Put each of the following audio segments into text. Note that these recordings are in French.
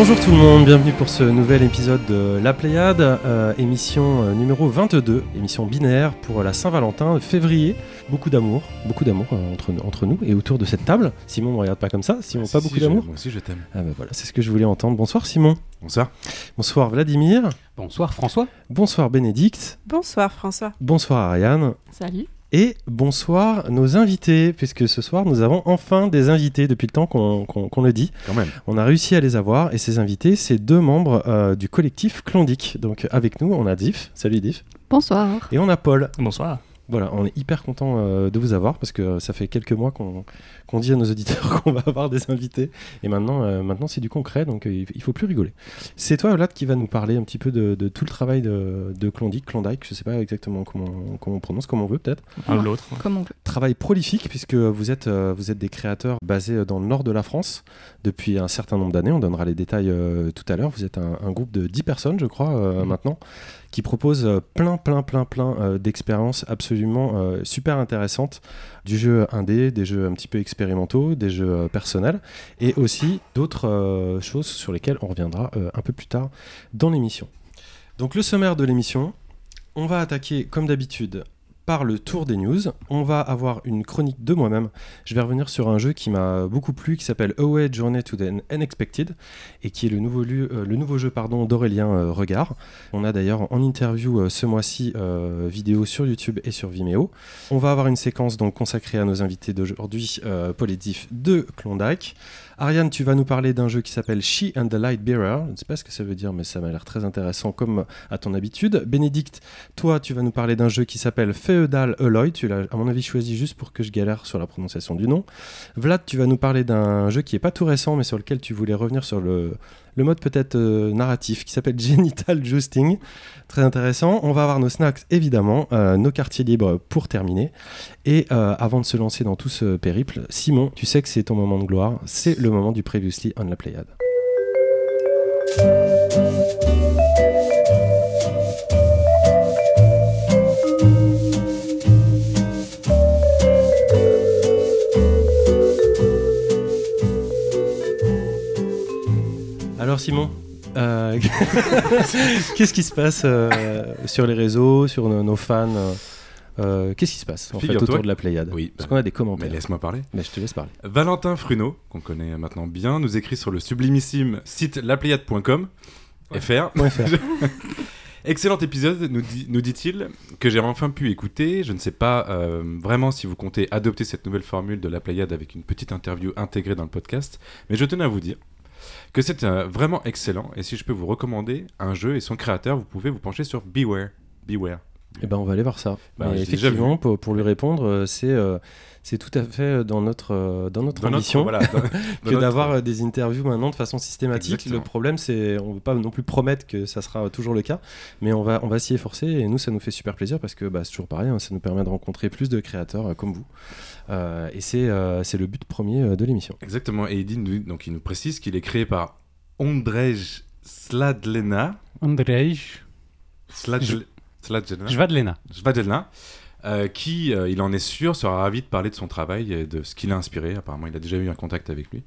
Bonjour tout le monde, bienvenue pour ce nouvel épisode de La Pléiade, euh, émission euh, numéro 22, émission binaire pour la Saint-Valentin, février. Beaucoup d'amour, beaucoup d'amour euh, entre, entre nous et autour de cette table. Simon ne me regarde pas comme ça, Simon, Ah, pas si, beaucoup si, d'amour Moi aussi, je t'aime. Ah bah voilà, c'est ce que je voulais entendre. Bonsoir Simon. Bonsoir. Bonsoir Vladimir. Bonsoir François. Bonsoir Bénédicte. Bonsoir François. Bonsoir Ariane. Salut. Et bonsoir nos invités, puisque ce soir nous avons enfin des invités depuis le temps qu'on le dit. Quand même. On a réussi à les avoir et ces invités, c'est deux membres euh, du collectif Clondic. Donc avec nous, on a Diff. Salut Diff. Bonsoir. Et on a Paul. Bonsoir. Voilà, on est hyper content euh, de vous avoir parce que ça fait quelques mois qu'on qu'on dit à nos auditeurs qu'on va avoir des invités et maintenant, euh, maintenant c'est du concret donc euh, il faut plus rigoler. C'est toi Vlad qui va nous parler un petit peu de, de tout le travail de, de Klondike, Klondike, je sais pas exactement comment, comment on prononce, comme on veut peut-être. Un ou l'autre. Comme on veut. Travail prolifique puisque vous êtes, euh, vous êtes des créateurs basés dans le nord de la France depuis un certain nombre d'années, on donnera les détails euh, tout à l'heure. Vous êtes un, un groupe de 10 personnes je crois euh, Mhm. maintenant qui propose euh, plein, plein, plein, plein euh, d'expériences absolument euh, super intéressantes. Du jeu indé, des jeux un petit peu expérimentaux, des jeux personnels, et aussi d'autres choses sur lesquelles on reviendra un peu plus tard dans l'émission. Donc le sommaire de l'émission, on va attaquer comme d'habitude par le tour des news. On va avoir une chronique de moi-même. Je vais revenir sur un jeu qui m'a beaucoup plu, qui s'appelle Away Journey to the Unexpected, et qui est le nouveau, euh, jeu pardon, d'Aurélien euh, Regard. On a d'ailleurs en interview euh, ce mois-ci vidéo sur YouTube et sur Vimeo. On va avoir une séquence donc consacrée à nos invités d'aujourd'hui, Paul de Klondike. Ariane, tu vas nous parler d'un jeu qui s'appelle She and the Light Bearer. Je ne sais pas ce que ça veut dire, mais ça m'a l'air très intéressant comme à ton habitude. Bénédicte, toi, tu vas nous parler d'un jeu qui s'appelle Feudal Alloy. Tu l'as, à mon avis, choisi juste pour que je galère sur la prononciation du nom. Vlad, tu vas nous parler d'un jeu qui est pas tout récent, mais sur lequel tu voulais revenir sur le, le mode peut-être euh, narratif, qui s'appelle Genital Justing. Très intéressant. On va avoir nos snacks, évidemment, euh, nos quartiers libres pour terminer. Et euh, avant de se lancer dans tout ce périple, Simon, tu sais que c'est ton moment de gloire. C'est le moment du Previously on la Pléiade. Alors Simon, euh, qu'est-ce qui se passe euh, sur les réseaux, sur nos, nos fans euh, Qu'est-ce qui se passe en fait autour de la Pléiade Oui, Parce bah, qu'on a des Mais commentaires. laisse-moi parler. Mais je te laisse parler. Valentin Fruno, qu'on connaît maintenant bien, nous écrit sur le sublimissime site lapléiade.com. Ouais. FR. Point fr. Excellent épisode, nous, dit, nous dit-il, que j'ai enfin pu écouter. Je ne sais pas euh, vraiment si vous comptez adopter cette nouvelle formule de la Pléiade avec une petite interview intégrée dans le podcast, mais je tenais à vous dire que c'est euh, vraiment excellent. Et si je peux vous recommander un jeu et son créateur, vous pouvez vous pencher sur Beware. Beware. Eh ben, on va aller voir ça. Bah, effectivement, pour, pour lui répondre, euh, c'est euh, c'est tout à fait dans notre, euh, dans notre Dans notre- ambition voilà, dans- dans que d'avoir euh, des interviews maintenant de façon systématique. Exactement. Le problème, c'est on ne veut pas non plus promettre que ça sera toujours le cas, mais on va, on va s'y efforcer et nous, ça nous fait super plaisir parce que bah, c'est toujours pareil, hein, ça nous permet de rencontrer plus de créateurs euh, comme vous. Euh, et c'est euh, c'est le but premier euh, de l'émission. Exactement. Et il, nous- donc, il nous précise qu'il est créé par Ondrej Sladlena. Andrej Sladl- Sladlena. Žvadlena. Svadlena, euh, qui, euh, il en est sûr, sera ravi de parler de son travail et de ce qui l'a inspiré. Apparemment, il a déjà eu un contact avec lui.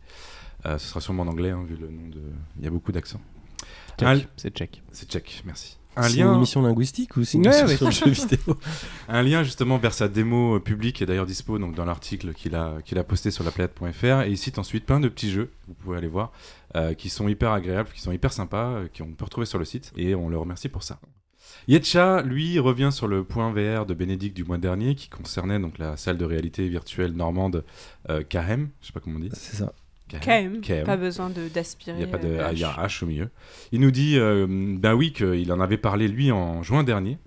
Euh, ce sera sûrement en anglais, hein, vu le nom de. Il y a beaucoup d'accents. C'est tchèque. C'est tchèque, merci. Un C'est une lien, émission linguistique ou c'est une Ouais, émission ouais. sur le jeu vidéo un lien justement vers sa démo publique est d'ailleurs dispo donc, dans l'article qu'il a, qu'il a posté sur laplanète.fr et il cite ensuite plein de petits jeux, vous pouvez aller voir, euh, qui sont hyper agréables, qui sont hyper sympas, euh, qu'on peut retrouver sur le site et on le remercie pour ça. Yetcha, lui, revient sur le point VR de Bénédicte du mois dernier qui concernait donc la salle de réalité virtuelle normande euh, KM, je sais pas comment on dit. C'est ça. Même. KM. Pas besoin de d'aspirer. Il n'y a pas de euh, ah, il y a H. un H au milieu. Il nous dit, euh, ben oui, qu'il en avait parlé lui en juin dernier,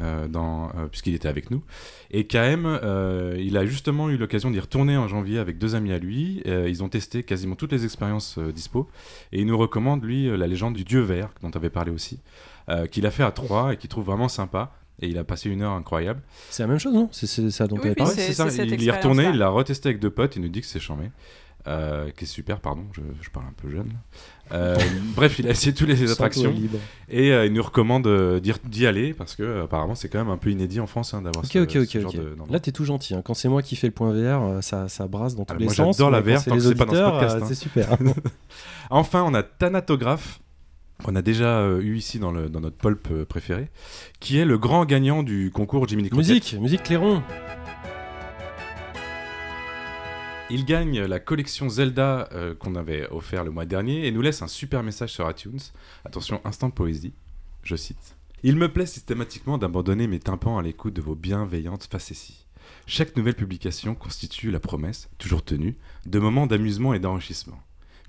euh, euh, puisqu'il était avec nous. Et KM, euh, il a justement eu l'occasion d'y retourner en janvier avec deux amis à lui. Euh, ils ont testé quasiment toutes les expériences euh, dispo. Et il nous recommande, lui, la légende du dieu vert, dont tu avais parlé aussi, euh, qu'il a fait à trois et qu'il trouve vraiment sympa. Et il a passé une heure incroyable. C'est la même chose, non? C'est ça dont Oui, tu oui, c'est- ça. Il y est retourné, il l'a retesté avec deux potes. Il nous dit que c'est charmé. euh, qui est super, pardon, je, je parle un peu jeune. Euh, bref, il a essayé toutes les attractions libre. et euh, il nous recommande euh, d'y d'y aller parce que euh, apparemment c'est quand même un peu inédit en France hein, d'avoir Ok, ce, ok, ok, ce genre de-. Là, t'es tout gentil. hein. Quand c'est moi qui fais le point VR, euh, ça, ça brasse dans tous Ah, les moi, sens. j'adore la VR c'est tant que les c'est pas dans ce podcast, euh, hein. C'est super. Enfin, on a Thanatographe, qu'on a déjà euh, eu ici dans, le, dans notre pulp euh, préféré, qui est le grand gagnant du concours Jiminy Cricket. musique, musique Clairon. Il gagne la collection Zelda euh, qu'on avait offert le mois dernier et nous laisse un super message sur iTunes. Attention, instant poésie, je cite. Il me plaît systématiquement d'abandonner mes tympans à l'écoute de vos bienveillantes facéties. Chaque nouvelle publication constitue la promesse, toujours tenue, de moments d'amusement et d'enrichissement.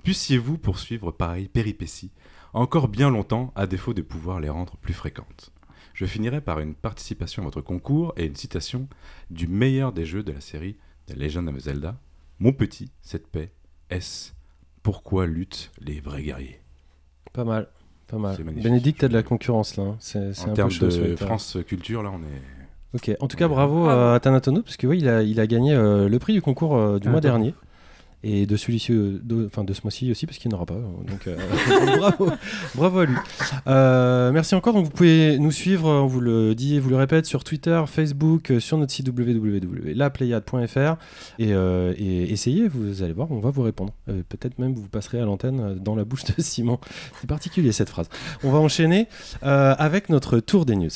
Puissiez-vous poursuivre pareille péripéties encore bien longtemps à défaut de pouvoir les rendre plus fréquentes. Je finirai par une participation à votre concours et une citation du meilleur des jeux de la série The Legend of Zelda, mon petit, cette paix, est pourquoi luttent les vrais guerriers? Pas mal. Pas mal. Bénédicte, t'as de la concurrence là. hein. C'est c'est En un peu termes chaud. de mec-là. France Culture, là, on est. Ok. En tout cas, Ouais. bravo Bravo. à Thanatono parce que oui, il a, il a gagné euh, le prix du concours euh, du mois Attends. dernier. Et de celui-ci, euh, enfin de ce mois-ci aussi, parce qu'il n'y en aura pas. Donc euh, bravo, bravo à lui. Euh, merci encore. Donc vous pouvez nous suivre, on vous le dit et vous le répète, sur Twitter, Facebook, euh, sur notre site www.laplayade.fr et, euh, et essayez, vous allez voir, on va vous répondre. Euh, Peut-être même vous passerez à l'antenne euh, dans la bouche de Simon. C'est particulier cette phrase. On va enchaîner euh, avec notre tour des news.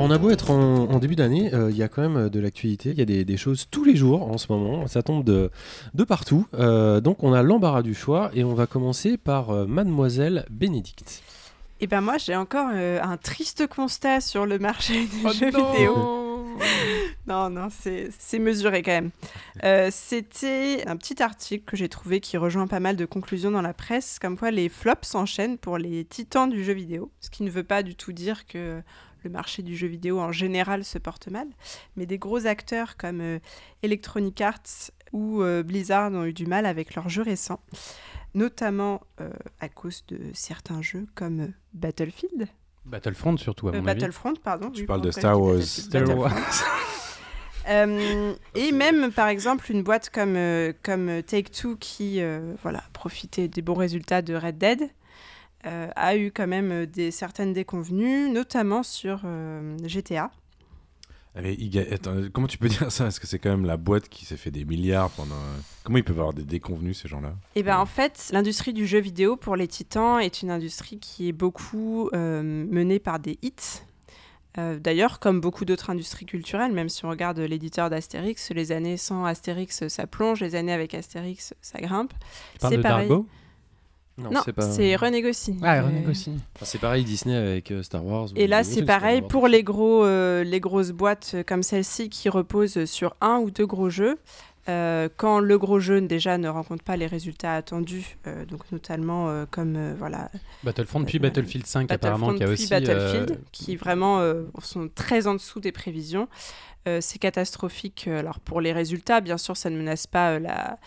Alors, on a beau être en, en début d'année, euh, il y a quand même euh, de l'actualité. Il y a des, des choses tous les jours en ce moment. Ça tombe de, de partout. Euh, donc, on a l'embarras du choix et on va commencer par euh, Mademoiselle Bénédicte. Et ben moi, j'ai encore euh, un triste constat sur le marché des jeux vidéo. Non, non, c'est c'est mesuré quand même. Euh, C'était un petit article que j'ai trouvé qui rejoint pas mal de conclusions dans la presse, comme quoi les flops s'enchaînent pour les titans du jeu vidéo, ce qui ne veut pas du tout dire que le marché du jeu vidéo en général se porte mal, mais des gros acteurs comme euh, Electronic Arts ou euh, Blizzard ont eu du mal avec leurs jeux récents, notamment euh, à cause de certains jeux comme Battlefield, Battlefront surtout, à euh, mon avis. Battlefront, pardon. Tu oui, parles de Star Wars. Star Wars. Euh, et même, par exemple, une boîte comme, euh, comme Take-Two qui euh, voilà, profitait des bons résultats de Red Dead euh, a eu quand même euh, des, certaines déconvenues, notamment sur euh, GTA. Mais attends, comment tu peux dire ça? Est-ce que c'est quand même la boîte qui s'est fait des milliards pendant. Comment ils peuvent avoir des déconvenus, ces gens-là? Et ben Ouais. en fait, l'industrie du jeu vidéo pour les titans est une industrie qui est beaucoup euh, menée par des hits. Euh, D'ailleurs, comme beaucoup d'autres industries culturelles, même si on regarde l'éditeur d'Astérix, les années sans Astérix, ça plonge, les années avec Astérix, ça grimpe. Tu parles de pareil. Dargo? Non, c'est René Goscinny. Ah, René Goscinny. Enfin, c'est pareil Disney avec euh, Star Wars. Et là, c'est pareil pour les, gros, euh, les grosses boîtes comme celle-ci qui reposent sur un ou deux gros jeux. Euh, quand le gros jeu déjà ne rencontre pas les résultats attendus, euh, donc notamment euh, comme euh, voilà Battlefront, puis Euh, Battlefield 5 apparemment, qui a puis aussi... Battlefield, euh, qui vraiment euh, sont très en dessous des prévisions. Euh, c'est catastrophique. Alors pour les résultats, bien sûr, ça ne menace pas euh, la,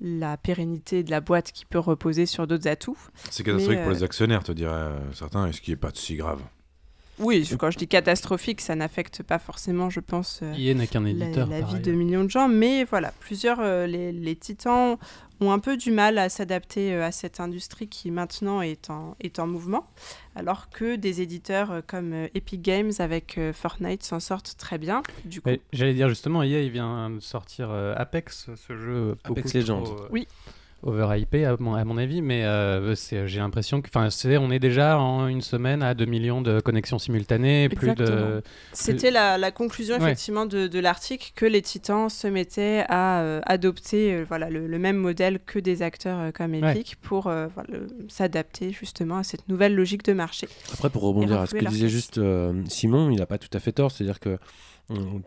la pérennité de la boîte qui peut reposer sur d'autres atouts. C'est catastrophique Mais, pour euh, les actionnaires, te diraient euh, certains, et ce qui est pas si grave. Oui, quand je dis catastrophique, ça n'affecte pas forcément, je pense, euh, qu'un la, éditeur. la par vie de millions de gens. Mais voilà, plusieurs, euh, les, les titans ont un peu du mal à s'adapter euh, à cette industrie qui maintenant est en, est en mouvement, alors que des éditeurs euh, comme euh, Epic Games avec euh, Fortnite s'en sortent très bien. Du coup, J'allais dire justement, EA il vient de sortir euh, Apex, ce jeu Apex Legends. trop, euh, Oui. Overhypé à mon, à mon avis, mais euh, j'ai l'impression que, enfin, c'est, on est déjà en une semaine à 2 millions de connexions simultanées, plus de, C'était la, la conclusion Ouais. effectivement de, de l'article que les titans se mettaient à euh, adopter euh, voilà, le, le même modèle que des acteurs euh, comme Ouais. Epic pour euh, voilà, s'adapter justement à cette nouvelle logique de marché. Après, pour rebondir à ce que disait juste euh, Simon, il n'a pas tout à fait tort. C'est-à-dire que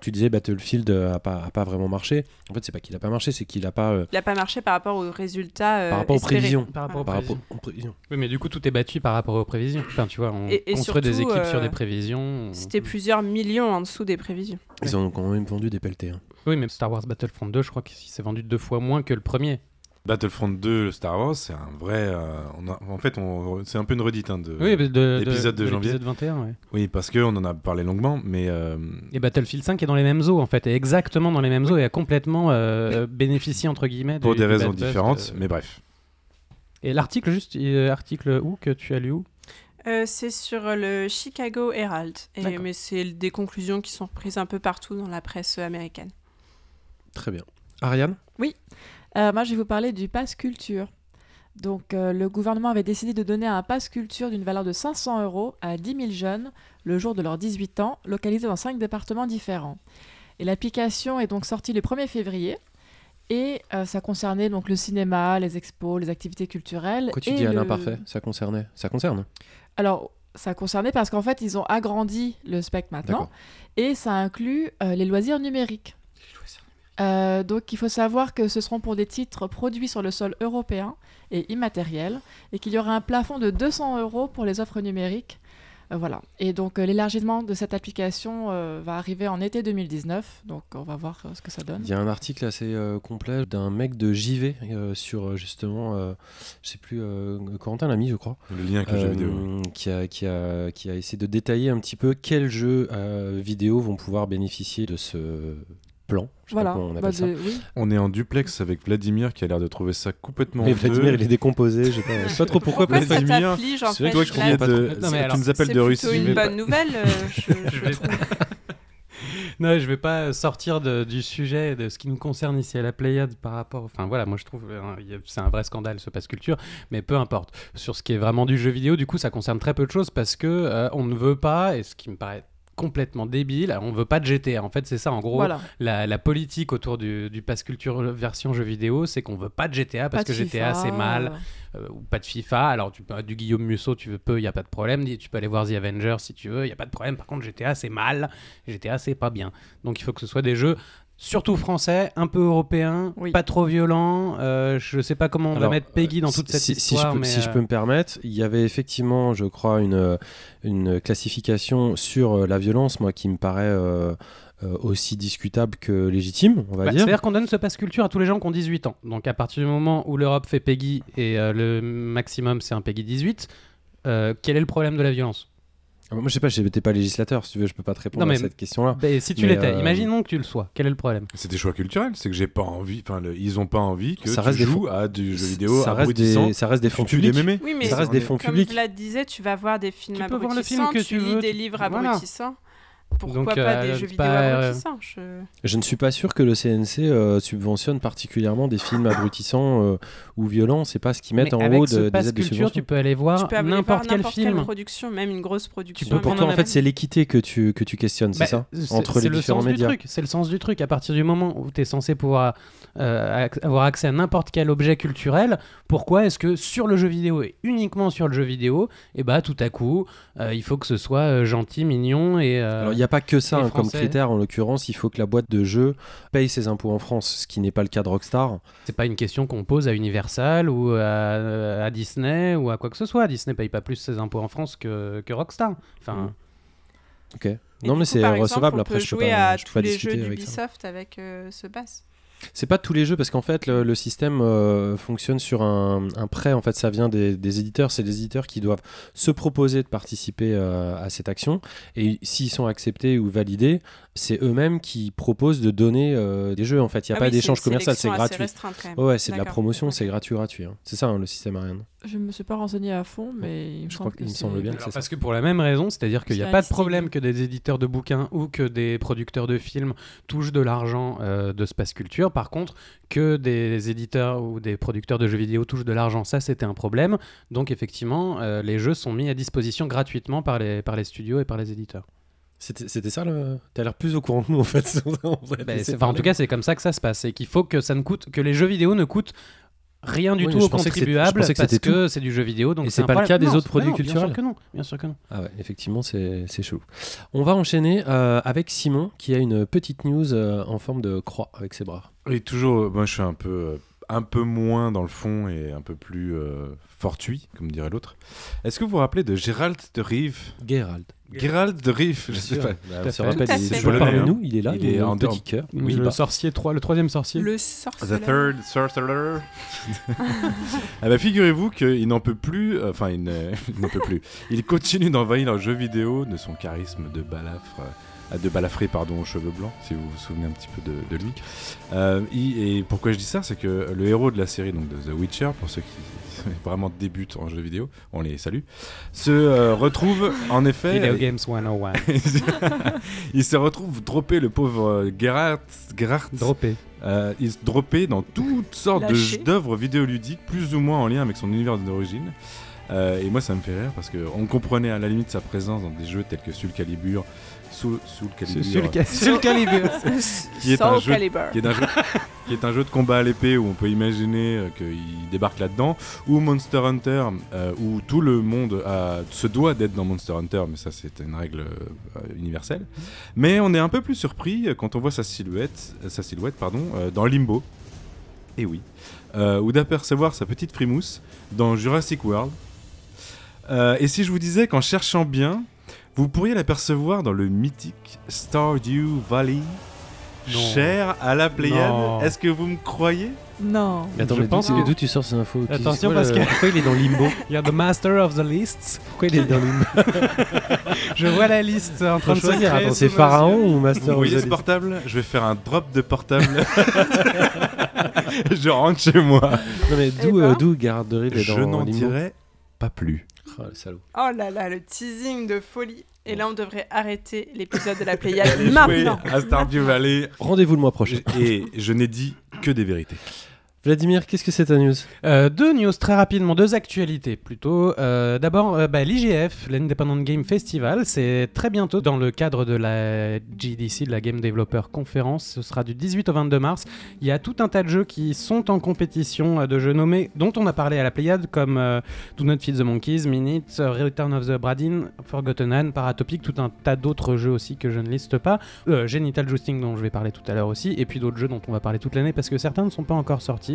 tu disais Battlefield n'a pas, a pas vraiment marché. En fait, c'est pas qu'il n'a pas marché, c'est qu'il n'a pas. euh, Il n'a pas marché par rapport aux résultats. euh, par rapport aux prévisions. par rapport aux par rapport prévisions. aux prévisions. Oui, mais du coup, tout est battu par rapport aux prévisions. Enfin, tu vois, on Et- et construit des équipes sur euh, des prévisions. C'était plusieurs millions en dessous des prévisions. Ils en ont quand même vendu des pelletés. hein. Oui, mais Star Wars Battlefront 2, je crois qu'il s'est vendu deux fois moins que le premier. Battlefront 2, Star Wars, c'est un vrai. euh, on a- en fait, c'est un peu une redite hein, de. Oui, de, de, l'épisode de janvier. l'épisode 21, ouais. Oui, parce qu'on en a parlé longuement, mais. euh, Et Battlefield 5 est dans les mêmes eaux en fait, est exactement dans les mêmes eaux et a complètement euh, bénéficié entre guillemets pour des raisons différentes, mais bref. Et l'article juste, euh, article où que tu as lu où? Euh, c'est sur le Chicago Herald, et, mais c'est des conclusions qui sont reprises un peu partout dans la presse américaine. Très bien. Ariane? Euh, moi, je vais vous parler du pass culture. Donc, euh, le gouvernement avait décidé de donner un pass culture d'une valeur de 500 euros à 10 000 jeunes le jour de leurs 18 ans, localisés dans cinq départements différents. Et l'application est donc sortie le 1er février. Et euh, ça concernait donc le cinéma, les expos, les activités culturelles. Quoi tu dis à le- l'imparfait Ça concernait Ça concerne Alors, ça concernait parce qu'en fait, ils ont agrandi le spectre maintenant. Et ça inclut euh, les loisirs numériques. Euh, donc il faut savoir que ce seront pour des titres produits sur le sol européen et immatériel, et qu'il y aura un plafond de 200 euros pour les offres numériques. Euh, voilà. Et donc euh, l'élargissement de cette application euh, va arriver en été 2019, donc on va voir euh, ce que ça donne. Il y a un article assez euh, complet d'un mec de JV euh, sur justement, euh, je sais plus, euh, Corentin l'a mis, je crois, Le lien avec le jeu euh, vidéo. qui, a, qui, a, qui a essayé de détailler un petit peu quels jeux euh, vidéo vont pouvoir bénéficier de ce Je Voilà. on Bah, oui. On est en duplex avec Vladimir qui a l'air de trouver ça complètement. Mais. Vladimir, il est décomposé, je sais pas, je sais pas trop pourquoi. Vladimir, c'est vrai que Toi qui viens de, Non, mais tu alors, nous appelles C'est de plutôt Russie. une mais- bonne nouvelle. euh, je, je Je vais-. Non, je vais pas sortir de- du sujet de ce qui nous concerne ici à la Pléiade par rapport. Enfin voilà, moi je trouve euh, c'est un vrai scandale ce passe culture, mais peu importe. Sur ce qui est vraiment du jeu vidéo, du coup, ça concerne très peu de choses parce que euh, on ne veut pas, et ce qui me paraît complètement débile, on veut pas de GTA. En fait, c'est ça en gros. Voilà. La, la politique autour du, du pass culture version jeu vidéo, c'est qu'on veut pas de GTA parce que GTA c'est mal, euh, ou pas de FIFA. Alors tu peux du Guillaume Musso, tu veux peu, il y a pas de problème. Tu peux aller voir The Avengers si tu veux, il y a pas de problème. Par contre, GTA c'est mal, GTA c'est pas bien. Donc il faut que ce soit des jeux surtout français, un peu européens, Oui. pas trop violents. Euh, je sais pas comment on va mettre Peggy dans toute si, cette si- si histoire, je peux, mais si je peux me permettre, il y avait effectivement, je crois, une, une classification sur euh, la violence, moi, qui me paraît euh, euh, aussi discutable que légitime, on va bah, dire. C'est-à-dire qu'on donne ce passe culture à tous les gens qui ont 18 ans. Donc à partir du moment où l'Europe fait Peggy et euh, le maximum c'est un Peggy 18, euh, quel est le problème de la violence? Moi, je sais pas, j'étais pas législateur, si tu veux, je peux pas te répondre Non, mais- à cette question-là. Ben, Si tu l'étais, euh, imaginons que tu le sois. Quel est le problème? C'est des choix culturels, c'est que j'ai pas envie, enfin le- ils ont pas envie que Ça tu reste des joues à du jeu vidéo ça reste, des, ça reste des fonds Tu des publics. mémés. Oui, mais Ça reste des fonds comme publics. Vlad disait, tu vas voir des films Tu peux voir le film abrutissants, que tu lis veux, des tu- livres voilà. abrutissants. Pourquoi Donc, pas euh, des jeux vidéo pas, euh, abrutissants? Je- Je ne suis pas sûr que le CNC euh, subventionne particulièrement des films abrutissants euh, ou violents. C'est pas ce qu'ils mettent Mais en avec haut ce de, des aides de culture, subvention. tu peux aller voir Tu n'importe quel n'importe film. production, même une grosse production. peux Donc, pour toi, en fait, c'est l'équité que tu, que tu questionnes, c'est Bah, ça Entre les c'est le différents sens médias. Du truc. C'est le sens du truc. À partir du moment où tu es censé pouvoir euh, avoir accès à n'importe quel objet culturel, pourquoi est-ce que sur le jeu vidéo et uniquement sur le jeu vidéo, et bah tout à coup, euh, il faut que ce soit gentil, mignon et. euh, Alors, n'y a pas que ça hein, comme critère. En l'occurrence, il faut que la boîte de jeu paye ses impôts en France, ce qui n'est pas le cas de Rockstar. C'est pas une question qu'on pose à Universal ou à, à Disney ou à quoi que ce soit. Disney paye pas plus ses impôts en France que, que Rockstar. Enfin, Mm. Ok. Et non, mais c'est recevable. Après, je peux jouer pas, à je peux tous pas les discuter jeux avec ça. d'Ubisoft avec euh, ce pass. C'est pas tous les jeux parce qu'en fait le, système euh, fonctionne sur un, prêt. En fait, ça vient des, des éditeurs. C'est les éditeurs qui doivent se proposer de participer euh, à cette action. Et s'ils sont acceptés ou validés, c'est eux-mêmes qui proposent de donner euh, des jeux. En fait, il n'y a Ah pas oui, d'échange commercial, c'est gratuit. même. Ouais, ouais, c'est de la promotion, c'est gratuit, gratuit. hein. C'est ça hein, le système Ariane. Je me suis pas renseigné à fond, mais il me Je semble crois qu'il que me semble c'est- bien. Alors, c'est parce que pour la même raison, c'est-à-dire qu'il n'y a pas de problème que des éditeurs de bouquins ou que des producteurs de films touchent de l'argent euh, de Space Culture. Par contre, que des éditeurs ou des producteurs de jeux vidéo touchent de l'argent, ça c'était un problème. Donc effectivement, euh, les jeux sont mis à disposition gratuitement par les, par les studios et par les éditeurs. C'était c'était ça le. T'as l'air plus au courant que nous en fait. Te Ben, c'est- enfin, en tout cas, c'est comme ça que ça se passe. Et qu'il faut que ça ne coûte, que les jeux vidéo ne coûtent rien du Oui, tout je aux contribuables que parce c'était que c'est du jeu vidéo. Donc Et c'est c'est pas le cas des Non, autres c'est- produits non, bien sûr culturels que non, Bien sûr que non. Ah ouais, effectivement, c'est c'est chelou. On va enchaîner euh, avec Simon qui a une petite news euh, en forme de croix avec ses bras. Et toujours, euh, moi je suis un peu, euh, un peu moins dans le fond et un peu plus euh, fortuit, comme dirait l'autre. Est-ce que vous vous rappelez de Gérald de Rive? Gerald. Geralt de Riff, je sais pas. Bah, on se rappelle, Tout à il fait. est toujours parmi nous, il est là, Il il, est est en petit cœur. Oui, le sorcier 3, le troisième sorcier. Le The sorceleur. Third Sorcerer. ah bah figurez-vous qu'il n'en peut plus, euh, enfin il ne- il n'en peut plus. Il continue d'envahir le jeu vidéo de son charisme de balafre, euh, de balafré pardon aux cheveux blancs, si vous vous souvenez un petit peu de, de lui. Euh, et pourquoi je dis ça, c'est que le héros de la série donc de The Witcher, pour ceux qui vraiment débutent en jeu vidéo, on les salue, se euh, retrouve en effet. Video Games 101. il se retrouve droppé le pauvre euh, Geralt Droppé. euh, il se droppait dans toutes sortes d'œuvres vidéoludiques, plus ou moins en lien avec son univers d'origine. Euh, et moi, ça me fait rire parce qu'on comprenait à la limite sa présence dans des jeux tels que Soul Calibur, Soul, Soul Calibur, Sur le calibre. Qui est Soul un jeu- Calibur. qui est, un jeu, qui est un jeu de combat à l'épée où on peut imaginer euh, qu'il débarque là-dedans, ou Monster Hunter, euh, où tout le monde a- se doit d'être dans Monster Hunter, mais ça c'est une règle euh, universelle. Mais on est un peu plus surpris euh, quand on voit sa silhouette, euh, sa silhouette pardon, euh, dans Limbo, et oui, euh, ou d'apercevoir sa petite frimousse dans Jurassic World. Euh, et si je vous disais qu'en cherchant bien, vous pourriez l'apercevoir dans le mythique Stardew Valley, Non. cher à la Pléiade. Est-ce que vous me croyez? Non. Mais attends, Je mais pense d'où que- tu sors ces infos? Attention, quoi parce le- que- Pourquoi il est dans Limbo? Il y a The Master of the Lists. Pourquoi il est dans Limbo? Je vois la liste en train de se choisir, créer attends, c'est Pharaon ou Vous Master of voyez the ce portable? Je vais faire un drop de portable. je rentre chez moi. Non mais Eh d'où ben. euh, d'où Garde de Rive est Je n'en Limbo? dirai pas plus. Oh, le salaud. Oh là là, le teasing de folie. Et là, on devrait arrêter l'épisode de la Pléiade maintenant. à Stardew Valley. Rendez-vous le mois prochain. Et je n'ai dit que des vérités. Vladimir, qu'est-ce que c'est ta news? Euh, deux news très rapidement, deux actualités plutôt. Euh, D'abord, euh, bah, l'IGF, l'Independent Game Festival, c'est très bientôt dans le cadre de la GDC, de la Game Developer Conference. Ce sera du 18 au 22 mars. Il y a tout un tas de jeux qui sont en compétition, de jeux nommés, dont on a parlé à la Pléiade, comme Do Not Feed the Monkeys, Minute, Return of the Bradin, Forgotten Hand, Paratopic, tout un tas d'autres jeux aussi que je ne liste pas. Genital Jousting, dont je vais parler tout à l'heure aussi, et puis d'autres jeux dont on va parler toute l'année parce que certains ne sont pas encore sortis.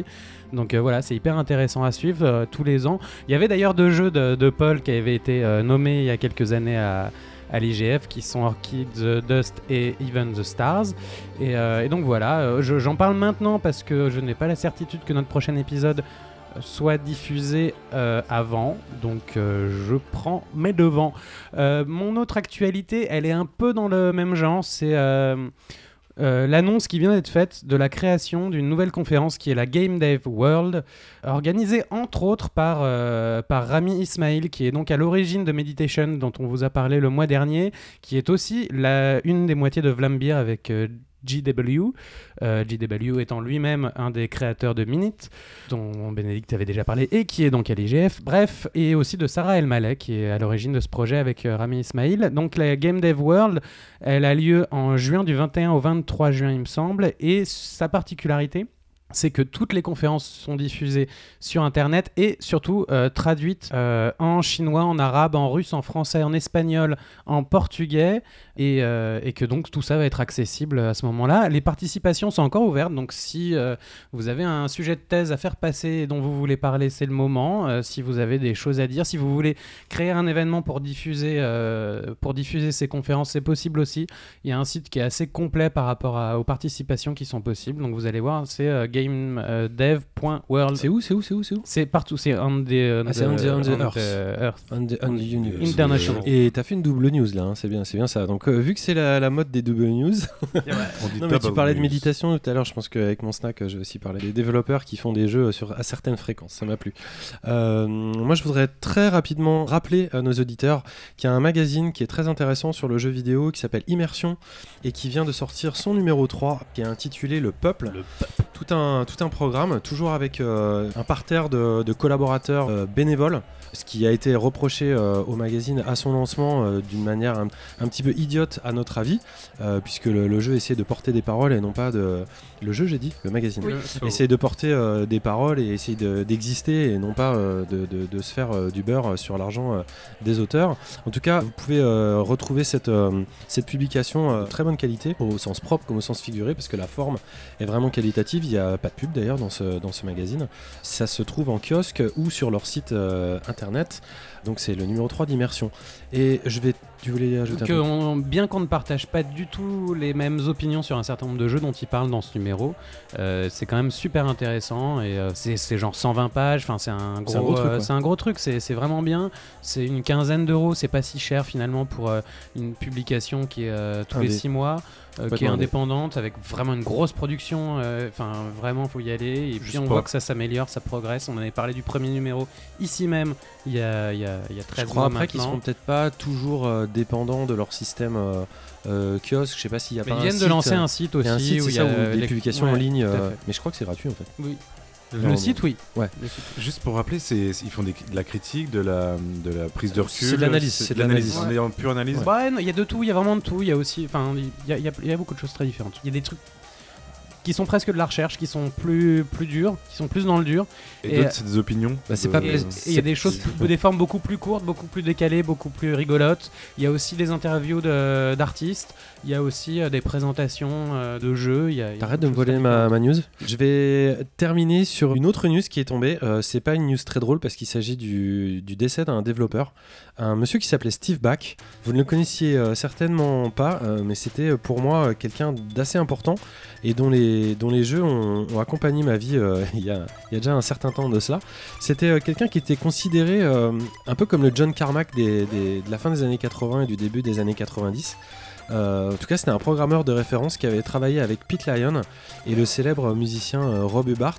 Donc euh, voilà, c'est hyper intéressant à suivre euh, tous les ans. Il y avait d'ailleurs deux jeux de, Paul qui avaient été euh, nommés il y a quelques années à, l'IGF qui sont Orchid, The Dust et Even the Stars. Et, donc voilà, je- j'en parle maintenant parce que je n'ai pas la certitude que notre prochain épisode soit diffusé avant, donc je prends mes devants. Mon autre actualité, elle est un peu dans le même genre, c'est euh, l'annonce qui vient d'être faite de la création d'une nouvelle conférence qui est la Game Dev World, organisée entre autres par, euh, par Rami Ismail, qui est donc à l'origine de Meditation, dont on vous a parlé le mois dernier, qui est aussi la, une des moitiés de Vlambeer avec euh, GW, euh, GW étant lui-même un des créateurs de Minute, dont Bénédicte avait déjà parlé, et qui est donc à l'IGF. Bref, et aussi de Sarah El Malek, qui est à l'origine de ce projet avec euh, Rami Ismail. Donc la Game Dev World, elle a lieu en juin du 21 au 23 juin, il me semble, et sa particularité, c'est que toutes les conférences sont diffusées sur Internet et surtout euh, traduites euh, en chinois, en arabe, en russe, en français, en espagnol, en portugais, et, euh, et que donc tout ça va être accessible à ce moment-là. Les participations sont encore ouvertes, donc si euh, vous avez un sujet de thèse à faire passer et dont vous voulez parler, c'est le moment. Euh, si vous avez des choses à dire, si vous voulez créer un événement pour diffuser, euh, pour diffuser ces conférences, c'est possible aussi. Il y a un site qui est assez complet par rapport à- aux participations qui sont possibles, donc vous allez voir, c'est euh, gamedev.world. C'est où C'est où C'est où C'est où? C'est partout, c'est on the, on Ah, c'est on the- on the earth. earth. On the- on the universe. International. Et t'as fait une double news là, hein, c'est bien, c'est bien ça. Donc euh, vu que c'est la, la mode des double news, non, mais tu parlais de méditation tout à l'heure. Je pense qu'avec mon snack, je vais aussi parler des développeurs qui font des jeux sur à certaines fréquences. Ça m'a plu. Euh, moi, je voudrais très rapidement rappeler à nos auditeurs qu'il y a un magazine qui est très intéressant sur le jeu vidéo qui s'appelle Immersion et qui vient de sortir son numéro 3 qui est intitulé Le Peuple. Tout un, tout un programme, toujours avec euh, un parterre de, de collaborateurs euh, bénévoles. Ce qui a été reproché euh, au magazine à son lancement euh, d'une manière un, un petit peu idiote à notre avis, euh, puisque le, le jeu essayait de porter des paroles et non pas de... Le jeu, j'ai dit Le magazine. Oui. Essayer de porter euh, des paroles et essayer de- d'exister et non pas euh, de, de- de se faire euh, du beurre sur l'argent euh, des auteurs. En tout cas, vous pouvez euh, retrouver cette, euh, cette publication euh, très bonne qualité, au sens propre comme au sens figuré, parce que la forme est vraiment qualitative. Il n'y a pas de pub d'ailleurs dans ce, dans ce magazine. Ça se trouve en kiosque ou sur leur site euh, Donc c'est le numéro 3 d'immersion. Et je vais tu voulais ajouter un que on- bien qu'on ne partage pas du tout les mêmes opinions sur un certain nombre de jeux dont il parle dans ce numéro, euh, c'est quand même super intéressant et euh, c'est genre 120 pages. Enfin, c'est un gros, C'est un gros truc, euh, c'est un gros truc. C'est vraiment bien. C'est une quinzaine d'euros. C'est pas si cher finalement pour euh, une publication qui est euh, tous les Indé. 6 mois, euh, qui est indépendante avec vraiment une grosse production. euh, Enfin, vraiment, faut y aller. Et puis Juste on voit que ça s'améliore, ça progresse. On en avait parlé du premier numéro ici même. Il y a, il y a, il y a 13 Je crois mois après qu'ils maintenant. seront peut-être pas toujours euh, dépendants de leur système euh, euh, kiosque. Je sais pas s'il y a Mais pas ils un viennent de site, lancer euh, un site il aussi y a un site, où c'est il y ça, a où des les- publications en ouais, ligne. euh, mais je crois que c'est gratuit en fait. Oui. Non, Le site, oui. Ouais. Le site. Juste pour rappeler, c'est, ils font des- de la critique, de la, de la prise de recul. C'est de l'analyse, c'est de l'analyse. On est en pure analyse. Ouais, non, il y a de tout, il y a vraiment de tout. Il y a aussi, enfin, il y il y il y a beaucoup de choses très différentes. Il y a des trucs qui sont presque de la recherche, qui sont plus, plus durs, qui sont plus dans le dur. Et, Et- d'autres, c'est des opinions. Bah, c'est de- pas Et Euh, et il y a des choses, des formes beaucoup plus courtes, beaucoup plus décalées, beaucoup plus rigolotes. Il y a aussi des interviews de- d'artistes. Il y a aussi euh, des présentations euh, de jeux. Il y a- il y a T'arrêtes de me voler ma, news. Je vais terminer sur une autre news qui est tombée. Euh, c'est pas une news très drôle parce qu'il s'agit du, du décès d'un développeur, un monsieur qui s'appelait Steve Back. Vous ne le connaissiez euh, certainement pas, euh, mais c'était pour moi euh, quelqu'un d'assez important et dont les, dont les jeux ont, accompagné ma vie euh, il, y a, déjà un certain temps de cela. C'était euh, quelqu'un qui était considéré euh, un peu comme le John Carmack de la fin des années 80 et du début des années 90. Euh, en tout cas, c'était un programmeur de référence qui avait travaillé avec Pete Lyon et le célèbre musicien Rob Hubbard.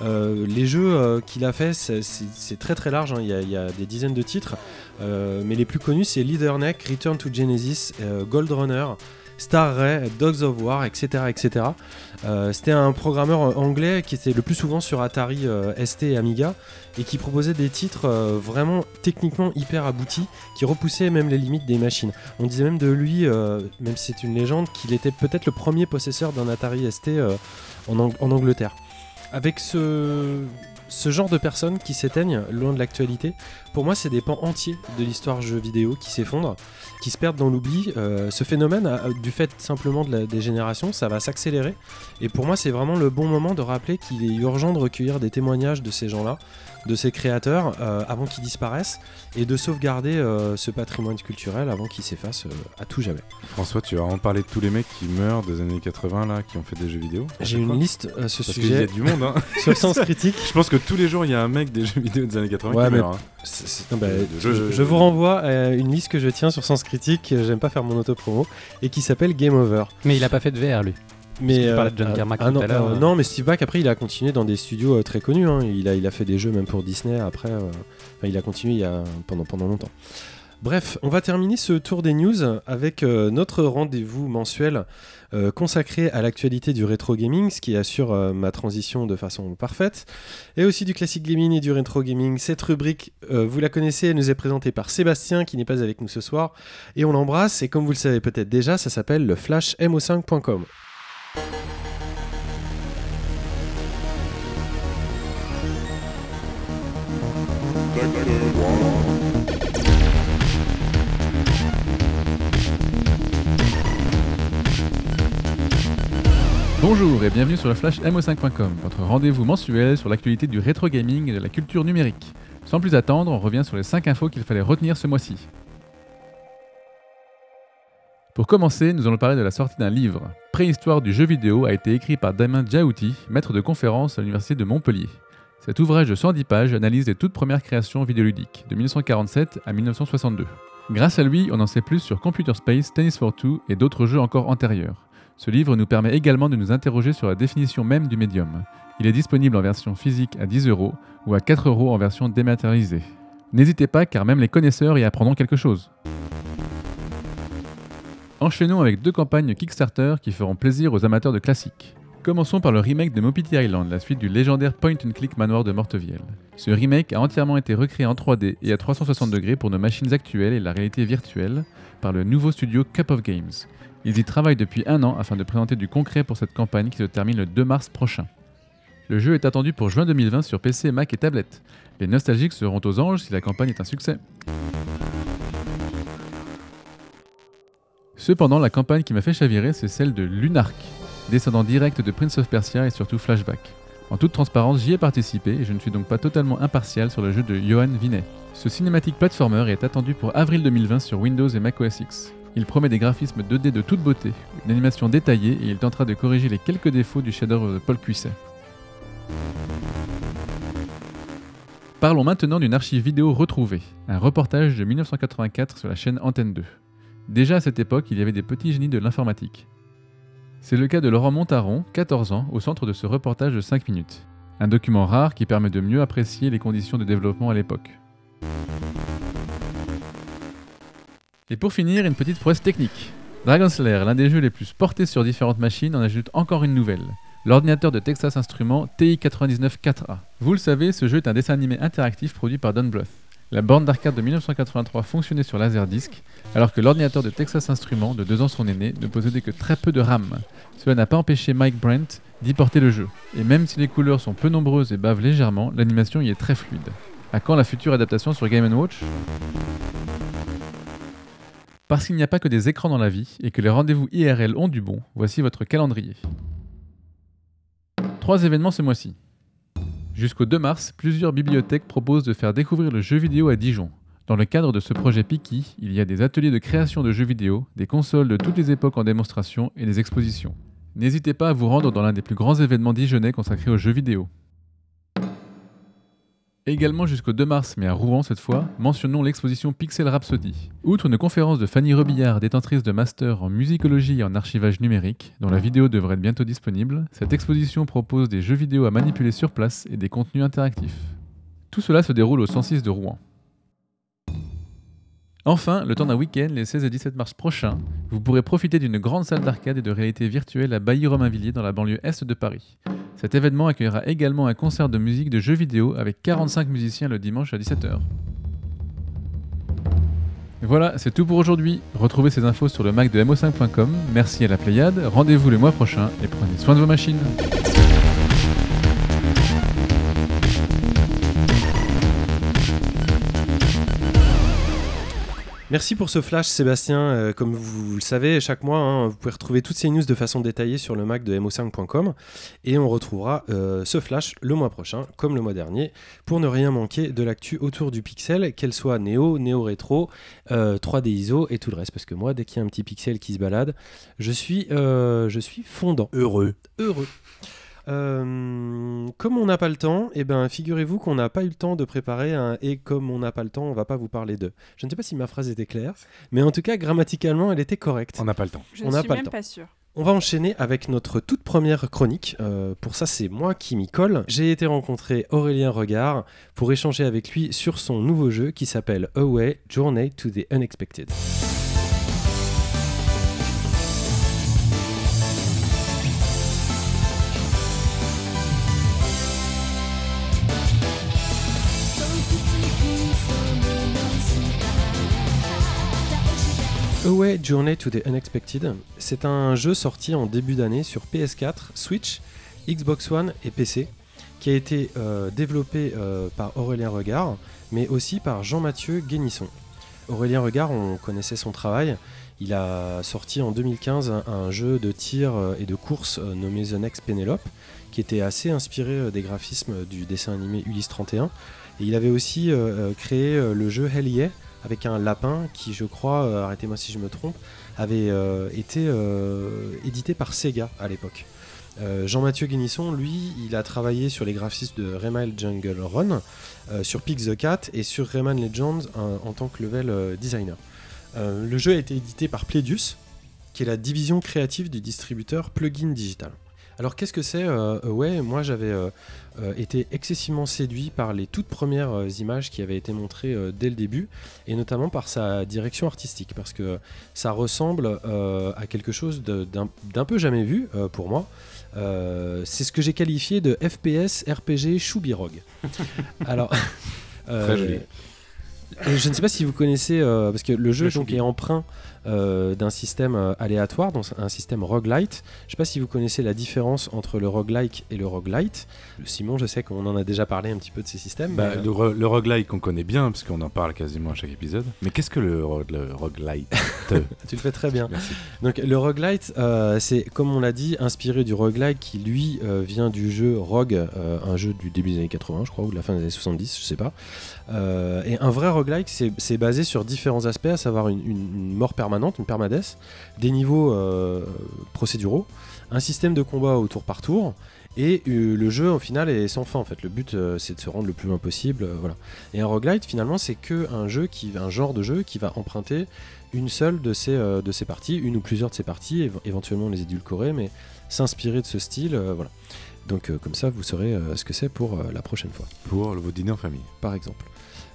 Les jeux qu'il a fait, c'est- très très large, hein. il, y a, des dizaines de titres, mais les plus connus c'est Leader Neck, Return to Genesis, Gold Runner, Star Ray, Dogs of War, etc. etc. Euh, C'était un programmeur anglais qui était le plus souvent sur Atari euh, ST et Amiga et qui proposait des titres euh, vraiment techniquement hyper aboutis qui repoussaient même les limites des machines. On disait même de lui, même si c'est une légende, qu'il était peut-être le premier possesseur d'un Atari ST en, Ang- en Angleterre. Avec ce, genre de personnes qui s'éteignent loin de l'actualité, pour moi, c'est des pans entiers de l'histoire jeux vidéo qui s'effondrent, qui se perdent dans l'oubli. Euh, ce phénomène, euh, du fait simplement de la, des générations, ça va s'accélérer. Et pour moi, c'est vraiment le bon moment de rappeler qu'il est urgent de recueillir des témoignages de ces gens-là, de ces créateurs, euh, avant qu'ils disparaissent, et de sauvegarder euh, ce patrimoine culturel avant qu'il s'efface euh, à tout jamais. François, tu vas vraiment parler de tous les mecs qui meurent des années 80 là, qui ont fait des jeux vidéo. J'ai une liste à ce Parce qu'il y a sujet du monde. Hein. sur Sens Critique. Je pense que tous les jours, il y a un mec des jeux vidéo des années 80 Ouais, qui mais- meurt. hein. C'est- c'est- non, bah, De- de je, vous renvoie à une liste que je tiens sur Sens Critique, j'aime pas faire mon auto-promo, et qui s'appelle Game Over. Mais il a pas fait de VR lui. Mais tu parlais de John ah, Carmack ah tout non, à l'heure, euh, euh. non, mais Steve Back après il a continué dans des studios euh, très connus. hein. Il a il a fait des jeux même pour Disney après. euh, il a continué il y a pendant pendant longtemps. Bref, on va terminer ce tour des news avec euh, notre rendez-vous mensuel euh, consacré à l'actualité du rétro gaming, ce qui assure euh, ma transition de façon parfaite, et aussi du classique gaming et du rétro gaming. Cette rubrique, euh, vous la connaissez, elle nous est présentée par Sébastien qui n'est pas avec nous ce soir, et on l'embrasse. Et comme vous le savez peut-être déjà, ça s'appelle le flashmo5.com. Bonjour et bienvenue sur le Flash MO5.com, votre rendez-vous mensuel sur l'actualité du rétro gaming et de la culture numérique. Sans plus attendre, on revient sur les 5 infos qu'il fallait retenir ce mois-ci. Pour commencer, nous allons parler de la sortie d'un livre. Préhistoire du jeu vidéo a été écrit par Damien Djaouti, maître de conférence à l'université de Montpellier. Cet ouvrage de 110 pages analyse les toutes premières créations vidéoludiques, de 1947 à 1962. Grâce à lui, on en sait plus sur Computer Space, Tennis for Two et d'autres jeux encore antérieurs. Ce livre nous permet également de nous interroger sur la définition même du médium. Il est disponible en version physique à 10 euros ou à 4 euros en version dématérialisée. N'hésitez pas car même les connaisseurs y apprendront quelque chose. Enchaînons avec deux campagnes Kickstarter qui feront plaisir aux amateurs de classiques. Commençons par le remake de Mopiti Island, la suite du légendaire point and click manoir de Mortevielle. Ce remake a entièrement été recréé en 3D et à 360 degrés pour nos machines actuelles et la réalité virtuelle par le nouveau studio Cup of Games. Ils y travaillent depuis un an afin de présenter du concret pour cette campagne qui se termine le 2 mars prochain. Le jeu est attendu pour juin 2020 sur PC, Mac et tablette. Les nostalgiques seront aux anges si la campagne est un succès. Cependant, la campagne qui m'a fait chavirer, c'est celle de Lunark, descendant direct de Prince of Persia et surtout Flashback. En toute transparence, j'y ai participé et je ne suis donc pas totalement impartial sur le jeu de Johan Vinet. Ce cinématique platformer est attendu pour avril 2020 sur Windows et Mac OS X. Il promet des graphismes 2D de toute beauté, une animation détaillée et il tentera de corriger les quelques défauts du chef-d'œuvre de Paul Cuisset. Parlons maintenant d'une archive vidéo retrouvée, un reportage de 1984 sur la chaîne Antenne 2. Déjà à cette époque, il y avait des petits génies de l'informatique. C'est le cas de Laurent Montaron, 14 ans, au centre de ce reportage de 5 minutes. Un document rare qui permet de mieux apprécier les conditions de développement à l'époque. Et pour finir, une petite prouesse technique. Dragon Slayer, l'un des jeux les plus portés sur différentes machines, en ajoute encore une nouvelle. L'ordinateur de Texas Instruments TI-99-4A. Vous le savez, ce jeu est un dessin animé interactif produit par Don Bluth. La borne d'arcade de 1983 fonctionnait sur Laserdisc, alors que l'ordinateur de Texas Instruments, de deux ans son aîné, ne possédait que très peu de RAM. Cela n'a pas empêché Mike Brent d'y porter le jeu. Et même si les couleurs sont peu nombreuses et bavent légèrement, l'animation y est très fluide. À quand la future adaptation sur Game Watch? Parce qu'il n'y a pas que des écrans dans la vie et que les rendez-vous IRL ont du bon, voici votre calendrier. Trois événements ce mois-ci. Jusqu'au 2 mars, plusieurs bibliothèques proposent de faire découvrir le jeu vidéo à Dijon. Dans le cadre de ce projet Piki, il y a des ateliers de création de jeux vidéo, des consoles de toutes les époques en démonstration et des expositions. N'hésitez pas à vous rendre dans l'un des plus grands événements dijonnais consacrés aux jeux vidéo. Également jusqu'au 2 mars, mais à Rouen cette fois, mentionnons l'exposition Pixel Rhapsody. Outre une conférence de Fanny Robillard, détentrice de master en musicologie et en archivage numérique, dont la vidéo devrait être bientôt disponible, cette exposition propose des jeux vidéo à manipuler sur place et des contenus interactifs. Tout cela se déroule au 106 de Rouen. Enfin, le temps d'un week-end, les 16 et 17 mars prochains, vous pourrez profiter d'une grande salle d'arcade et de réalité virtuelle à Bailly-Romainvilliers dans la banlieue est de Paris. Cet événement accueillera également un concert de musique de jeux vidéo avec 45 musiciens le dimanche à 17h. Voilà, c'est tout pour aujourd'hui. Retrouvez ces infos sur le Mac de mo5.com. Merci à la Pléiade, rendez-vous le mois prochain et prenez soin de vos machines. Merci pour ce flash, Sébastien. Euh, comme vous, le savez, chaque mois, hein, vous pouvez retrouver toutes ces news de façon détaillée sur le Mac de mo5.com. Et on retrouvera euh, ce flash le mois prochain, comme le mois dernier, pour ne rien manquer de l'actu autour du pixel, qu'elle soit néo, néo-rétro, 3D euh, ISO et tout le reste. Parce que moi, dès qu'il y a un petit pixel qui se balade, je suis, je suis fondant. Heureux. Heureux. Euh, comme on n'a pas le temps, et eh ben, figurez-vous qu'on n'a pas eu le temps de préparer un et comme on n'a pas le temps, on va pas vous parler de. Je ne sais pas si ma phrase était claire, mais en tout cas, grammaticalement, elle était correcte. On n'a pas le temps. Je on ne suis pas même le temps. pas sûr. On va enchaîner avec notre toute première chronique. Euh, pour ça, c'est moi qui m'y colle. J'ai été rencontrer Aurélien Regard pour échanger avec lui sur son nouveau jeu qui s'appelle Away Journey to the Unexpected. Away Journey to the Unexpected, c'est un jeu sorti en début d'année sur PS4, Switch, Xbox One et PC, qui a été euh, développé euh, par Aurélien Regard, mais aussi par Jean-Mathieu Guénisson. Aurélien Regard, on connaissait son travail. Il a sorti en 2015 un, jeu de tir euh, et de course nommé The Next Penelope, qui était assez inspiré des graphismes du dessin animé Ulysse 31. Et il avait aussi créé le jeu Hell Yeah, avec un lapin qui, je crois, euh, arrêtez-moi si je me trompe, avait euh, été euh, édité par Sega à l'époque. Jean-Mathieu Guénisson, lui, il a travaillé sur les graphismes de Rayman Jungle Run, sur Pick the Cat et sur Rayman Legends en tant que level designer. le jeu a été édité par Playdius, qui est la division créative du distributeur Plugin Digital. Alors qu'est-ce que c'est Ouais, moi j'avais euh, était excessivement séduit par les toutes premières euh, images qui avaient été montrées euh, dès le début, et notamment par sa direction artistique, parce que ça ressemble à quelque chose d'un peu jamais vu pour moi. c'est ce que j'ai qualifié de FPS RPG Choubirog. Alors, Très joli. je ne sais pas si vous connaissez, parce que le jeu Le donc, Choubi. est emprunt euh, d'un système euh, aléatoire, donc un système roguelite. Je ne sais pas si vous connaissez la différence entre le roguelike et le roguelite. Simon, je sais qu'on en a déjà parlé un petit peu de ces systèmes. Bah, mais, le, ro- le roguelike, on connaît bien, parce qu'on en parle quasiment à chaque épisode. Mais qu'est-ce que le, ro- le roguelite tu le fais très bien. Merci. Donc le roguelite, euh, c'est comme on l'a dit, inspiré du roguelike qui lui euh, vient du jeu Rogue, euh, un jeu du début des années 80, je crois, ou de la fin des années 70, je sais pas. Euh, et un vrai roguelike, c'est basé sur différents aspects, à savoir une, une- une mort permanente, une permadesse, des niveaux euh, procéduraux, un système de combat au tour par tour. Et euh, le jeu au final est sans fin en fait. Le but c'est de se rendre le plus loin possible, voilà. Et un roguelite finalement c'est que un jeu qui, un genre de jeu qui va emprunter une seule de ces, de ces parties, une ou plusieurs de ces parties, éve- éventuellement les édulcorer, mais s'inspirer de ce style, voilà. Donc euh, comme ça, vous saurez euh, ce que c'est pour euh, la prochaine fois, Pour vos dîners en famille. par exemple.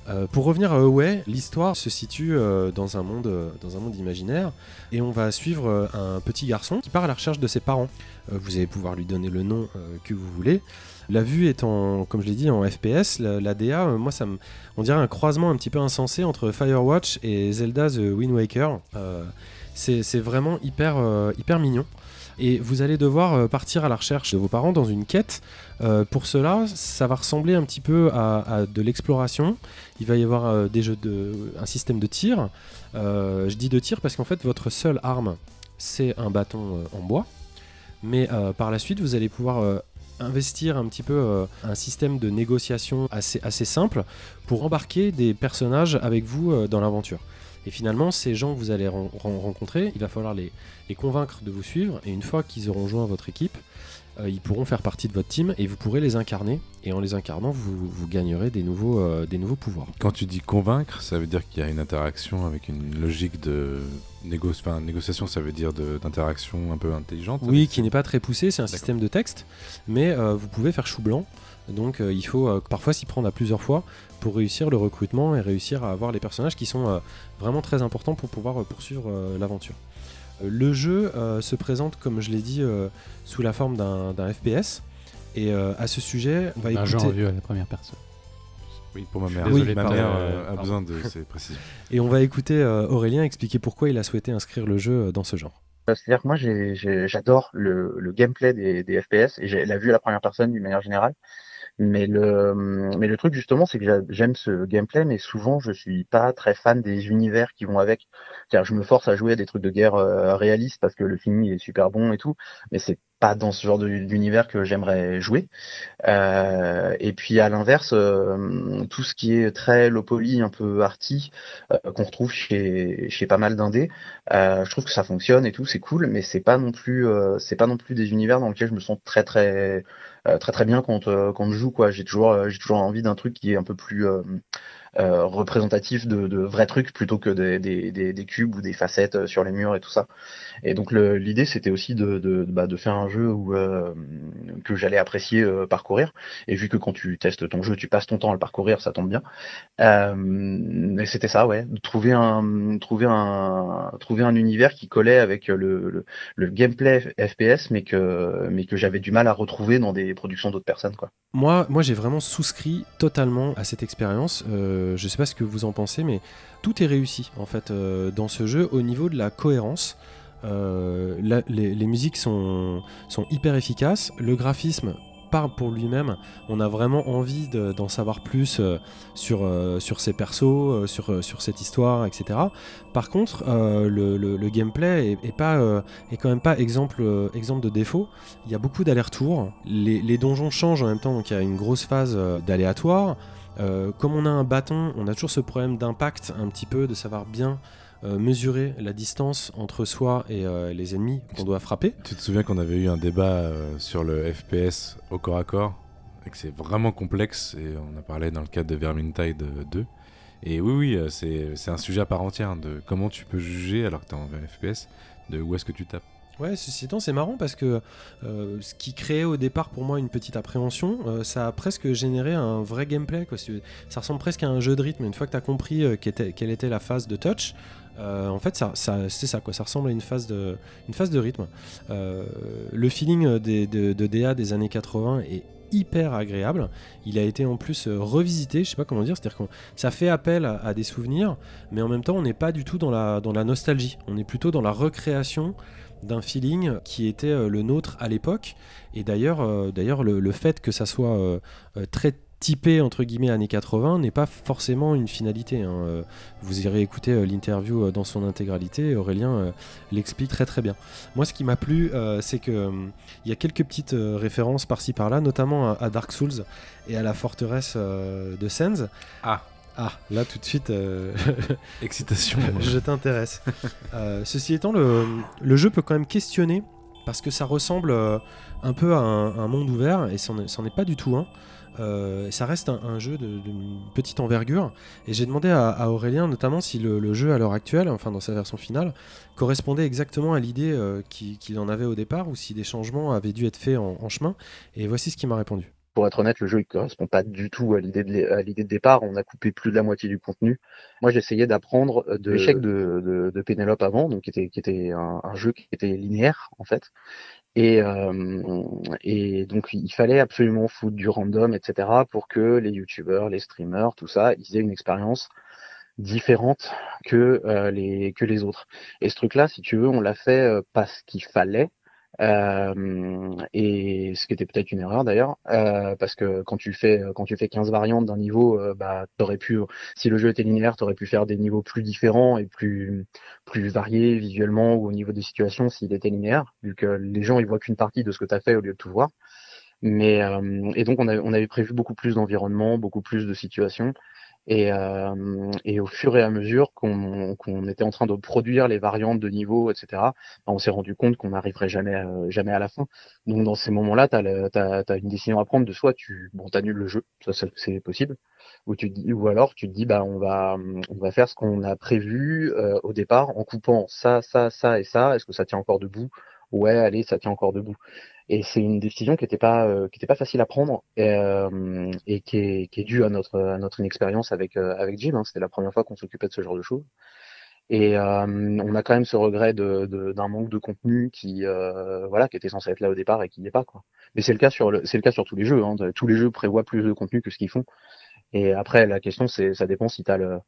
Euh, pour revenir à Away, l'histoire se situe euh, dans, un monde, euh, dans un monde imaginaire et on va suivre un petit garçon qui part à la recherche de ses parents. Vous allez pouvoir lui donner le nom que vous voulez. La vue est en, comme je l'ai dit, en FPS. La, DA, moi, ça me, on dirait un croisement un petit peu insensé entre Firewatch et Zelda The Wind Waker. C'est vraiment hyper, hyper mignon. Et vous allez devoir euh, partir à la recherche de vos parents dans une quête. Euh, pour cela, ça va ressembler un petit peu à, de l'exploration. Il va y avoir euh, des jeux de, un système de tir. Je dis de tir parce qu'en fait, votre seule arme, c'est un bâton en bois. Mais par la suite, vous allez pouvoir investir un petit peu un système de négociation assez, assez simple pour embarquer des personnages avec vous dans l'aventure. Et finalement, ces gens que vous allez ren- ren- rencontrer, il va falloir les, les convaincre de vous suivre. Et une fois qu'ils auront joint votre équipe, euh, ils pourront faire partie de votre team et vous pourrez les incarner. Et en les incarnant, vous, vous gagnerez des nouveaux, euh, des nouveaux pouvoirs. Quand tu dis convaincre, ça veut dire qu'il y a une interaction avec une logique de négo- négociation, ça veut dire d'interaction un peu intelligente. Oui, qui n'est pas très poussé, c'est un système de texte, mais euh, vous pouvez faire chou blanc. Donc euh, il faut euh, parfois s'y prendre à plusieurs fois pour réussir le recrutement et réussir à avoir les personnages qui sont euh, vraiment très importants pour pouvoir poursuivre l'aventure. Euh, le jeu euh, se présente, comme je l'ai dit, euh, sous la forme d'un FPS. Et euh, à ce sujet, on va Un jeu en écouter, vue à la première personne. Oui, pour ma mère. désolé, Oui, ma mère euh, a besoin de ces précisions. et on va écouter euh, Aurélien expliquer pourquoi il a souhaité inscrire le jeu dans ce genre. C'est-à-dire que moi, j'adore le, le gameplay des, des FPS et j'ai la vue à la première personne d'une manière générale. Mais le, mais le truc justement, c'est que j'a- j'aime ce gameplay, mais souvent je suis pas très fan des univers qui vont avec. C'est-à-dire, je me force à jouer à des trucs de guerre euh, réalistes parce que le film il est super bon et tout, mais c'est pas dans ce genre d'univers que j'aimerais jouer. Euh, et puis à l'inverse, euh, tout ce qui est très low poly, un peu arty, euh, qu'on retrouve chez, chez pas mal d'indés, euh, je trouve que ça fonctionne et tout, c'est cool, mais c'est pas non plus, euh, c'est pas non plus des univers dans lesquels je me sens très très euh, très très bien quand euh, quand je joue quoi. J'ai toujours euh, j'ai toujours envie d'un truc qui est un peu plus euh, représentatif de, vrais trucs plutôt que des, cubes ou des facettes euh, sur les murs et tout ça. Et donc l'idée c'était aussi bah, de faire un jeu où, euh, que j'allais apprécier parcourir. Et vu que quand tu testes ton jeu, tu passes ton temps à le parcourir, ça tombe bien. Et c'était ça, ouais, trouver un trouver un trouver un univers qui collait avec le, le, gameplay FPS, mais que mais que j'avais du mal à retrouver dans des productions d'autres personnes, quoi. Moi, moi j'ai vraiment souscrit totalement à cette expérience. Je sais pas ce que vous en pensez, mais tout est réussi en fait euh, dans ce jeu au niveau de la cohérence. Euh, les, musiques sont, sont hyper efficaces. Le graphisme parle pour lui-même. On a vraiment envie de- d'en savoir plus euh, sur, euh, sur ces persos, euh, sur, euh, sur cette histoire, etc. Par contre, euh, le, le- gameplay est, est pas, euh, est quand même pas exemple, euh, exemple de défaut. Il y a beaucoup d'allers-retours. Les, les donjons changent en même temps, donc il y a une grosse phase euh, d'aléatoire. Euh, comme on a un bâton, on a toujours ce problème d'impact un petit peu, de savoir bien euh, mesurer la distance entre soi et euh, les ennemis qu'on doit frapper. Tu te souviens qu'on avait eu un débat sur le FPS au corps à corps et que c'est vraiment complexe et on a parlé dans le cadre de Vermintide euh, 2. Et oui, oui, c'est un sujet à part entière de comment tu peux juger alors que tu es en FPS de où est-ce que tu tapes. Ouais, ceci étant, c'est marrant parce que euh, ce qui créait au départ pour moi une petite appréhension, euh, ça a presque généré un vrai gameplay. Ça ressemble presque à un jeu de rythme. Une fois que tu as compris euh, quelle, était, la phase de touch, en fait, ça, c'est ça, quoi. ça ressemble à une phase de, rythme. le feeling de, de, DA des années 80 est hyper agréable. Il a été en plus revisité, je sais pas comment dire, c'est-à-dire que ça fait appel à, des souvenirs, mais en même temps, on n'est pas du tout dans la nostalgie. On est plutôt dans la recréation d'un feeling qui était euh, le nôtre à l'époque. Et d'ailleurs, euh, le, fait que ça soit euh, très typé entre guillemets années 80 n'est pas forcément une finalité. Hein. Vous irez écouter l'interview dans son intégralité. Aurélien l'explique très très bien. Moi, ce qui m'a plu, c'est que il y a quelques petites références par-ci par-là, notamment à, Dark Souls et à la forteresse de Sens. Ah. Ah, là tout de suite. Euh, Excitation. je t'intéresse. Euh, ceci étant, le, jeu peut quand même questionner parce que ça ressemble euh, un peu à un, monde ouvert et c'en est, pas du tout un. ça reste un, jeu d'une petite envergure et j'ai demandé à, Aurélien notamment si le, jeu à l'heure actuelle, enfin dans sa version finale, correspondait exactement à l'idée qu'il en avait au départ ou si des changements avaient dû être faits en chemin. Et voici ce qu'il m'a répondu pour être honnête, le jeu ne correspond pas du tout à l'idée de, de départ. On a coupé plus de la moitié du contenu. Moi, j'essayais d'apprendre de l'échec de, de, de, Pénélope avant, donc qui était, qui était un, jeu qui était linéaire en fait. Et, euh, et donc il fallait absolument foutre du random, etc. pour que les youtubeurs, les streamers, tout ça, ils aient une expérience différente que euh, les que les autres. Et ce truc-là, si tu veux, on l'a fait euh, parce qu'il fallait, et ce qui était peut-être une erreur d'ailleurs, euh, parce que quand tu fais quand tu fais 15 variantes d'un niveau, euh, bah t'aurais pu, si le jeu était linéaire, t'aurais pu faire des niveaux plus différents et plus plus variés visuellement ou au niveau des situations s'il était linéaire, vu que les gens ils voient qu'une partie de ce que t'as fait au lieu de tout voir. Mais et donc on, avait, on avait prévu beaucoup plus d'environnements, beaucoup plus de situations. Et, euh, et, au fur et à mesure qu'on était en train de produire les variantes de niveau, etc., bah, on s'est rendu compte qu'on n'arriverait jamais, euh, jamais à la fin. Donc dans ces moments-là, tu as, une décision à prendre de soit tu bon, annules le jeu, ça c'est possible, ou, tu ou alors tu te dis bah on va, on va faire ce qu'on a prévu euh, au départ en coupant ça, ça, ça et ça. Est-ce que ça tient encore debout? Ouais, allez, ça tient encore debout. Et c'est une décision qui n'était pas euh, qui était pas facile à prendre et, euh, et qui, est, qui est due à notre à notre inexpérience avec euh, avec Jim. Hein. C'était la première fois qu'on s'occupait de ce genre de choses. Et on a quand même ce regret de, d'un manque de contenu qui voilà qui était censé être là au départ et qui n'est pas quoi. Mais c'est le cas sur c'est le cas sur tous les jeux. Hein. Tous les jeux prévoient plus de contenu que ce qu'ils font. Et après, la question, ça dépend si tu as le,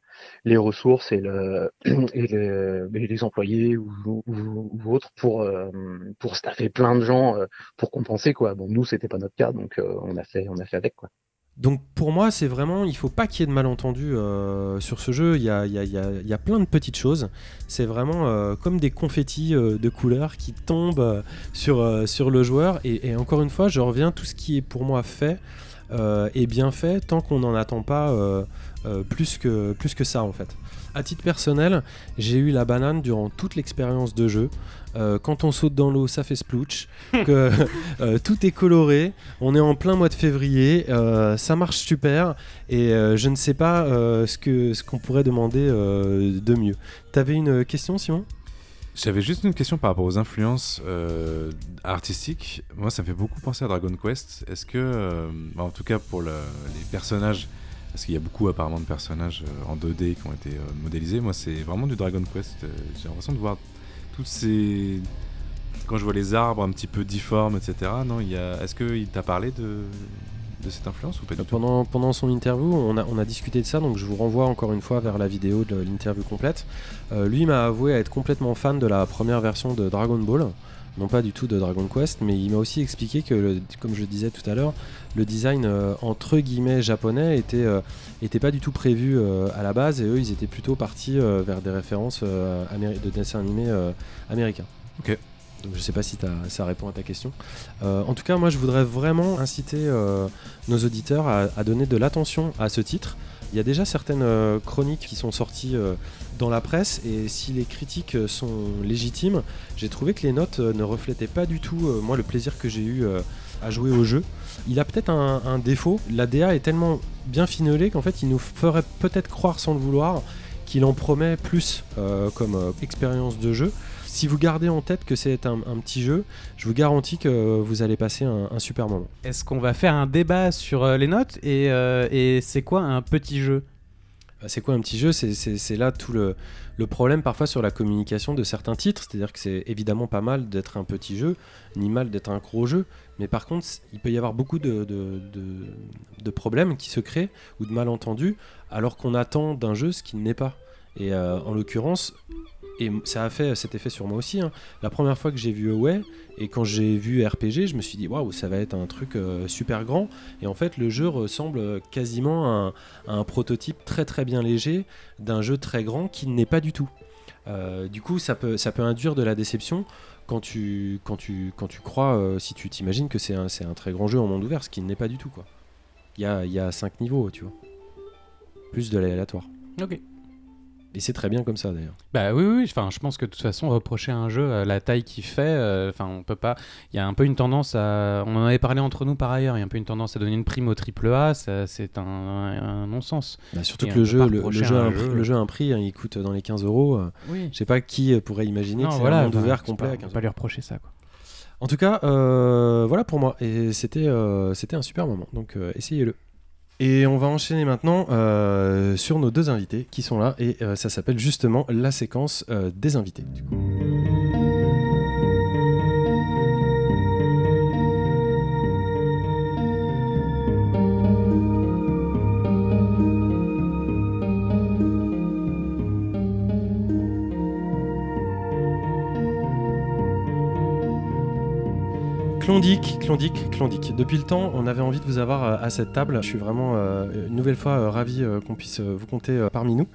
les ressources et, le, et les, employés ou, ou, autres pour, euh, pour staffer plein de gens euh, pour compenser. Quoi. Bon, nous, c'était pas notre cas, donc euh, on, a fait, on a fait avec. Quoi. Donc pour moi, c'est vraiment, il faut pas qu'il y ait de malentendus sur ce jeu. Il y a, il y, a, y a, plein de petites choses. C'est vraiment comme des confettis de couleurs qui tombent sur, sur le joueur. Et, et, encore une fois, je reviens, tout ce qui est pour moi fait, est bien fait tant qu'on n'en attend pas euh, euh, plus, que, plus que ça en fait. À titre personnel, j'ai eu la banane durant toute l'expérience de jeu. quand on saute dans l'eau, ça fait splouch. que tout est coloré. On est en plein mois de février. ça marche super. Et je ne sais pas ce que ce qu'on pourrait demander de mieux. T'avais une question, Simon? J'avais juste une question par rapport aux influences euh, artistiques. Moi, ça me fait beaucoup penser à Dragon Quest. Est-ce que, euh, bah, en tout cas pour les personnages, parce qu'il y a beaucoup apparemment de personnages euh, en 2D qui ont été modélisés, moi c'est vraiment du Dragon Quest. J'ai l'impression de voir toutes ces... Quand je vois les arbres un petit peu difformes, etc. Non, il y a... Est-ce qu'il t'a parlé de, de cette influence ou pas du pendant, pendant son interview, on a, on a discuté de ça, donc je vous renvoie encore une fois vers la vidéo de l'interview complète. Euh, lui m'a avoué être complètement fan de la première version de Dragon Ball, non pas du tout de Dragon Quest, mais il m'a aussi expliqué que, comme je disais tout à l'heure, le design euh, entre guillemets japonais était, euh, était pas du tout prévu à la base et eux ils étaient plutôt partis vers des références de dessins animés américains. Ok. Donc je sais pas si ça répond à ta question. Euh, en tout cas, moi je voudrais vraiment inciter euh, nos auditeurs à, donner de l'attention à ce titre. Il y a déjà certaines euh, chroniques qui sont sorties dans la presse et si les critiques sont légitimes, j'ai trouvé que les notes ne reflétaient pas du tout moi le plaisir que j'ai eu à jouer au jeu. Il a peut-être un, un, défaut, la DA est tellement bien finelée qu'en fait il nous ferait peut-être croire sans le vouloir qu'il en promet plus comme expérience de jeu si vous gardez en tête que c'est un, petit jeu, je vous garantis que vous allez passer un, super moment. Est-ce qu'on va faire un débat sur les notes et, et c'est quoi un petit jeu? Bah, c'est quoi un petit jeu? C'est là tout le, problème parfois sur la communication de certains titres. C'est-à-dire que c'est évidemment pas mal d'être un petit jeu, ni mal d'être un gros jeu. Mais par contre, il peut y avoir beaucoup de, de, problèmes qui se créent ou de malentendus alors qu'on attend d'un jeu ce qui n'est pas. Et euh, en l'occurrence, et ça a fait cet effet sur moi aussi. Hein. La première fois que j'ai vu Away et quand j'ai vu RPG, je me suis dit waouh, ça va être un truc euh, super grand. Et en fait, le jeu ressemble quasiment à un, prototype très très bien léger d'un jeu très grand qui n'est pas du tout. Euh, du coup, ça peut, induire de la déception quand tu, crois, euh, si tu t'imagines que c'est un, très grand jeu en monde ouvert, ce qui n'est pas du tout. Il y a, y niveaux, tu vois. Plus de l'aléatoire. Ok. Et c'est très bien comme ça d'ailleurs. Bah oui, oui. Enfin, je pense que de toute façon, reprocher un jeu à la taille qu'il fait, euh, enfin, on peut pas. Il y a un peu une tendance à. On en avait parlé entre nous par ailleurs. Il y a un peu une tendance à donner une prime au triple A. C'est un, non-sens. Bah, surtout que le jeu, le, jeu, a un, le jeu a un prix. Hein, il coûte dans les 15 euros. Euh, oui. Je sais pas qui pourrait imaginer que c'est un monde ouvert complet. on peut pas lui reprocher ça, quoi. En tout cas, euh, voilà pour moi. Et c'était c'était un super moment. Donc essayez-le. Et on va enchaîner maintenant euh, sur nos deux invités qui sont là et euh, ça s'appelle justement la séquence euh, des invités. Clondic, Clondic, Clondic. Depuis le temps, on avait envie de vous avoir à cette table. Je suis vraiment une nouvelle fois ravi qu'on puisse vous compter parmi nous.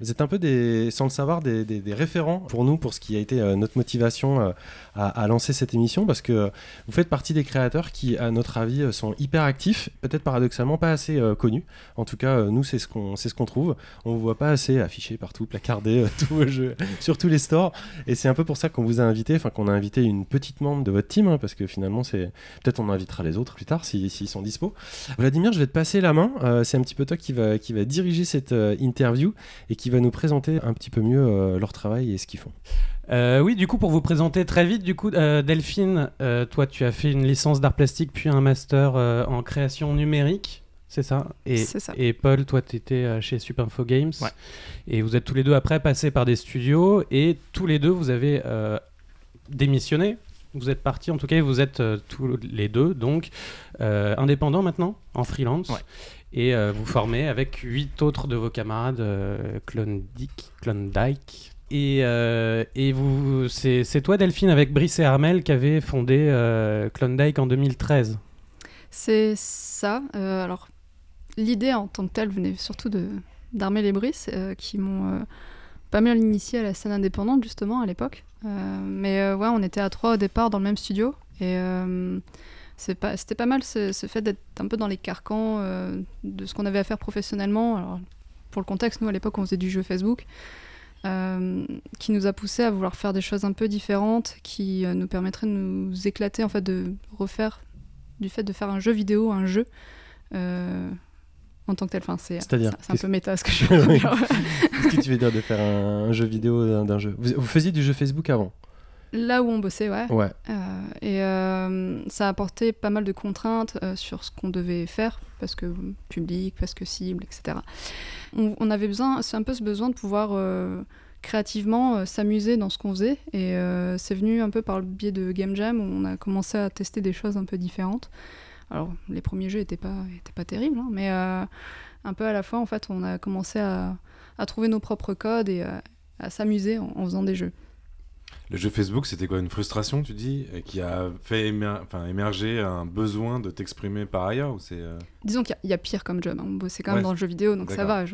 Vous êtes un peu des, sans le savoir, des, référents pour nous, pour ce qui a été euh, notre motivation euh, à, lancer cette émission, parce que vous faites partie des créateurs qui, à notre avis, euh, sont hyper actifs, peut-être paradoxalement pas assez connus. En tout cas, nous, c'est ce qu'on ce qu'on trouve. On vous voit pas assez affiché partout, placardé sur tous les stores. Et c'est un peu pour ça qu'on vous a invité, enfin qu'on a invité une petite membre de votre team, hein, parce que finalement, c'est peut-être on invitera les autres plus tard s'ils sont dispo. Vladimir, je vais te passer la main. c'est un petit peu toi qui va, qui va diriger cette interview et qui va nous présenter un petit peu mieux euh, leur travail et ce qu'ils font. Euh, oui, du coup, pour vous présenter très vite, du coup, euh, Delphine, toi, tu as fait une licence d'art plastique puis un master en création numérique. C'est ça? Et, ça. et Paul, toi, tu étais chez Supinfo Games. Et vous êtes tous les deux après passés par des studios. Et tous les deux, vous avez démissionné. Vous êtes partis, en tout cas, vous êtes tous les deux, donc indépendants maintenant, en freelance. Ouais et euh, vous formez avec huit autres de vos camarades euh, Klondike. Et, euh, et vous, c'est, toi, Delphine, avec Brice et Armel, qui avez fondé Klondike en 2013. C'est ça. alors, l'idée en tant que telle venait surtout de, d'Armel et Brice, qui m'ont pas mal initié à la scène indépendante, justement, à l'époque. mais ouais, on était à trois au départ dans le même studio. Et c'était pas mal ce, fait d'être un peu dans les carcans euh, de ce qu'on avait à faire professionnellement. Alors, pour le contexte, nous à l'époque on faisait du jeu Facebook, euh, qui nous a poussé à vouloir faire des choses un peu différentes, qui euh, nous permettraient de nous éclater, en fait, de refaire du fait de faire un jeu vidéo, un jeu. en tant que tel, enfin, c'est un peu méta ce que je veux dire. Qu'est-ce que tu veux dire de faire un, jeu vidéo d'un jeu? Vous faisiez du jeu Facebook avant? Là où on bossait, ouais. ouais. Euh, et euh, ça a apporté pas mal de contraintes euh, sur ce qu'on devait faire, parce que public, parce que cible, etc. On, avait besoin, c'est un peu ce besoin de pouvoir créativement s'amuser dans ce qu'on faisait. Et c'est venu un peu par le biais de Game Jam, où on a commencé à tester des choses un peu différentes. Alors, les premiers jeux n'étaient pas, étaient pas terribles, hein, mais un peu à la fois, en fait, on a commencé à, à trouver nos propres codes et à, s'amuser en faisant des jeux. Le jeu Facebook, c'était quoi Une frustration, tu dis Qui a fait enfin, émerger un besoin de t'exprimer par ailleurs ou c'est euh Disons qu'il y, a pire comme job. Hein. C'est quand même dans le jeu vidéo, donc ça va.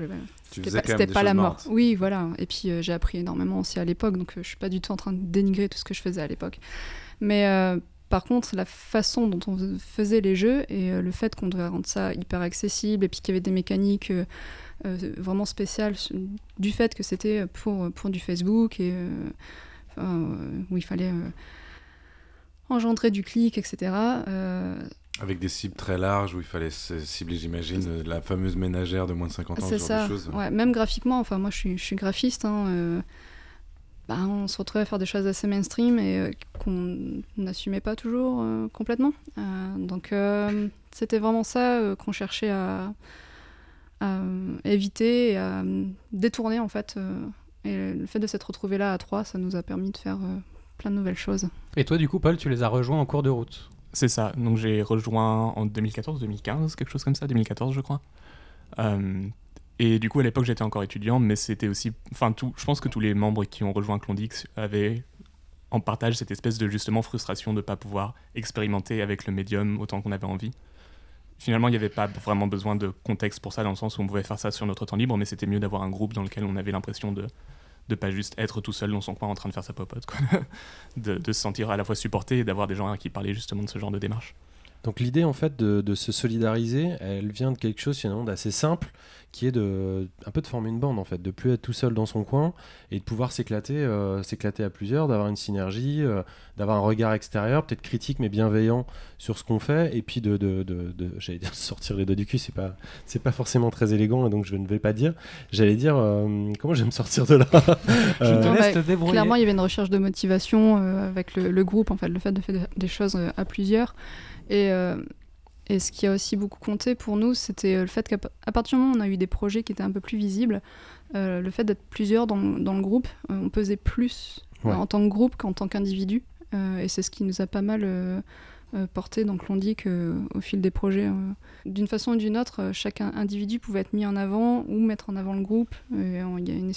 C'était pas, la mort. Oui, voilà. Et puis euh, j'ai appris énormément aussi à l'époque, donc euh, je suis pas du tout en train de dénigrer tout ce que je faisais à l'époque. Mais par contre, la façon dont on faisait les jeux et le fait qu'on devait rendre ça hyper accessible et puis qu'il y avait des mécaniques vraiment spéciales du fait que c'était pour, pour du Facebook et euh, où il fallait euh, engendrer du clic, etc. Euh, avec des cibles très larges où il fallait cibler, j'imagine, la fameuse ménagère de moins de 50 ans, C'est ça. Ouais, même graphiquement, enfin moi je suis, je suis graphiste. Hein, bah, on se retrouvait à faire des choses assez mainstream et qu'on n'assumait pas toujours complètement. donc c'était vraiment ça qu'on cherchait à, à éviter et à détourner en fait. Et le fait de s'être retrouvé là à trois, ça nous a permis de faire plein de nouvelles choses. Et toi, du coup, Paul, tu les as rejoints en cours de route C'est ça. Donc j'ai rejoint en 2014-2015, quelque chose comme ça, 2014 je crois. Euh, et du coup, à l'époque, j'étais encore étudiant, mais c'était aussi. Enfin, tout, je pense que tous les membres qui ont rejoint Clondix avaient en partage cette espèce de justement frustration de ne pas pouvoir expérimenter avec le médium autant qu'on avait envie. Finalement, il n'y avait pas vraiment besoin de contexte pour ça, dans le sens où on pouvait faire ça sur notre temps libre, mais c'était mieux d'avoir un groupe dans lequel on avait l'impression de de pas juste être tout seul dans son coin en train de faire sa popote, quoi. de, se sentir à la fois supporté et d'avoir des gens qui parlaient justement de ce genre de démarche. Donc l'idée en fait de, de, se solidariser, elle vient de quelque chose finalement d'assez simple, qui est de un peu de former une bande en fait, de plus être tout seul dans son coin et de pouvoir s'éclater, euh, s'éclater à plusieurs, d'avoir une synergie, euh, d'avoir un regard extérieur, peut-être critique mais bienveillant sur ce qu'on fait, et puis de, de, de j'allais dire sortir les doigts du cul, c'est pas c'est pas forcément très élégant, donc je ne vais pas dire. J'allais dire euh, comment je vais me sortir de là. je te laisse te débrouiller. Clairement, il y avait une recherche de motivation avec le, le, groupe en fait, le fait de faire des choses à plusieurs. Et, et ce qui a aussi beaucoup compté pour nous, c'était euh, le fait qu'à partir du moment où on a eu des projets qui étaient un peu plus visibles, euh, le fait d'être plusieurs dans, dans, le groupe, euh, on pesait plus en tant que groupe qu'en tant qu'individu. et c'est ce qui nous a pas mal euh, porté. Donc l'on dit qu'au fil des projets, euh, d'une façon ou d'une autre, euh, chaque individu pouvait être mis en avant ou mettre en avant le groupe. Il y a une,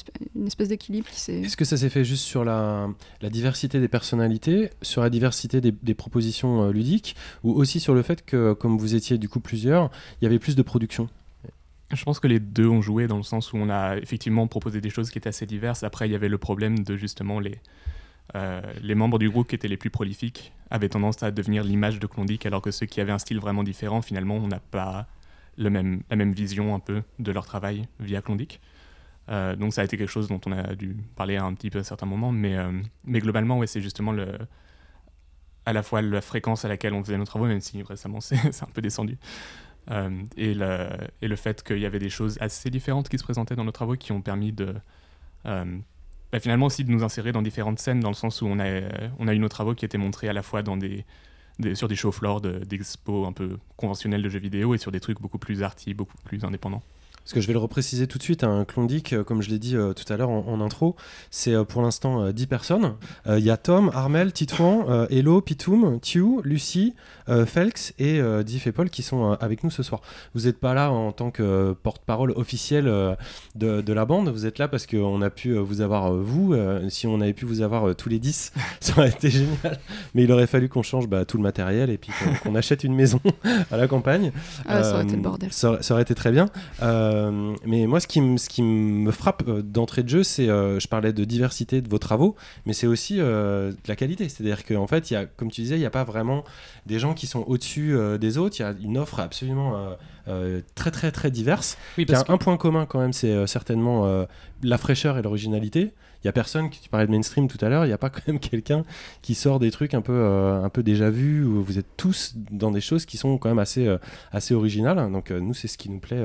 espèce, d'équilibre qui s'est... Est-ce que ça s'est fait juste sur la, diversité des personnalités, sur la diversité des, propositions ludiques, ou aussi sur le fait que, comme vous étiez du coup plusieurs, il y avait plus de production? Je pense que les deux ont joué dans le sens où on a effectivement proposé des choses qui étaient assez diverses. Après, il y avait le problème de justement les, euh, les membres du groupe qui étaient les plus prolifiques avaient tendance à devenir l'image de Klondike, alors que ceux qui avaient un style vraiment différent, finalement, on n'a pas la même vision un peu de leur travail via Klondike. Euh, donc ça a été quelque chose dont on a dû parler un petit peu à certains moments, mais, euh, mais globalement, ouais, c'est justement à la fois la fréquence à laquelle on faisait nos travaux, même si récemment c'est un peu descendu, et le fait qu'il y avait des choses assez différentes qui se présentaient dans nos travaux qui ont permis de bah, finalement aussi de nous insérer dans différentes scènes, dans le sens où on a, on a eu nos travaux qui étaient montrés à la fois sur des show floors d'expos un peu conventionnels de jeux vidéo et sur des trucs beaucoup plus arty, beaucoup plus indépendants. Parce que je vais le repréciser tout de suite, un Klondike, euh, comme je l'ai dit euh, tout à l'heure en, intro, c'est euh, pour l'instant 10 personnes. Il y a Tom, Armel, Titouan, Hello, Pitoum, Tiu, Lucie, Felx et Diff et Paul qui sont avec nous ce soir. Vous n'êtes pas là en tant que porte-parole officielle de, de, la bande, vous êtes là parce qu'on a pu vous avoir vous. si on avait pu vous avoir tous les 10, ça aurait été génial. Mais il aurait fallu qu'on change bah, tout le matériel et puis qu'on achète une maison à la campagne. Ah, ça aurait été le bordel. Ça, ça aurait été très bien. Euh, mais moi, ce qui, ce qui me frappe euh, d'entrée de jeu, c'est, euh, je parlais de diversité de vos travaux, mais c'est aussi de la qualité. C'est-à-dire qu'en fait, y a, comme tu disais, il n'y a pas vraiment des gens qui sont au-dessus des autres. Il y a une offre absolument très, très, très diverse. Oui, il y a un point commun quand même, c'est certainement la fraîcheur et l'originalité y a personne, qui tu parlais de mainstream tout à l'heure, il n'y a pas quand même quelqu'un qui sort des trucs un peu, euh, un peu déjà vus, où vous êtes tous dans des choses qui sont quand même assez, euh, assez originales. Donc euh, nous, c'est ce qui nous plaît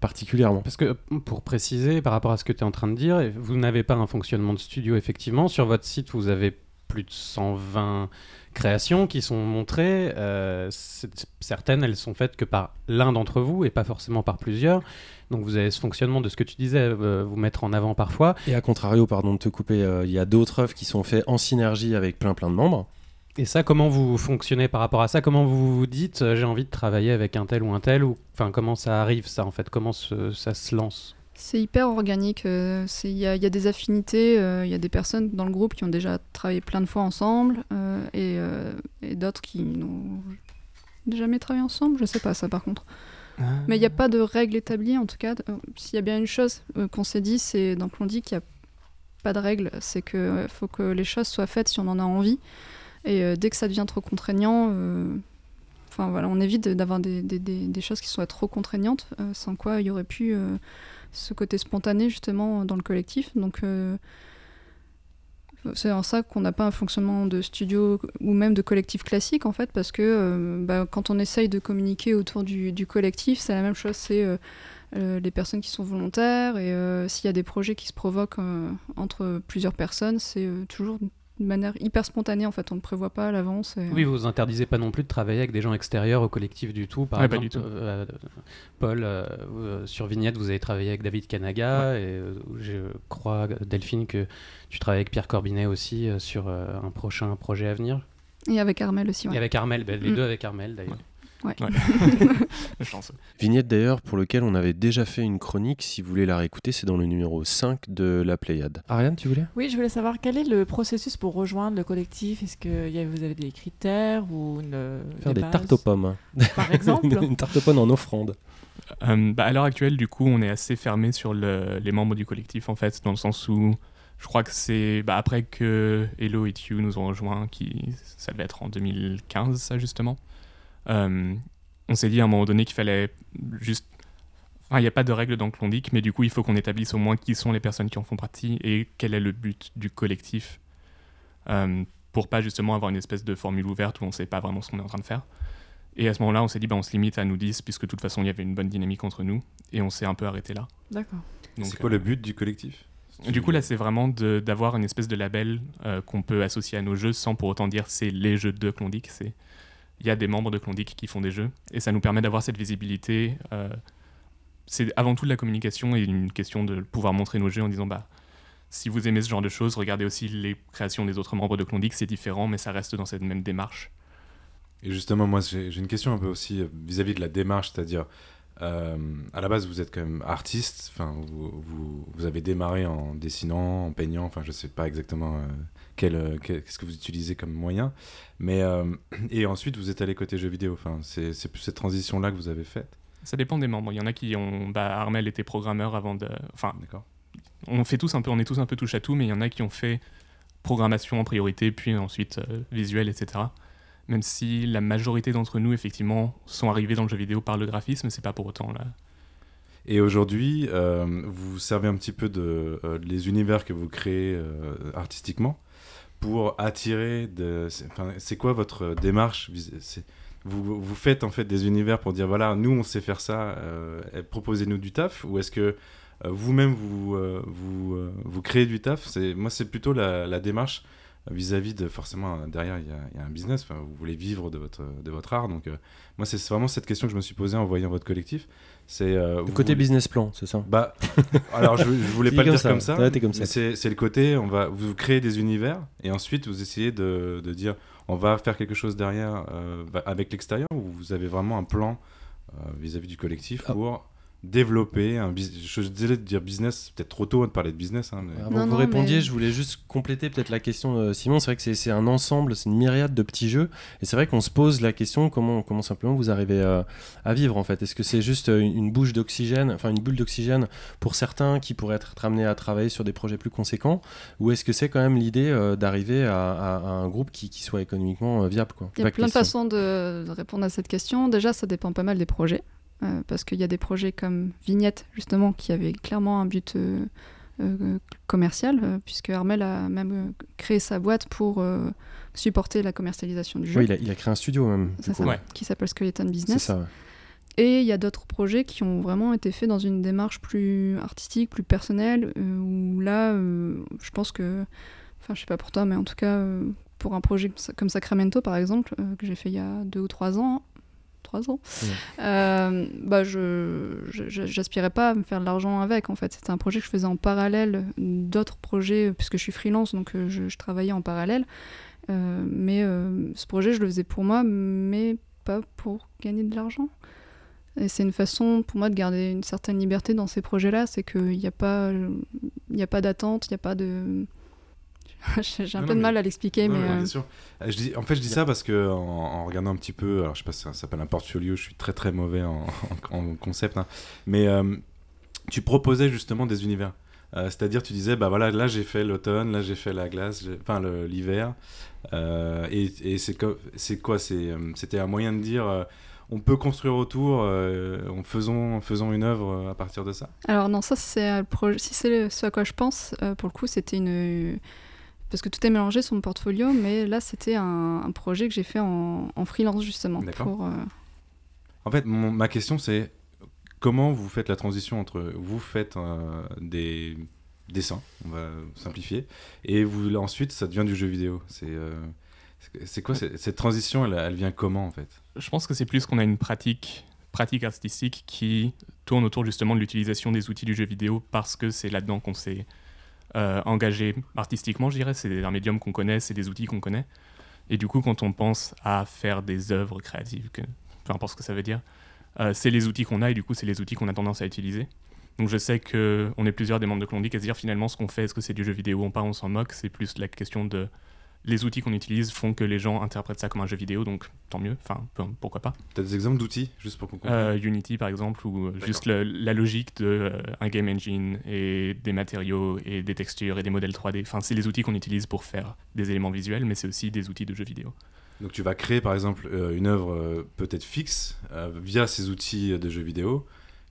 particulièrement. Parce que pour préciser, par rapport à ce que tu es en train de dire, vous n'avez pas un fonctionnement de studio, effectivement. Sur votre site, vous avez plus de 120 créations qui sont montrées. certaines, elles sont faites que par l'un d'entre vous et pas forcément par plusieurs. Donc vous avez ce fonctionnement de ce que tu disais, euh, vous mettre en avant parfois. Et à contrario, pardon de te couper, euh, il y a d'autres œuvres qui sont faites en synergie avec plein plein de membres. Et ça, comment vous fonctionnez par rapport à ça? Comment vous vous dites euh, j'ai envie de travailler avec un tel ou un tel ou enfin comment ça arrive ça en fait? Comment ça se lance? C'est hyper organique. Il y, a des affinités. Il y a des personnes dans le groupe qui ont déjà travaillé plein de fois ensemble et, et d'autres qui n'ont jamais travaillé ensemble. Je sais pas ça par contre. Ah. Mais il n'y a pas de règle établie, en tout cas. Euh, s'il y a bien une chose euh, qu'on s'est dit, c'est donc on dit qu'il n'y a pas de règle, c'est qu'il euh, faut que les choses soient faites si on en a envie. Et dès que ça devient trop contraignant, enfin voilà, on évite d'avoir des, des, des, choses qui soient trop contraignantes, sans quoi il y aurait pu ce côté spontané justement dans le collectif. Donc c'est en ça qu'on n'a pas un fonctionnement de studio ou même de collectif classique en fait, parce que euh, bah, quand on essaye de communiquer autour du, collectif, c'est la même chose. C'est euh, les personnes qui sont volontaires. Et s'il y a des projets qui se provoquent entre plusieurs personnes, c'est toujours de manière hyper spontanée en fait, on ne prévoit pas à l'avance. Oui, vous interdisez pas non plus de travailler avec des gens extérieurs au collectif du tout. Par exemple, Paul, sur Vignette, vous avez travaillé avec David Kanaga et je crois, Delphine, que tu travailles avec Pierre Corbinet aussi sur un prochain projet à venir. Et avec Armel aussi. Et avec Armel, ben, les mm. deux avec Armel d'ailleurs. Ouais. Vignette d'ailleurs pour lequel on avait déjà fait une chronique, si vous voulez la réécouter, c'est dans le numéro 5 de la Pléiade. Ariane, tu voulais? Oui, je voulais savoir quel est le processus pour rejoindre le collectif Est-ce que vous avez des critères ou une, Faire des, tartes aux pommes. Par exemple Une tarte aux pommes en offrande. Euh, bah, à l'heure actuelle, du coup, on est assez fermé sur les membres du collectif, en fait, dans le sens où je crois que c'est bah, après que Hello et You nous ont rejoints, qui, ça devait être en 2015, ça justement. Euh, on s'est dit à un moment donné qu'il fallait juste. Enfin, il n'y a pas de règle dans Klondike, mais du coup, il faut qu'on établisse au moins qui sont les personnes qui en font partie et quel est le but du collectif. Euh, pour pas justement avoir une espèce de formule ouverte où on ne sait pas vraiment ce qu'on est en train de faire. Et à ce moment-là, on s'est dit, bah, on se limite à nous 10, puisque de toute façon, il y avait une bonne dynamique entre nous, et on s'est un peu arrêté là. D'accord. C'est quoi le but du collectif? Du coup, là, c'est vraiment d'avoir une espèce de label euh, qu'on peut associer à nos jeux sans pour autant dire c'est les jeux de Klondike. C'est il y a des membres de Klondike qui font des jeux, et ça nous permet d'avoir cette visibilité. Euh, c'est avant tout de la communication et une question de pouvoir montrer nos jeux en disant bah si vous aimez ce genre de choses, regardez aussi les créations des autres membres de Klondike, c'est différent, mais ça reste dans cette même démarche. Et justement, moi, j'ai une question un peu aussi euh, vis-à-vis de la démarche, c'est-à-dire, euh, à la base, vous êtes quand même artiste, vous, vous, avez démarré en dessinant, en peignant, enfin, je sais pas exactement qu'est-ce que vous utilisez comme moyen. Mais, euh, et ensuite, vous êtes allé côté jeux vidéo. Enfin, c'est plus cette transition-là que vous avez faite Ça dépend des membres. Il y en a qui ont. Bah, Armel était programmeur avant de. Enfin, d'accord. On, fait tous un peu, on est tous un peu touche à tout, mais il y en a qui ont fait programmation en priorité, puis ensuite euh, visuel, etc. Même si la majorité d'entre nous, effectivement, sont arrivés dans le jeu vidéo par le graphisme, c'est pas pour autant là. Et aujourd'hui, vous servez un petit peu de les univers que vous créez artistiquement pour attirer de c'est quoi votre démarche vous, faites en fait des univers pour dire voilà nous on sait faire ça euh, proposez-nous du taf ou est-ce que euh, vous-même vous euh, vous, vous créez du taf? C'est moi c'est plutôt la, démarche vis-à-vis de forcément derrière il y, a un business vous voulez vivre de votre de votre art donc moi c'est vraiment cette question que je me suis posée en voyant votre collectif c'est euh, le côté business plan, c'est ça Bah, alors je, je voulais pas le dire comme ça. comme ça. C'est le côté, on va vous créer des univers et ensuite vous essayez de, de dire, on va faire quelque chose derrière euh, avec l'extérieur ou vous avez vraiment un plan euh, vis-à-vis du collectif ah. pour développer un business. Je disais de dire business, peut-être trop tôt de parler de business. Hein, Avant que vous répondiez, je voulais juste compléter peut-être la question de Simon. C'est vrai que c'est un ensemble, c'est une myriade de petits jeux. Et c'est vrai qu'on se pose la question comment, comment simplement vous arrivez à, vivre en fait? Est-ce que c'est juste une, bouche d'oxygène, enfin une bulle d'oxygène pour certains qui pourraient être amenés à travailler sur des projets plus conséquents? Ou est-ce que c'est quand même l'idée euh, d'arriver à, un groupe qui, soit économiquement euh, viable quoi? Il y a plein de façons de répondre à cette question. Déjà, ça dépend pas mal des projets. Euh, parce qu'il y a des projets comme Vignette, justement, qui avaient clairement un but euh, euh, commercial, puisque Armel a même créé sa boîte pour supporter la commercialisation du jeu. Oui, il a, créé un studio même. Qui s'appelle Skeleton Business. Et il y a d'autres projets qui ont vraiment été faits dans une démarche plus artistique, plus personnelle, où là, je pense que, enfin, je sais pas pour toi, mais en tout cas, pour un projet comme Sacramento, par exemple, que j'ai fait il y a deux ou trois ans, ans, euh, bah je j'aspirais pas à me faire de l'argent avec en fait. C'était un projet que je faisais en parallèle d'autres projets, puisque je suis freelance, donc euh, je, travaillais en parallèle. Euh, mais ce projet, je le faisais pour moi, mais pas pour gagner de l'argent. Et c'est une façon pour moi de garder une certaine liberté dans ces projets-là, c'est qu'il n'y a pas, a pas d'attente, il n'y a pas de J'ai un peu de mal à l'expliquer, mais. Euh, sûr. Euh, je dis, en fait, je dis ça parce que en, regardant un petit peu, alors je sais pas si ça s'appelle un portfolio, je suis très très mauvais en, en concept, hein, mais euh, tu proposais justement des univers. C'est-à-dire, tu disais, bah voilà, là j'ai fait l'automne, là j'ai fait la glace, enfin l'hiver. et, et c'est quoi? C'était un moyen de dire on peut construire autour en, faisant, en faisant une œuvre à partir de ça? Alors non, ça c'est si c'est ce à quoi je pense, pour le coup, c'était une parce que tout est mélangé sur mon portfolio, mais là c'était un, projet que j'ai fait en, freelance justement. Pour, euh, En fait, ma question c'est comment vous faites la transition entre vous faites des dessins, on va simplifier, et vous ensuite ça devient du jeu vidéo. C'est c'est quoi cette transition elle, elle, vient comment en fait? Je pense que c'est plus qu'on a une pratique pratique artistique qui tourne autour justement de l'utilisation des outils du jeu vidéo parce que c'est là-dedans qu'on s'est euh, engagé artistiquement, je dirais. C'est un médium qu'on connaît, c'est des outils qu'on connaît. Et du coup, quand on pense à faire des œuvres créatives, que, peu importe ce que ça veut dire, euh, c'est les outils qu'on a et du coup, c'est les outils qu'on a tendance à utiliser. Donc je sais qu'on est plusieurs des membres de Clondic à se dire finalement ce qu'on fait, est-ce que c'est du jeu vidéo ou pas, on s'en moque. C'est plus la question de les outils qu'on utilise font que les gens interprètent ça comme un jeu vidéo, donc tant mieux, enfin pourquoi pas. Tu as des exemples d'outils, juste pour qu'on comprenne? Euh, Unity par exemple, ou euh, juste la logique de euh, un game engine et des matériaux et des textures et des modèles 3D. Enfin, c'est les outils qu'on utilise pour faire des éléments visuels, mais c'est aussi des outils de jeu vidéo. Donc tu vas créer par exemple une œuvre peut-être fixe via ces outils de jeux vidéo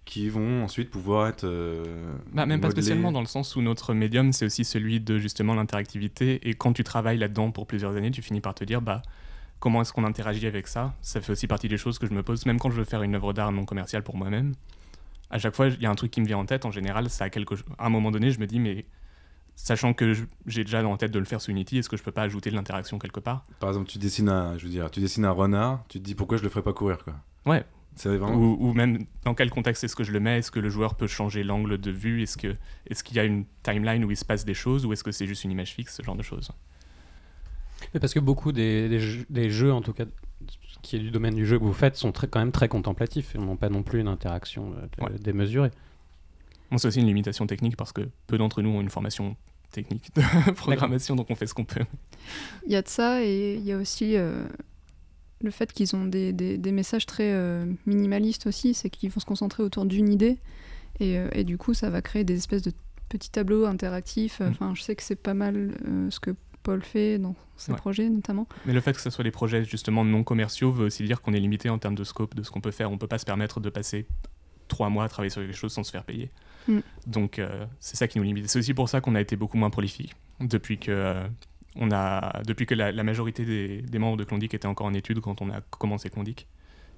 qui vont ensuite pouvoir être. Euh, bah, même pas spécialement dans le sens où notre médium, c'est aussi celui de justement l'interactivité. Et quand tu travailles là-dedans pour plusieurs années, tu finis par te dire, bah, comment est-ce qu'on interagit avec ça? Ça fait aussi partie des choses que je me pose, même quand je veux faire une œuvre d'art non commerciale pour moi-même. À chaque fois, il y a un truc qui me vient en tête. En général, ça a quelque... à un moment donné, je me dis, mais sachant que j'ai déjà en tête de le faire sous Unity, est-ce que je peux pas ajouter de l'interaction quelque part? Par exemple, tu dessines un, je veux dire, tu dessines un renard, tu te dis pourquoi je le ferais pas courir, quoi? Ouais, ou, même dans quel contexte est-ce que je le mets? Est-ce que le joueur peut changer l'angle de vue? Est-ce qu'il est qu'il y a une timeline où il se passe des choses ou est-ce que c'est juste une image fixe, ce genre de choses? Mais Parce que beaucoup des, jeux, en tout cas, qui est du domaine du jeu que vous faites, sont très, quand même très contemplatifs. Ils n'ont pas non plus une interaction euh, démesurée. Bon, c'est aussi une limitation technique parce que peu d'entre nous ont une formation technique de programmation, donc on fait ce qu'on peut. Il y a de ça et il y a aussi euh, le fait qu'ils ont des, des, messages très euh, minimalistes aussi, c'est qu'ils vont se concentrer autour d'une idée. Et, euh, et, du coup, ça va créer des espèces de petits tableaux interactifs. Mm. Enfin, je sais que c'est pas mal euh, ce que Paul fait dans ses projets notamment. Mais le fait que ce soit des projets justement non commerciaux veut aussi dire qu'on est limité en termes de scope de ce qu'on peut faire. On peut pas se permettre de passer trois mois à travailler sur quelque chose sans se faire payer. Mm. Donc c'est ça qui nous limite. C'est aussi pour ça qu'on a été beaucoup moins prolifique depuis que on a, depuis que la, majorité des, membres de Clondic étaient encore en études quand on a commencé Clondic.